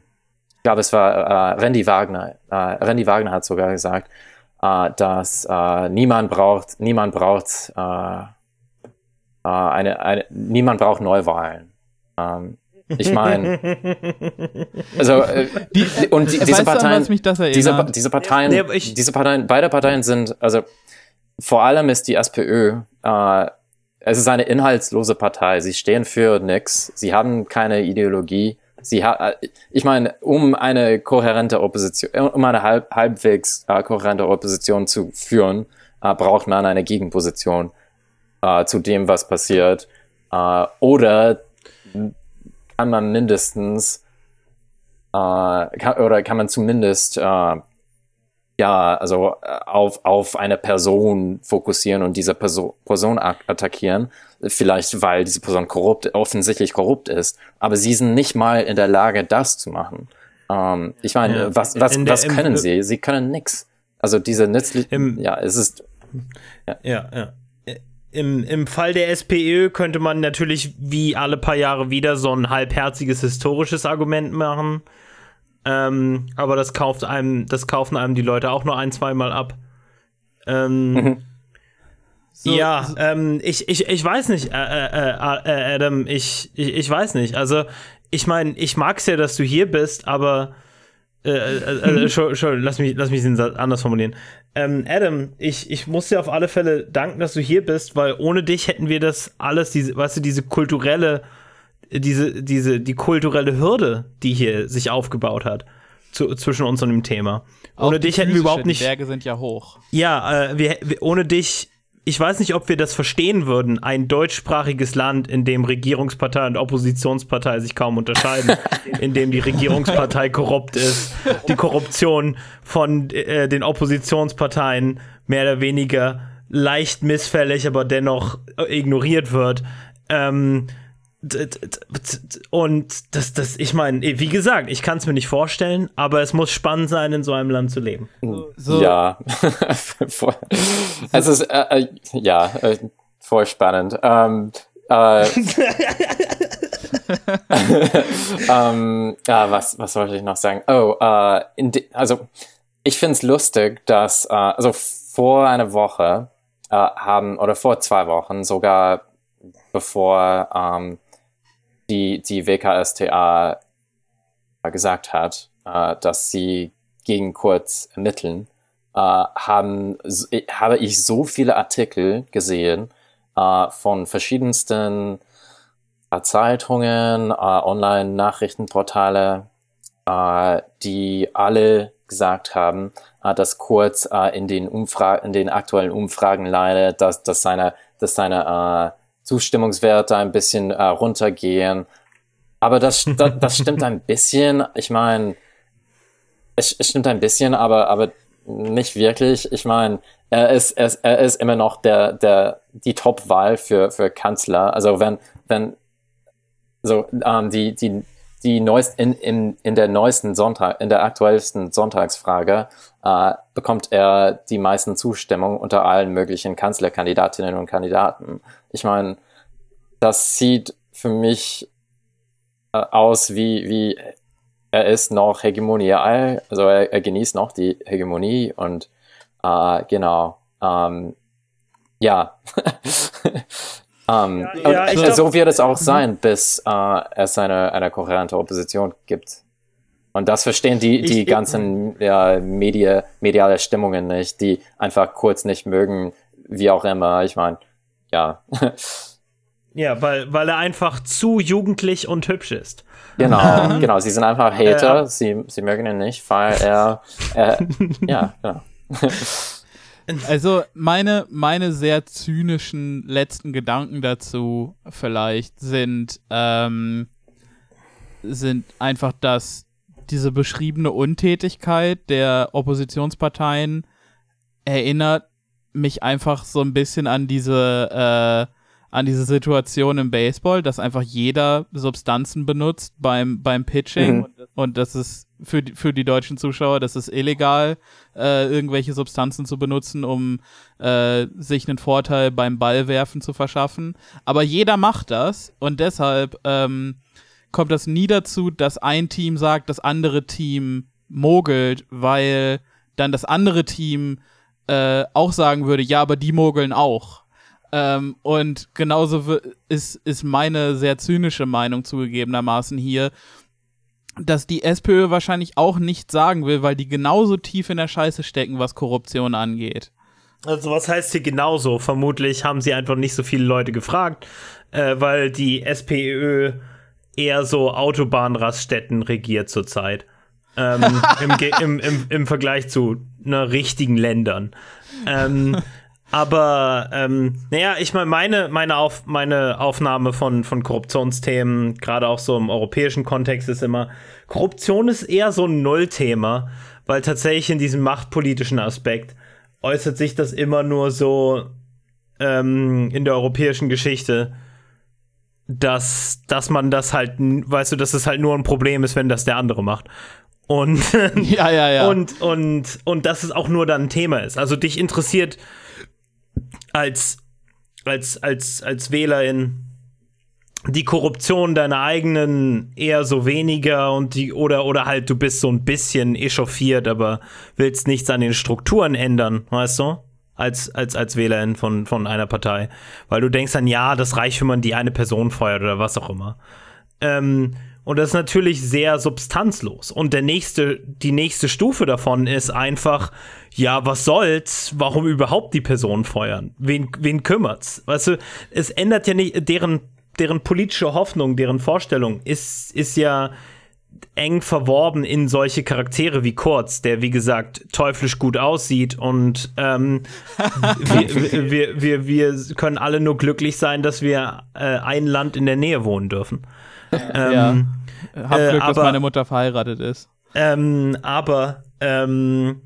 ich glaube, es war äh, Randy Wagner. Äh, Randy Wagner hat sogar gesagt, äh, dass äh, niemand braucht, niemand braucht äh, äh, eine, eine, niemand braucht Neuwahlen. Ähm, ich meine, also äh, Die, und die, diese an Parteien, was mich das erinnert? diese, diese Parteien, Nee, ich- diese Parteien, beide Parteien sind, also vor allem ist die SPÖ, äh, es ist eine inhaltslose Partei. Sie stehen für nix. Sie haben keine Ideologie. Sie ha äh, ich meine, um eine kohärente Opposition, äh, um eine halb, halbwegs äh, kohärente Opposition zu führen, äh, braucht man eine Gegenposition äh, zu dem, was passiert. Äh, oder kann man mindestens äh, kann, oder kann man zumindest äh, ja, also äh, auf, auf eine Person fokussieren und diese Perso Person ak- attackieren. Vielleicht, weil diese Person korrupt, offensichtlich korrupt ist. Aber sie sind nicht mal in der Lage, das zu machen. Ähm, ich meine, Ja. was, was, was können sie? Sie können nix. Also diese nützlichen, Im- ja, es ist, Ja, ja. im, im Fall der SPÖ könnte man natürlich wie alle paar Jahre wieder so ein halbherziges historisches Argument machen. Ähm, aber das kauft einem, das kaufen einem die Leute auch nur ein, zweimal ab. Ähm, Mhm. So, ja, so- ähm, ich, ich, ich weiß nicht, äh, äh, äh, Adam, ich, ich, ich weiß nicht. Also, ich meine, ich mag's ja, dass du hier bist, aber äh, äh, äh, schon, schon, lass mich, lass mich den Satz anders formulieren. Ähm, Adam, ich, ich muss dir auf alle Fälle danken, dass du hier bist, weil ohne dich hätten wir das alles, diese, weißt du, diese kulturelle, diese, diese, die kulturelle Hürde, die hier sich aufgebaut hat, zu, zwischen uns und dem Thema. Ohne dich hätten wir überhaupt nicht. Die Berge sind ja hoch. Ja, äh, wir, wir, ohne dich, ich weiß nicht, ob wir das verstehen würden, ein deutschsprachiges Land, in dem Regierungspartei und Oppositionspartei sich kaum unterscheiden, in dem die Regierungspartei korrupt ist, die Korruption von äh, den Oppositionsparteien mehr oder weniger leicht missfällig, aber dennoch äh, ignoriert wird. Ähm, und das, das, ich meine, wie gesagt, ich kann es mir nicht vorstellen, aber es muss spannend sein, in so einem Land zu leben. So, Ja. Voll. es ist, äh, äh, ja, äh, voll spannend. Ähm, äh, ähm, ja, was, was wollte ich noch sagen? Oh, äh, in de, also ich finde es lustig, dass, äh, also vor einer Woche äh, haben, oder vor zwei Wochen, sogar bevor ähm, die, die WKSTA gesagt hat, äh, dass sie gegen Kurz ermitteln, äh, haben, s- habe ich so viele Artikel gesehen äh, von verschiedensten äh, Zeitungen, äh, Online-Nachrichtenportale, äh, die alle gesagt haben, äh, dass Kurz äh, in den in den aktuellen Umfragen leidet, dass, dass seine, dass seine äh, Zustimmungswerte ein bisschen äh, runtergehen. Aber das, das, das stimmt ein bisschen. Ich meine, es, es stimmt ein bisschen, aber, aber nicht wirklich. Ich meine, er ist, er ist, er ist immer noch der, der, die Top-Wahl für, für Kanzler. Also wenn, wenn, so, ähm, die, die, die neuest, in, in, in der neuesten Sonntag, in der aktuellsten Sonntagsfrage, äh, bekommt er die meisten Zustimmung unter allen möglichen Kanzlerkandidatinnen und Kandidaten. Ich meine, das sieht für mich äh, aus wie, wie er ist noch hegemonial, also er, er genießt noch die Hegemonie und äh, genau, ähm, ja. ähm, Ja, ja, glaub- so wird es auch sein, bis äh, es eine, eine kohärente Opposition gibt. Und das verstehen die, die Ich- ganzen ja, Media, mediale Stimmungen nicht, die einfach kurz nicht mögen, wie auch immer. Ich meine, ja, Ja, weil, weil er einfach zu jugendlich und hübsch ist. genau, genau. Sie sind einfach Hater, Äh, sie, sie mögen ihn nicht, weil er, er ja, genau. Also meine, meine sehr zynischen letzten Gedanken dazu vielleicht sind, ähm, sind einfach, dass diese beschriebene Untätigkeit der Oppositionsparteien erinnert mich einfach so ein bisschen an diese, äh, an diese Situation im Baseball, dass einfach jeder Substanzen benutzt beim, beim Pitching Mhm. und das ist für die, für die deutschen Zuschauer, das ist illegal, äh, irgendwelche Substanzen zu benutzen, um äh, sich einen Vorteil beim Ballwerfen zu verschaffen. Aber jeder macht das und deshalb ähm, kommt das nie dazu, dass ein Team sagt, das andere Team mogelt, weil dann das andere Team äh, auch sagen würde, ja, aber die mogeln auch. Ähm, und genauso ist, ist meine sehr zynische Meinung zugegebenermaßen hier, dass die SPÖ wahrscheinlich auch nicht sagen will, weil die genauso tief in der Scheiße stecken, was Korruption angeht. Also was heißt hier genauso? Vermutlich haben sie einfach nicht so viele Leute gefragt, äh, weil die SPÖ eher so Autobahnraststätten regiert zurzeit. Ähm, im, im, im, Im Vergleich zu ne, richtigen Ländern. Ähm, aber ähm, naja, ich meine, meine, meine, Auf, meine Aufnahme von, von Korruptionsthemen, gerade auch so im europäischen Kontext, ist immer, Korruption ist eher so ein Nullthema, weil tatsächlich in diesem machtpolitischen Aspekt äußert sich das immer nur so ähm, in der europäischen Geschichte, dass, dass man das halt, weißt du, dass es halt nur ein Problem ist, wenn das der andere macht. Und, Ja, ja, ja. und, und, und dass es auch nur dann ein Thema ist. Also dich interessiert als, als, als, als Wählerin die Korruption deiner eigenen eher so weniger und die oder oder halt du bist so ein bisschen echauffiert, aber willst nichts an den Strukturen ändern, weißt du? Als, als, als Wählerin von, von einer Partei. Weil du denkst dann, ja, das reicht, wenn man die eine Person feuert oder was auch immer. Ähm, und das ist natürlich sehr substanzlos. Und der nächste, die nächste Stufe davon ist einfach, ja, was soll's? Warum überhaupt die Person feuern? Wen, wen kümmert's? Weißt du, es ändert ja nicht, deren deren politische Hoffnung, deren Vorstellung ist, ist ja eng verworben in solche Charaktere wie Kurz, der wie gesagt teuflisch gut aussieht und ähm, wir, wir, wir, wir, können alle nur glücklich sein, dass wir äh, ein Land in der Nähe wohnen dürfen. Ähm, ja. Hab Glück, äh, aber, dass meine Mutter verheiratet ist. Ähm, aber ähm,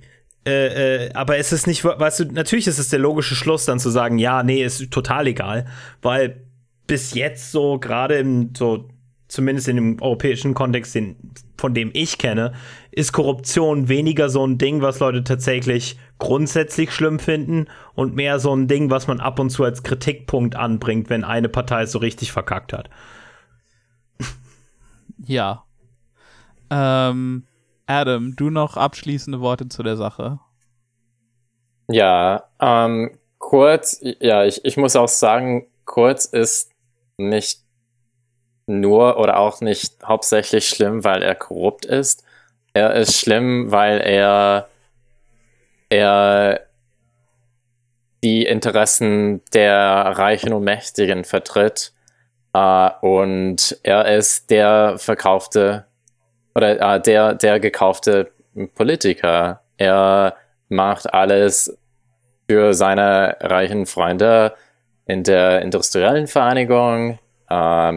äh, äh, aber es ist nicht, weißt du, natürlich ist es der logische Schluss, dann zu sagen, ja, nee, ist total egal, weil bis jetzt so, gerade im so, zumindest in dem europäischen Kontext, den, von dem ich kenne, ist Korruption weniger so ein Ding, was Leute tatsächlich grundsätzlich schlimm finden und mehr so ein Ding, was man ab und zu als Kritikpunkt anbringt, wenn eine Partei es so richtig verkackt hat. Ja. Ähm, Adam, du noch abschließende Worte zu der Sache? Ja, ähm, kurz, ja, ich, ich muss auch sagen, kurz ist nicht nur oder auch nicht hauptsächlich schlimm, weil er korrupt ist. Er ist schlimm, weil er, er die Interessen der Reichen und Mächtigen vertritt. Uh, und er ist der verkaufte oder uh, der, der gekaufte Politiker. Er macht alles für seine reichen Freunde in der industriellen Vereinigung, äh,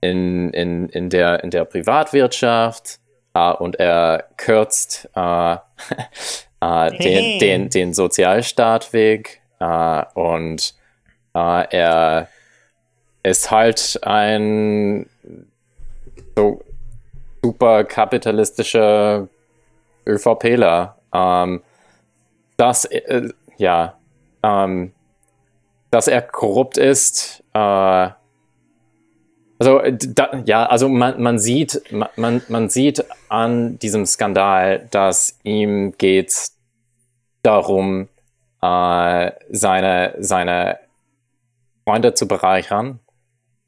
in, in, in, der, in der Privatwirtschaft. Und er kürzt den, den, den Sozialstaat weg und er ist halt ein so super kapitalistischer ÖVPler. Ähm, das, ja, ähm, dass er korrupt ist. Äh, also da, ja, also man, man sieht, man, man sieht an diesem Skandal, dass ihm geht darum, äh, seine, seine Freunde zu bereichern.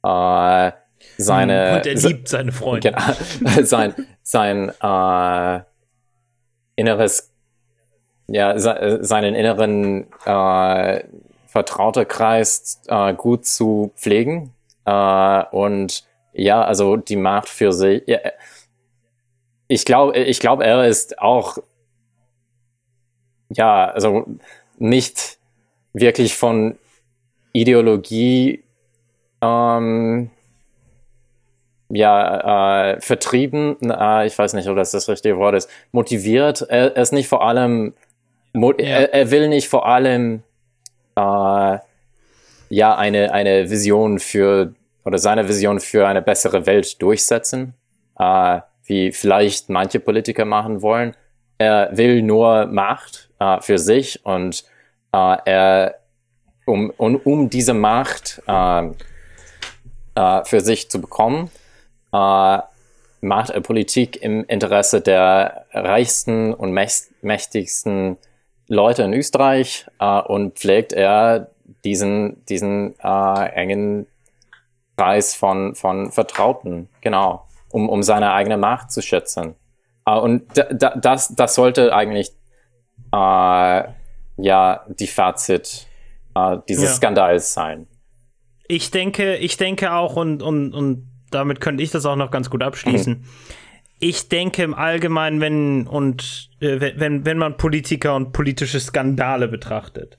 Äh, seine, hm, Und er liebt seine Freunde. Genau, sein sein äh, inneres, ja, seinen inneren äh, vertrauter Kreis äh, gut zu pflegen. Äh, und ja, also die Macht für sich. Ja, ich glaube, ich glaube, er ist auch ja, also nicht wirklich von Ideologie ähm, ja, äh, vertrieben, äh, ich weiß nicht, ob das das richtige Wort ist, motiviert. Er, er ist nicht vor allem, ja. er, er, will nicht vor allem äh, ja eine, eine Vision für oder seine Vision für eine bessere Welt durchsetzen, äh, wie vielleicht manche Politiker machen wollen. Er will nur Macht äh, für sich und äh, er um, um, um diese Macht äh, äh, für sich zu bekommen, äh, macht er Politik im Interesse der reichsten und mächtigsten Leute in Österreich äh, und pflegt er diesen, diesen äh, engen Kreis von, von Vertrauten, genau, um, um seine eigene Macht zu schätzen. Äh, und das, das sollte eigentlich äh, ja die Fazit äh, dieses ja. Skandals sein. Ich denke, ich denke auch, und, und, und damit könnte ich das auch noch ganz gut abschließen. Mhm ich denke im Allgemeinen, wenn und äh, wenn, wenn man Politiker und politische Skandale betrachtet,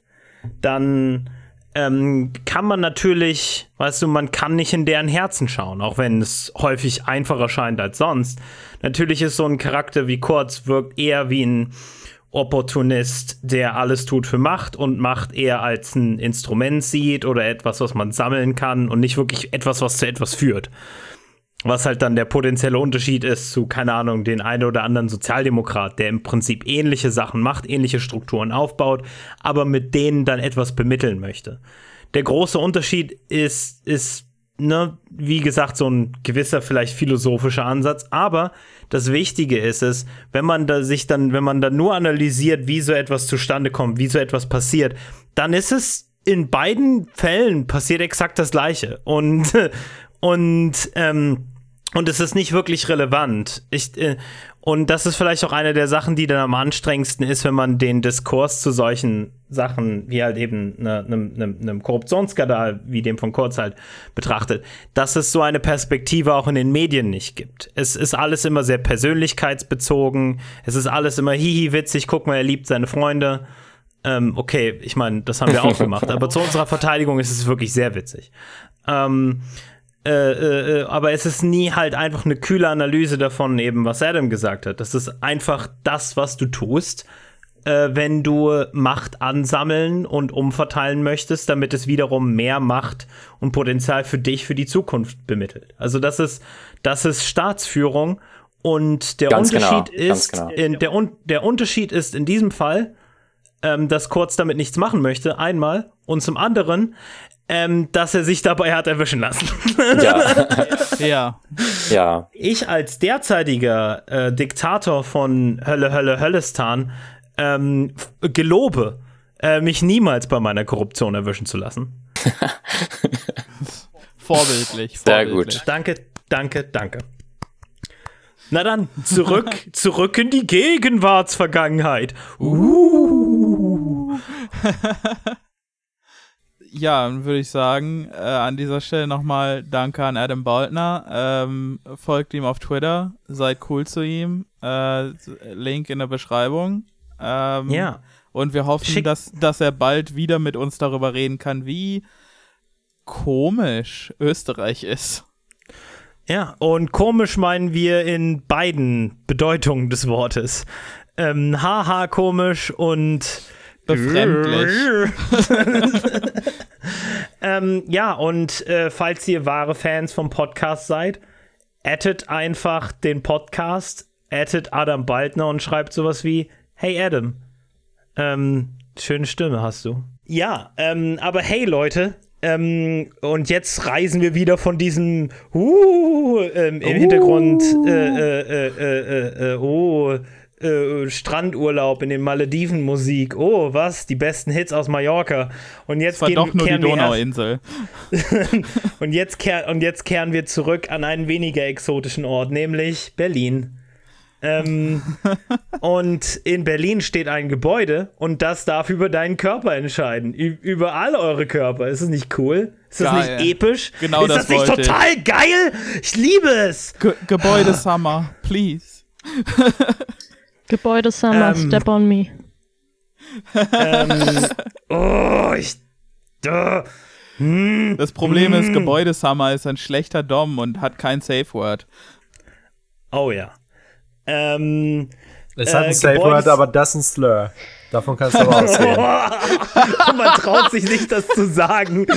dann ähm, kann man natürlich, weißt du, man kann nicht in deren Herzen schauen, auch wenn es häufig einfacher scheint als sonst. Natürlich ist so ein Charakter wie Kurz wirkt eher wie ein Opportunist, der alles tut für Macht und Macht eher als ein Instrument sieht oder etwas, was man sammeln kann und nicht wirklich etwas, was zu etwas führt. Was halt dann der potenzielle Unterschied ist zu, keine Ahnung, den einen oder anderen Sozialdemokrat, der im Prinzip ähnliche Sachen macht, ähnliche Strukturen aufbaut, aber mit denen dann etwas bemitteln möchte. der große Unterschied ist, ist, ne, wie gesagt, so ein gewisser vielleicht philosophischer Ansatz, aber das Wichtige ist es, wenn man da sich dann, wenn man dann nur analysiert, wie so etwas zustande kommt, wie so etwas passiert, dann ist es in beiden Fällen passiert exakt das Gleiche. Und, und, ähm, und es ist nicht wirklich relevant. Ich, äh, und das ist vielleicht auch eine der Sachen, die dann am anstrengendsten ist, wenn man den Diskurs zu solchen Sachen, wie halt eben einem ne, ne, Korruptionsskandal wie dem von Kurz halt betrachtet, dass es so eine Perspektive auch in den Medien nicht gibt. Es ist alles immer sehr persönlichkeitsbezogen. Es ist alles immer hihi witzig. Guck mal, er liebt seine Freunde. Ähm, okay, ich meine, das haben wir auch gemacht. Aber zu unserer Verteidigung ist es wirklich sehr witzig. Ähm, äh, äh, aber es ist nie halt einfach eine kühle Analyse davon, eben was Adam gesagt hat. Das ist einfach das, was du tust, äh, wenn du Macht ansammeln und umverteilen möchtest, damit es wiederum mehr Macht und Potenzial für dich für die Zukunft bemittelt. Also das ist, das ist Staatsführung und der ganz Unterschied genau, ist, genau. in, der, der Unterschied ist in diesem Fall, ähm, dass Kurz damit nichts machen möchte, einmal. Und zum anderen, ähm, dass er sich dabei hat erwischen lassen. Ja. ja. Ja. Ich als derzeitiger äh, Diktator von Hölle, Hölle, Höllestan ähm, gelobe, äh, mich niemals bei meiner Korruption erwischen zu lassen. vorbildlich, vorbildlich. Sehr gut. Danke, danke, danke. Na dann, zurück, zurück in die Gegenwartsvergangenheit. Uh. Ja, dann würde ich sagen, äh, an dieser Stelle nochmal Danke an Adam Baldner. Ähm, folgt ihm auf Twitter, seid cool zu ihm. Äh, Link in der Beschreibung. Ähm, ja. Und wir hoffen, dass, dass er bald wieder mit uns darüber reden kann, wie komisch Österreich ist. Ja, und komisch meinen wir in beiden Bedeutungen des Wortes. Ähm, haha, komisch und befremdlich. ähm, ja, und äh, falls ihr wahre Fans vom Podcast seid, addet einfach den Podcast, addet Adam Baldner und schreibt sowas wie: Hey Adam, ähm, schöne Stimme hast du. Ja, ähm, aber hey Leute, ähm, und jetzt reisen wir wieder von diesem uh, ähm, im uh. Hintergrund äh, äh, äh, äh oh, äh, Strandurlaub in den Malediven Musik. Oh, was? Die besten Hits aus Mallorca. Und jetzt das war gehen, doch nur die Donauinsel. und, jetzt kehr, und jetzt kehren wir zurück an einen weniger exotischen Ort, nämlich Berlin. Ähm, und in Berlin steht ein Gebäude und das darf über deinen Körper entscheiden. Ü über all eure Körper. Ist es nicht cool? Ist das geil. nicht episch? Genau Ist das, das nicht total ich. geil? Ich liebe es. Ge Gebäude Summer, please. Gebäude Summer, ähm, step on me. Ähm, oh, ich. Uh, hm, das Problem hm. ist, Gebäude Summer ist ein schlechter Dom und hat kein Safe Word. Oh ja. Ähm, es hat ein äh, Safe Word, aber das ist ein Slur. Davon kannst du aber ausgehen. Man traut sich nicht, das zu sagen.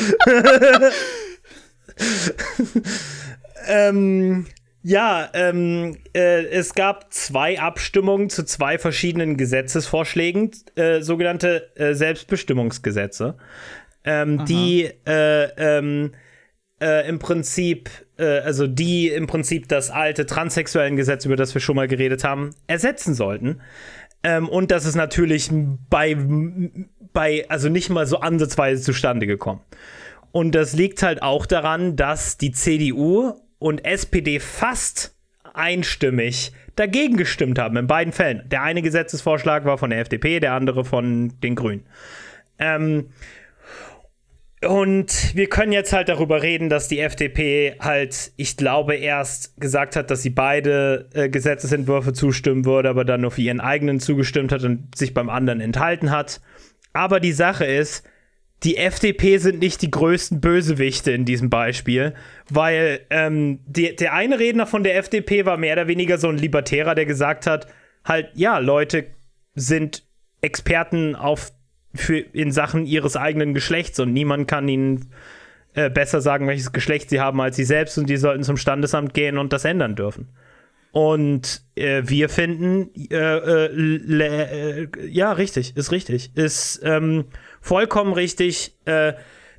ähm, ja, ähm, äh, es gab zwei Abstimmungen zu zwei verschiedenen Gesetzesvorschlägen, äh, sogenannte äh, Selbstbestimmungsgesetze, ähm, die äh, ähm, äh, im Prinzip, äh, also die im Prinzip das alte transsexuellen Gesetz, über das wir schon mal geredet haben, ersetzen sollten. Ähm, und das ist natürlich bei, bei, also nicht mal so ansatzweise zustande gekommen. Und das liegt halt auch daran, dass die CDU und SPD fast einstimmig dagegen gestimmt haben, in beiden Fällen. Der eine Gesetzesvorschlag war von der FDP, der andere von den Grünen. Ähm, und wir können jetzt halt darüber reden, dass die FDP halt, ich glaube, erst gesagt hat, dass sie beide äh, Gesetzesentwürfe zustimmen würde, aber dann nur für ihren eigenen zugestimmt hat und sich beim anderen enthalten hat. Aber die Sache ist, die FDP sind nicht die größten Bösewichte in diesem Beispiel, weil ähm, die, der eine Redner von der FDP war mehr oder weniger so ein Libertärer, der gesagt hat, halt, ja, Leute sind Experten auf für, in Sachen ihres eigenen Geschlechts und niemand kann ihnen äh, besser sagen, welches Geschlecht sie haben als sie selbst und die sollten zum Standesamt gehen und das ändern dürfen. Und äh, wir finden, äh, äh ja, richtig, ist richtig. Ist ähm, vollkommen richtig. Äh,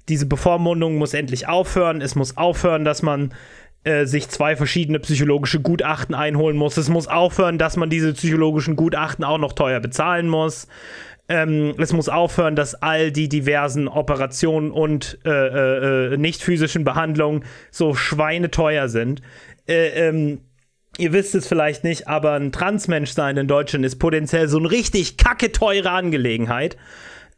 diese Bevormundung muss endlich aufhören. Es muss aufhören, dass man äh, sich zwei verschiedene psychologische Gutachten einholen muss. Es muss aufhören, dass man diese psychologischen Gutachten auch noch teuer bezahlen muss. Ähm, es muss aufhören, dass all die diversen Operationen und äh, äh, äh nicht physischen Behandlungen so schweineteuer sind. Äh, ähm, ihr wisst es vielleicht nicht, aber ein Transmensch sein in Deutschland ist potenziell so eine richtig kacke teure Angelegenheit.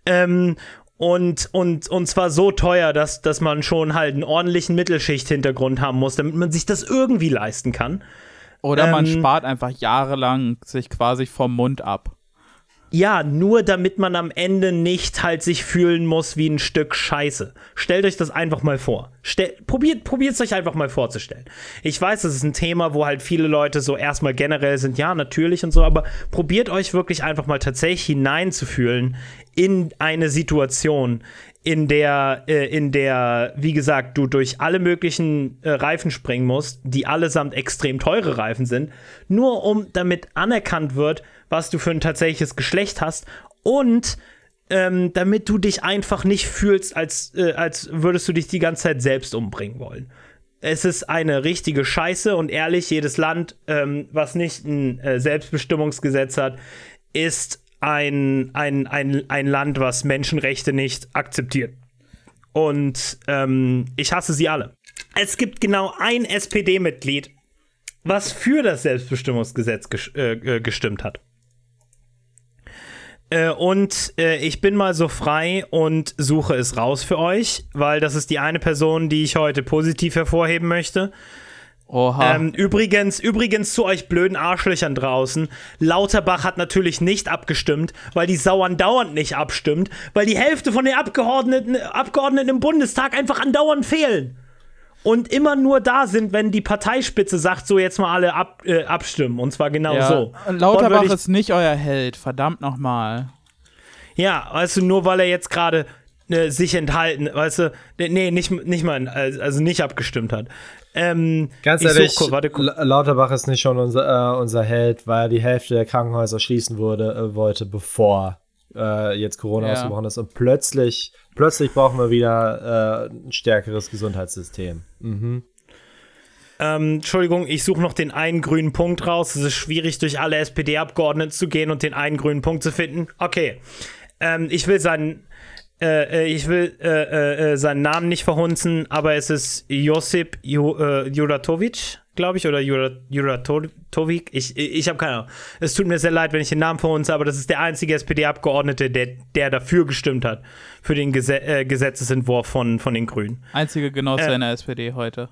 Ähm, und, und, und zwar so teuer, dass, dass man schon halt einen ordentlichen Mittelschicht-Hintergrund haben muss, damit man sich das irgendwie leisten kann. Oder man ähm, spart einfach jahrelang sich quasi vom Mund ab. Ja, nur damit man am Ende nicht halt sich fühlen muss wie ein Stück Scheiße. Stellt euch das einfach mal vor. Stell, probiert es euch einfach mal vorzustellen. Ich weiß, das ist ein Thema, wo halt viele Leute so erstmal generell sind, ja, natürlich und so, aber probiert euch wirklich einfach mal tatsächlich hineinzufühlen in eine Situation, in der, äh, in der, wie gesagt, du durch alle möglichen äh, Reifen springen musst, die allesamt extrem teure Reifen sind, nur um damit anerkannt wird, was du für ein tatsächliches Geschlecht hast und ähm, damit du dich einfach nicht fühlst, als, äh, als würdest du dich die ganze Zeit selbst umbringen wollen. Es ist eine richtige Scheiße und ehrlich, jedes Land, ähm, was nicht ein äh, Selbstbestimmungsgesetz hat, ist ein, ein, ein, ein Land, was Menschenrechte nicht akzeptiert. Und ähm, ich hasse sie alle. Es gibt genau ein SPD-Mitglied, was für das Selbstbestimmungsgesetz ges äh, äh gestimmt hat. Äh, und äh, ich bin mal so frei und suche es raus für euch, weil das ist die eine Person, die ich heute positiv hervorheben möchte. Oha. Ähm, übrigens, übrigens zu euch blöden Arschlöchern draußen. Lauterbach hat natürlich nicht abgestimmt, weil die Sau andauernd nicht abstimmt, weil die Hälfte von den Abgeordneten, Abgeordneten im Bundestag einfach andauernd fehlen und immer nur da sind, wenn die Parteispitze sagt, so jetzt mal alle ab, äh, abstimmen. Und zwar genau ja, so. Lauterbach ist nicht euer Held, verdammt nochmal. Ja, weißt du, nur weil er jetzt gerade äh, sich enthalten, weißt du, nee, nicht, nicht mal, also nicht abgestimmt hat. Ähm, Ganz ehrlich, such, warte, Lauterbach ist nicht schon unser, äh, unser Held, weil er die Hälfte der Krankenhäuser schließen wurde, äh, wollte, bevor äh, jetzt Corona ja. ausgebrochen ist. Und plötzlich, plötzlich brauchen wir wieder äh, ein stärkeres Gesundheitssystem. Mhm. Ähm, Entschuldigung, ich suche noch den einen grünen Punkt raus. Es ist schwierig, durch alle SPD-Abgeordneten zu gehen und den einen grünen Punkt zu finden. Okay. Ähm, ich will seinen. Äh, äh ich will äh, äh, äh, seinen Namen nicht verhunzen, aber es ist Josip Juratovic glaube ich, oder Juratovic. Ich, ich habe keine Ahnung. Es tut mir sehr leid, wenn ich den Namen verhunze, aber das ist der einzige SPD-Abgeordnete, der, der dafür gestimmt hat, für den Gese äh, Gesetzesentwurf von, von den Grünen. Einzige Genosse äh, in der SPD heute.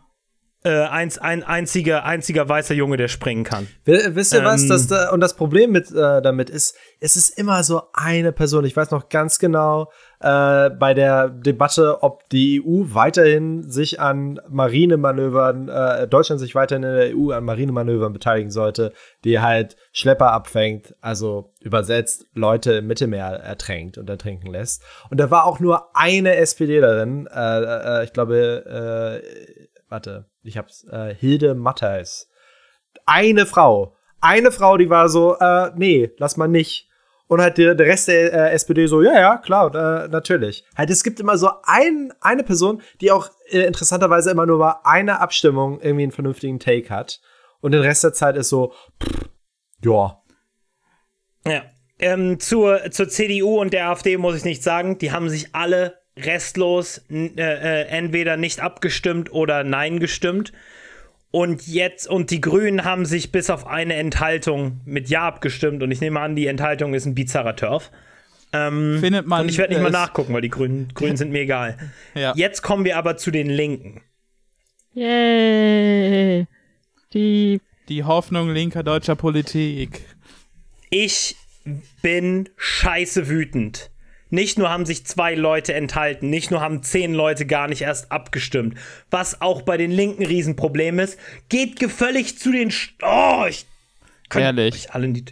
Äh, eins, ein einziger, einziger weißer Junge, der springen kann. Wisst ihr was? Ähm, das, und das Problem mit, äh, damit ist, es ist immer so eine Person. Ich weiß noch ganz genau, äh, bei der Debatte, ob die EU weiterhin sich an Marinemanövern, äh, Deutschland sich weiterhin in der EU an Marinemanövern beteiligen sollte, die halt Schlepper abfängt, also übersetzt Leute im Mittelmeer ertränkt und ertrinken lässt. Und da war auch nur eine SPD darin, äh, äh, ich glaube, äh, warte, ich hab's, äh, Hilde Mattheis. Eine Frau. Eine Frau, die war so, nee, lass mal nicht. Und halt der, der Rest der äh, SPD so, ja, ja, klar, äh, natürlich. Halt, es gibt immer so ein, eine Person, die auch äh, interessanterweise immer nur bei einer Abstimmung irgendwie einen vernünftigen Take hat. Und den Rest der Zeit ist so, pff, ja. Ja. Ähm, zur, zur CDU und der AfD muss ich nicht sagen, die haben sich alle restlos äh, äh, entweder nicht abgestimmt oder nein gestimmt. Und jetzt, und die Grünen haben sich bis auf eine Enthaltung mit Ja abgestimmt. Und ich nehme an, die Enthaltung ist ein bizarrer Turf. Ähm, Findet man. Und ich werde nicht mal nachgucken, weil die Grünen, Grünen sind mir egal. ja. Jetzt kommen wir aber zu den Linken. Yay! Die. Die Hoffnung linker deutscher Politik. Ich bin scheiße wütend. Nicht nur haben sich zwei Leute enthalten, nicht nur haben zehn Leute gar nicht erst abgestimmt, was auch bei den Linken Riesenproblem ist, geht gefällig zu den. St oh, ich Ehrlich. alle die,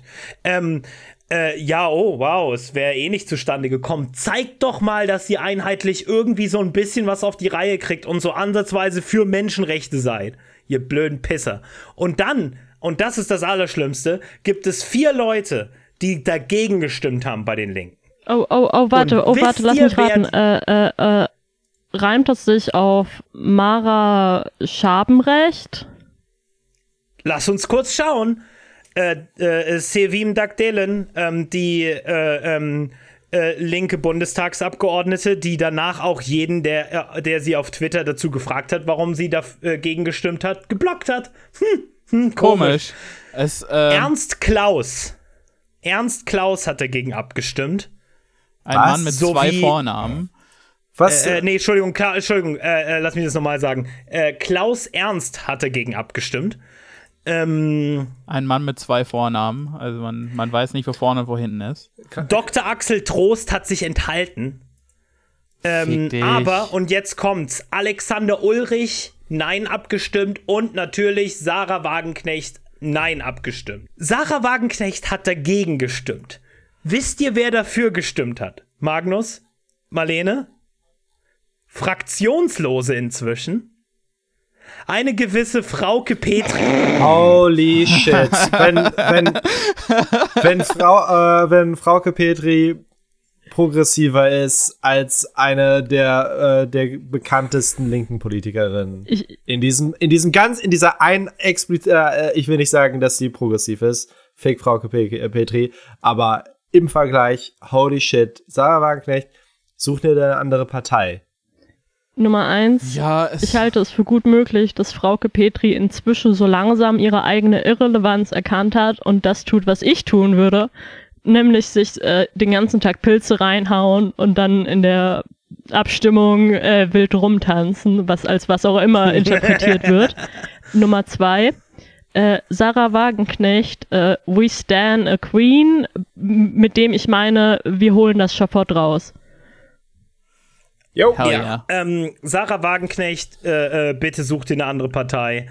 ähm, äh, ja, oh, wow, es wäre eh nicht zustande gekommen. Zeigt doch mal, dass ihr einheitlich irgendwie so ein bisschen was auf die Reihe kriegt und so ansatzweise für Menschenrechte seid. Ihr blöden Pisser. Und dann, und das ist das Allerschlimmste, gibt es vier Leute, die dagegen gestimmt haben bei den Linken. Oh, oh, oh, warte, oh, warte, lass mich raten. Äh, äh, äh, reimt es sich auf Mara Schabenrecht? Lass uns kurz schauen. Äh, äh, Sevim Dagdelen, ähm, die äh, ähm, äh, linke Bundestagsabgeordnete, die danach auch jeden, der, äh, der sie auf Twitter dazu gefragt hat, warum sie dagegen gestimmt hat, geblockt hat. Hm, hm, komisch. Komisch. Es, ähm, Ernst Klaus. Ernst Klaus hat dagegen abgestimmt. Ein Was? Mann mit So zwei Vornamen. Was? Äh, nee, Entschuldigung, Kla Entschuldigung, äh, äh, lass mich das nochmal sagen. Äh, Klaus Ernst hat dagegen abgestimmt. Ähm, Ein Mann mit zwei Vornamen. Also man, man weiß nicht, wo vorne und wo hinten ist. Dr. Axel Trost hat sich enthalten. Ähm, aber, und jetzt kommt's, Alexander Ulrich, nein abgestimmt und natürlich Sarah Wagenknecht, nein abgestimmt. Sarah Wagenknecht hat dagegen gestimmt. Wisst ihr, wer dafür gestimmt hat? Magnus? Marlene? Fraktionslose inzwischen? Eine gewisse Frauke Petri. Holy shit. wenn, wenn, wenn, Frau, äh, wenn Frauke Petri progressiver ist als eine der, äh, der bekanntesten linken Politikerinnen. Ich, In diesem, in diesem ganz, in dieser ein explizit, äh, ich will nicht sagen, dass sie progressiv ist, Fake Frauke Pe äh, Petri, aber im Vergleich, holy shit, Sarah Wagenknecht, such dir eine andere Partei. Nummer eins. Ja, es, Ich halte es für gut möglich, dass Frauke Petri inzwischen so langsam ihre eigene Irrelevanz erkannt hat und das tut, was ich tun würde, nämlich sich äh, den ganzen Tag Pilze reinhauen und dann in der Abstimmung äh, wild rumtanzen, was als was auch immer interpretiert wird. Nummer zwei. Äh, Sarah Wagenknecht, äh, We Stand a Queen, mit dem ich meine, wir holen das Schafott raus. Jo. Ja, yeah. ähm, Sarah Wagenknecht, äh, äh, bitte such dir eine andere Partei.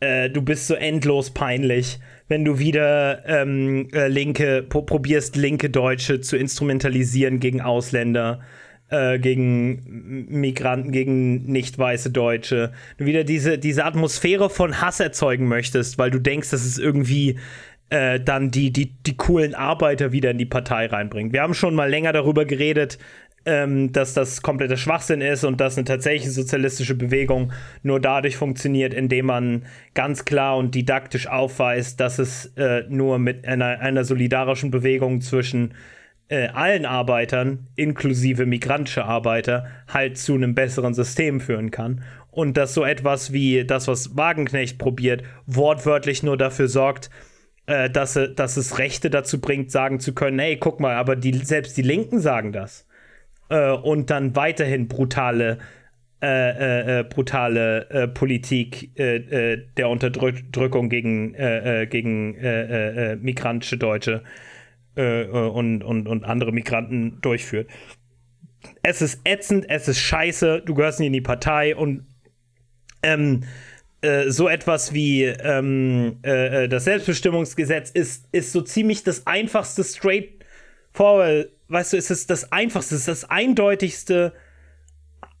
Äh, du bist so endlos peinlich, wenn du wieder ähm, äh, Linke, pro probierst, linke Deutsche zu instrumentalisieren gegen Ausländer, äh, gegen Migranten, gegen nicht weiße Deutsche. Du wieder diese, diese Atmosphäre von Hass erzeugen möchtest, weil du denkst, dass es irgendwie äh, dann die, die, die coolen Arbeiter wieder in die Partei reinbringt. Wir haben schon mal länger darüber geredet, ähm, dass das kompletter Schwachsinn ist und dass eine tatsächliche sozialistische Bewegung nur dadurch funktioniert, indem man ganz klar und didaktisch aufweist, dass es äh, nur mit einer, einer solidarischen Bewegung zwischen äh, allen Arbeitern, inklusive migrantische Arbeiter, halt zu einem besseren System führen kann. Und dass so etwas wie das, was Wagenknecht probiert, wortwörtlich nur dafür sorgt, äh, dass, äh, dass es Rechte dazu bringt, sagen zu können, hey, guck mal, aber die, selbst die Linken sagen das. Äh, und dann weiterhin brutale, äh, äh, brutale Politik der Unterdrückung gegen, gegen migrantische Deutsche äh, äh, und, und, und andere Migranten durchführt. Es ist ätzend, es ist scheiße, du gehörst nicht in die Partei und ähm, äh, so etwas wie ähm, äh, äh, das Selbstbestimmungsgesetz ist, ist so ziemlich das einfachste straight forward, weißt du, es ist das einfachste, es ist das eindeutigste.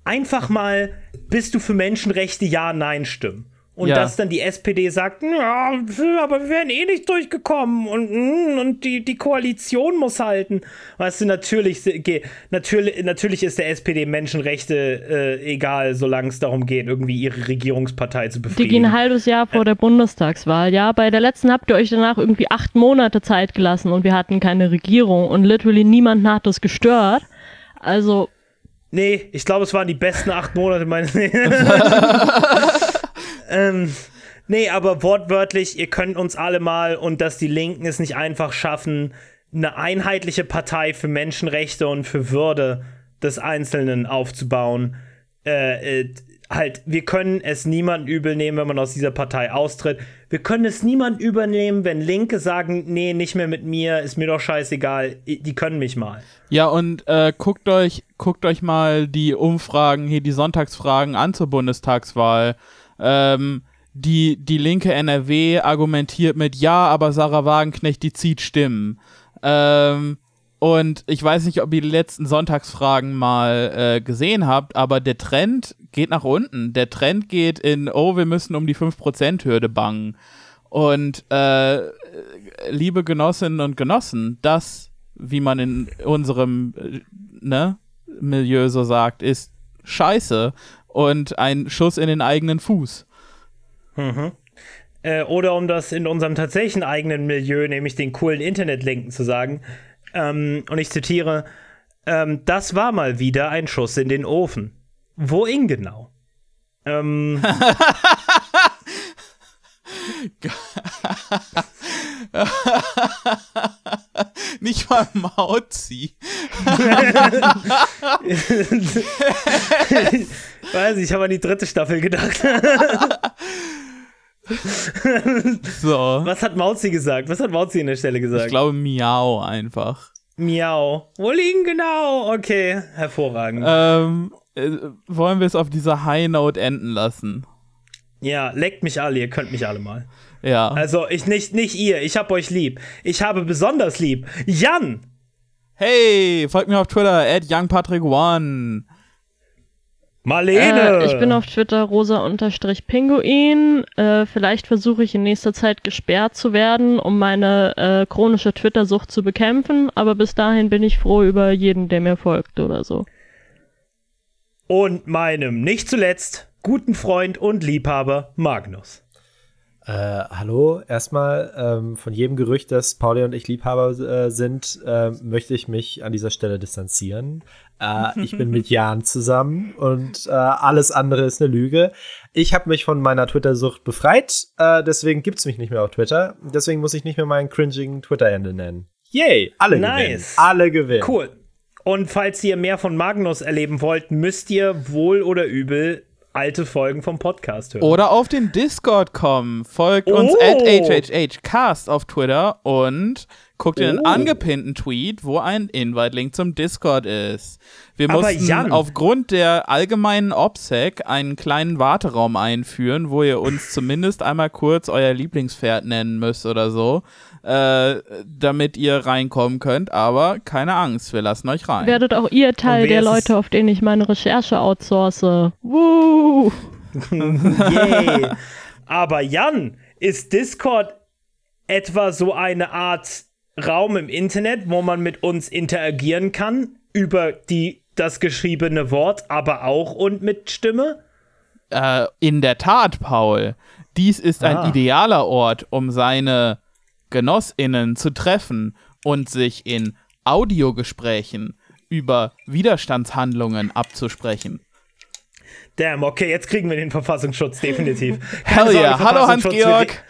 Einfach mal, bist du für Menschenrechte ja, nein stimmen. Und Ja. dass dann die SPD sagt, ja, aber wir wären eh nicht durchgekommen und, mm, und die, die Koalition muss halten. Weißt du, natürlich, ge- natürlich, natürlich ist der SPD Menschenrechte äh, egal, solange es darum geht, irgendwie ihre Regierungspartei zu Die gehen ein halbes Jahr vor der Bundestagswahl. Ja, bei der letzten habt ihr euch danach irgendwie acht Monate Zeit gelassen und wir hatten keine Regierung und literally niemanden hat das gestört. Also, Nee, ich glaube, es waren die besten acht Monate meines Lebens. ähm, nee, aber wortwörtlich, ihr könnt uns alle mal und dass die Linken es nicht einfach schaffen, eine einheitliche Partei für Menschenrechte und für Würde des Einzelnen aufzubauen. Äh, äh, halt, wir können es niemand übel nehmen, wenn man aus dieser Partei austritt. Wir können es niemand übernehmen, wenn Linke sagen, nee, nicht mehr mit mir, ist mir doch scheißegal, die können mich mal. Ja, und äh, guckt euch, guckt euch mal die Umfragen, hier die Sonntagsfragen an zur Bundestagswahl. Ähm, die, die linke NRW argumentiert mit Ja, aber Sarah Wagenknecht, die zieht Stimmen. Ähm, und ich weiß nicht, ob ihr die letzten Sonntagsfragen mal äh, gesehen habt, aber der Trend geht nach unten. Der Trend geht in, oh, wir müssen um die 5%-Hürde bangen. Und äh, liebe Genossinnen und Genossen, das, wie man in unserem äh, ne, Milieu so sagt, ist scheiße und ein Schuss in den eigenen Fuß. Äh, oder um das in unserem tatsächlichen eigenen Milieu, nämlich den coolen Internetlinken zu sagen, ähm, und ich zitiere, ähm, das war mal wieder ein Schuss in den Ofen. Wohin genau? Ähm, Nicht mal Mauzi. weiß ich, ich habe an die dritte Staffel gedacht. So. Was hat Mauzi gesagt? Was hat Mauzi an der Stelle Ich gesagt? glaube Miau einfach. Miau. Wohin genau? Okay, hervorragend. Ähm, äh, wollen wir es auf dieser High Note enden lassen? Ja, leckt mich alle, ihr könnt mich alle mal. Ja. Also, ich nicht, nicht ihr, ich hab euch lieb. Ich habe besonders lieb. Jan! Hey, folgt mir auf Twitter, at youngpatrick1. Marlene! Äh, ich bin auf Twitter rosa-pinguin. Äh, vielleicht versuche ich in nächster Zeit gesperrt zu werden, um meine äh, chronische Twitter-Sucht zu bekämpfen. Aber bis dahin bin ich froh über jeden, der mir folgt oder so. Und meinem, nicht zuletzt, guten Freund und Liebhaber Magnus. Äh, hallo, erstmal ähm, von jedem Gerücht, dass Pauli und ich Liebhaber äh, sind, äh, möchte ich mich an dieser Stelle distanzieren. Äh, ich bin mit Jan zusammen und äh, alles andere ist eine Lüge. Ich habe mich von meiner Twitter-Sucht befreit, äh, deswegen gibt's mich nicht mehr auf Twitter. Deswegen muss ich nicht mehr meinen cringigen Twitter-Ende nennen. Yay, alle gewinnen. Nice. Alle gewinnen. Cool. Und falls ihr mehr von Magnus erleben wollt, müsst ihr wohl oder übel alte Folgen vom Podcast hören. Oder auf den Discord kommen. Folgt uns Oh. at HHHcast auf Twitter und guckt in den Oh. angepinnten Tweet, wo ein Invite-Link zum Discord ist. Wir Aber mussten Jan. aufgrund der allgemeinen OPSEC einen kleinen Warteraum einführen, wo ihr uns zumindest einmal kurz euer Lieblingspferd nennen müsst oder so, äh, damit ihr reinkommen könnt. Aber keine Angst, wir lassen euch rein. Werdet auch ihr Teil der? Leute, auf denen ich meine Recherche outsource. Woo! Yay. Aber Jan, ist Discord etwa so eine Art Raum im Internet, wo man mit uns interagieren kann über die das geschriebene Wort, aber auch und mit Stimme? Äh, in der Tat, Paul. Dies ist ein Ah. idealer Ort, um seine GenossInnen zu treffen und sich in Audiogesprächen über Widerstandshandlungen abzusprechen. Damn, okay, jetzt kriegen wir den Verfassungsschutz definitiv. Hell Keine yeah. Sorge, Hallo Hans-Georg.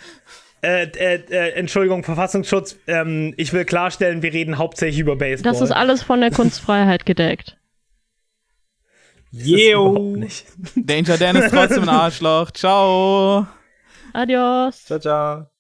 Äh, äh, äh, Entschuldigung, Verfassungsschutz. Ähm, ich will klarstellen, wir reden hauptsächlich über Baseball. Das ist alles von der Kunstfreiheit gedeckt. Yo. nicht. Danger Dan ist trotzdem ein Arschloch. Ciao. Adios. Ciao, ciao.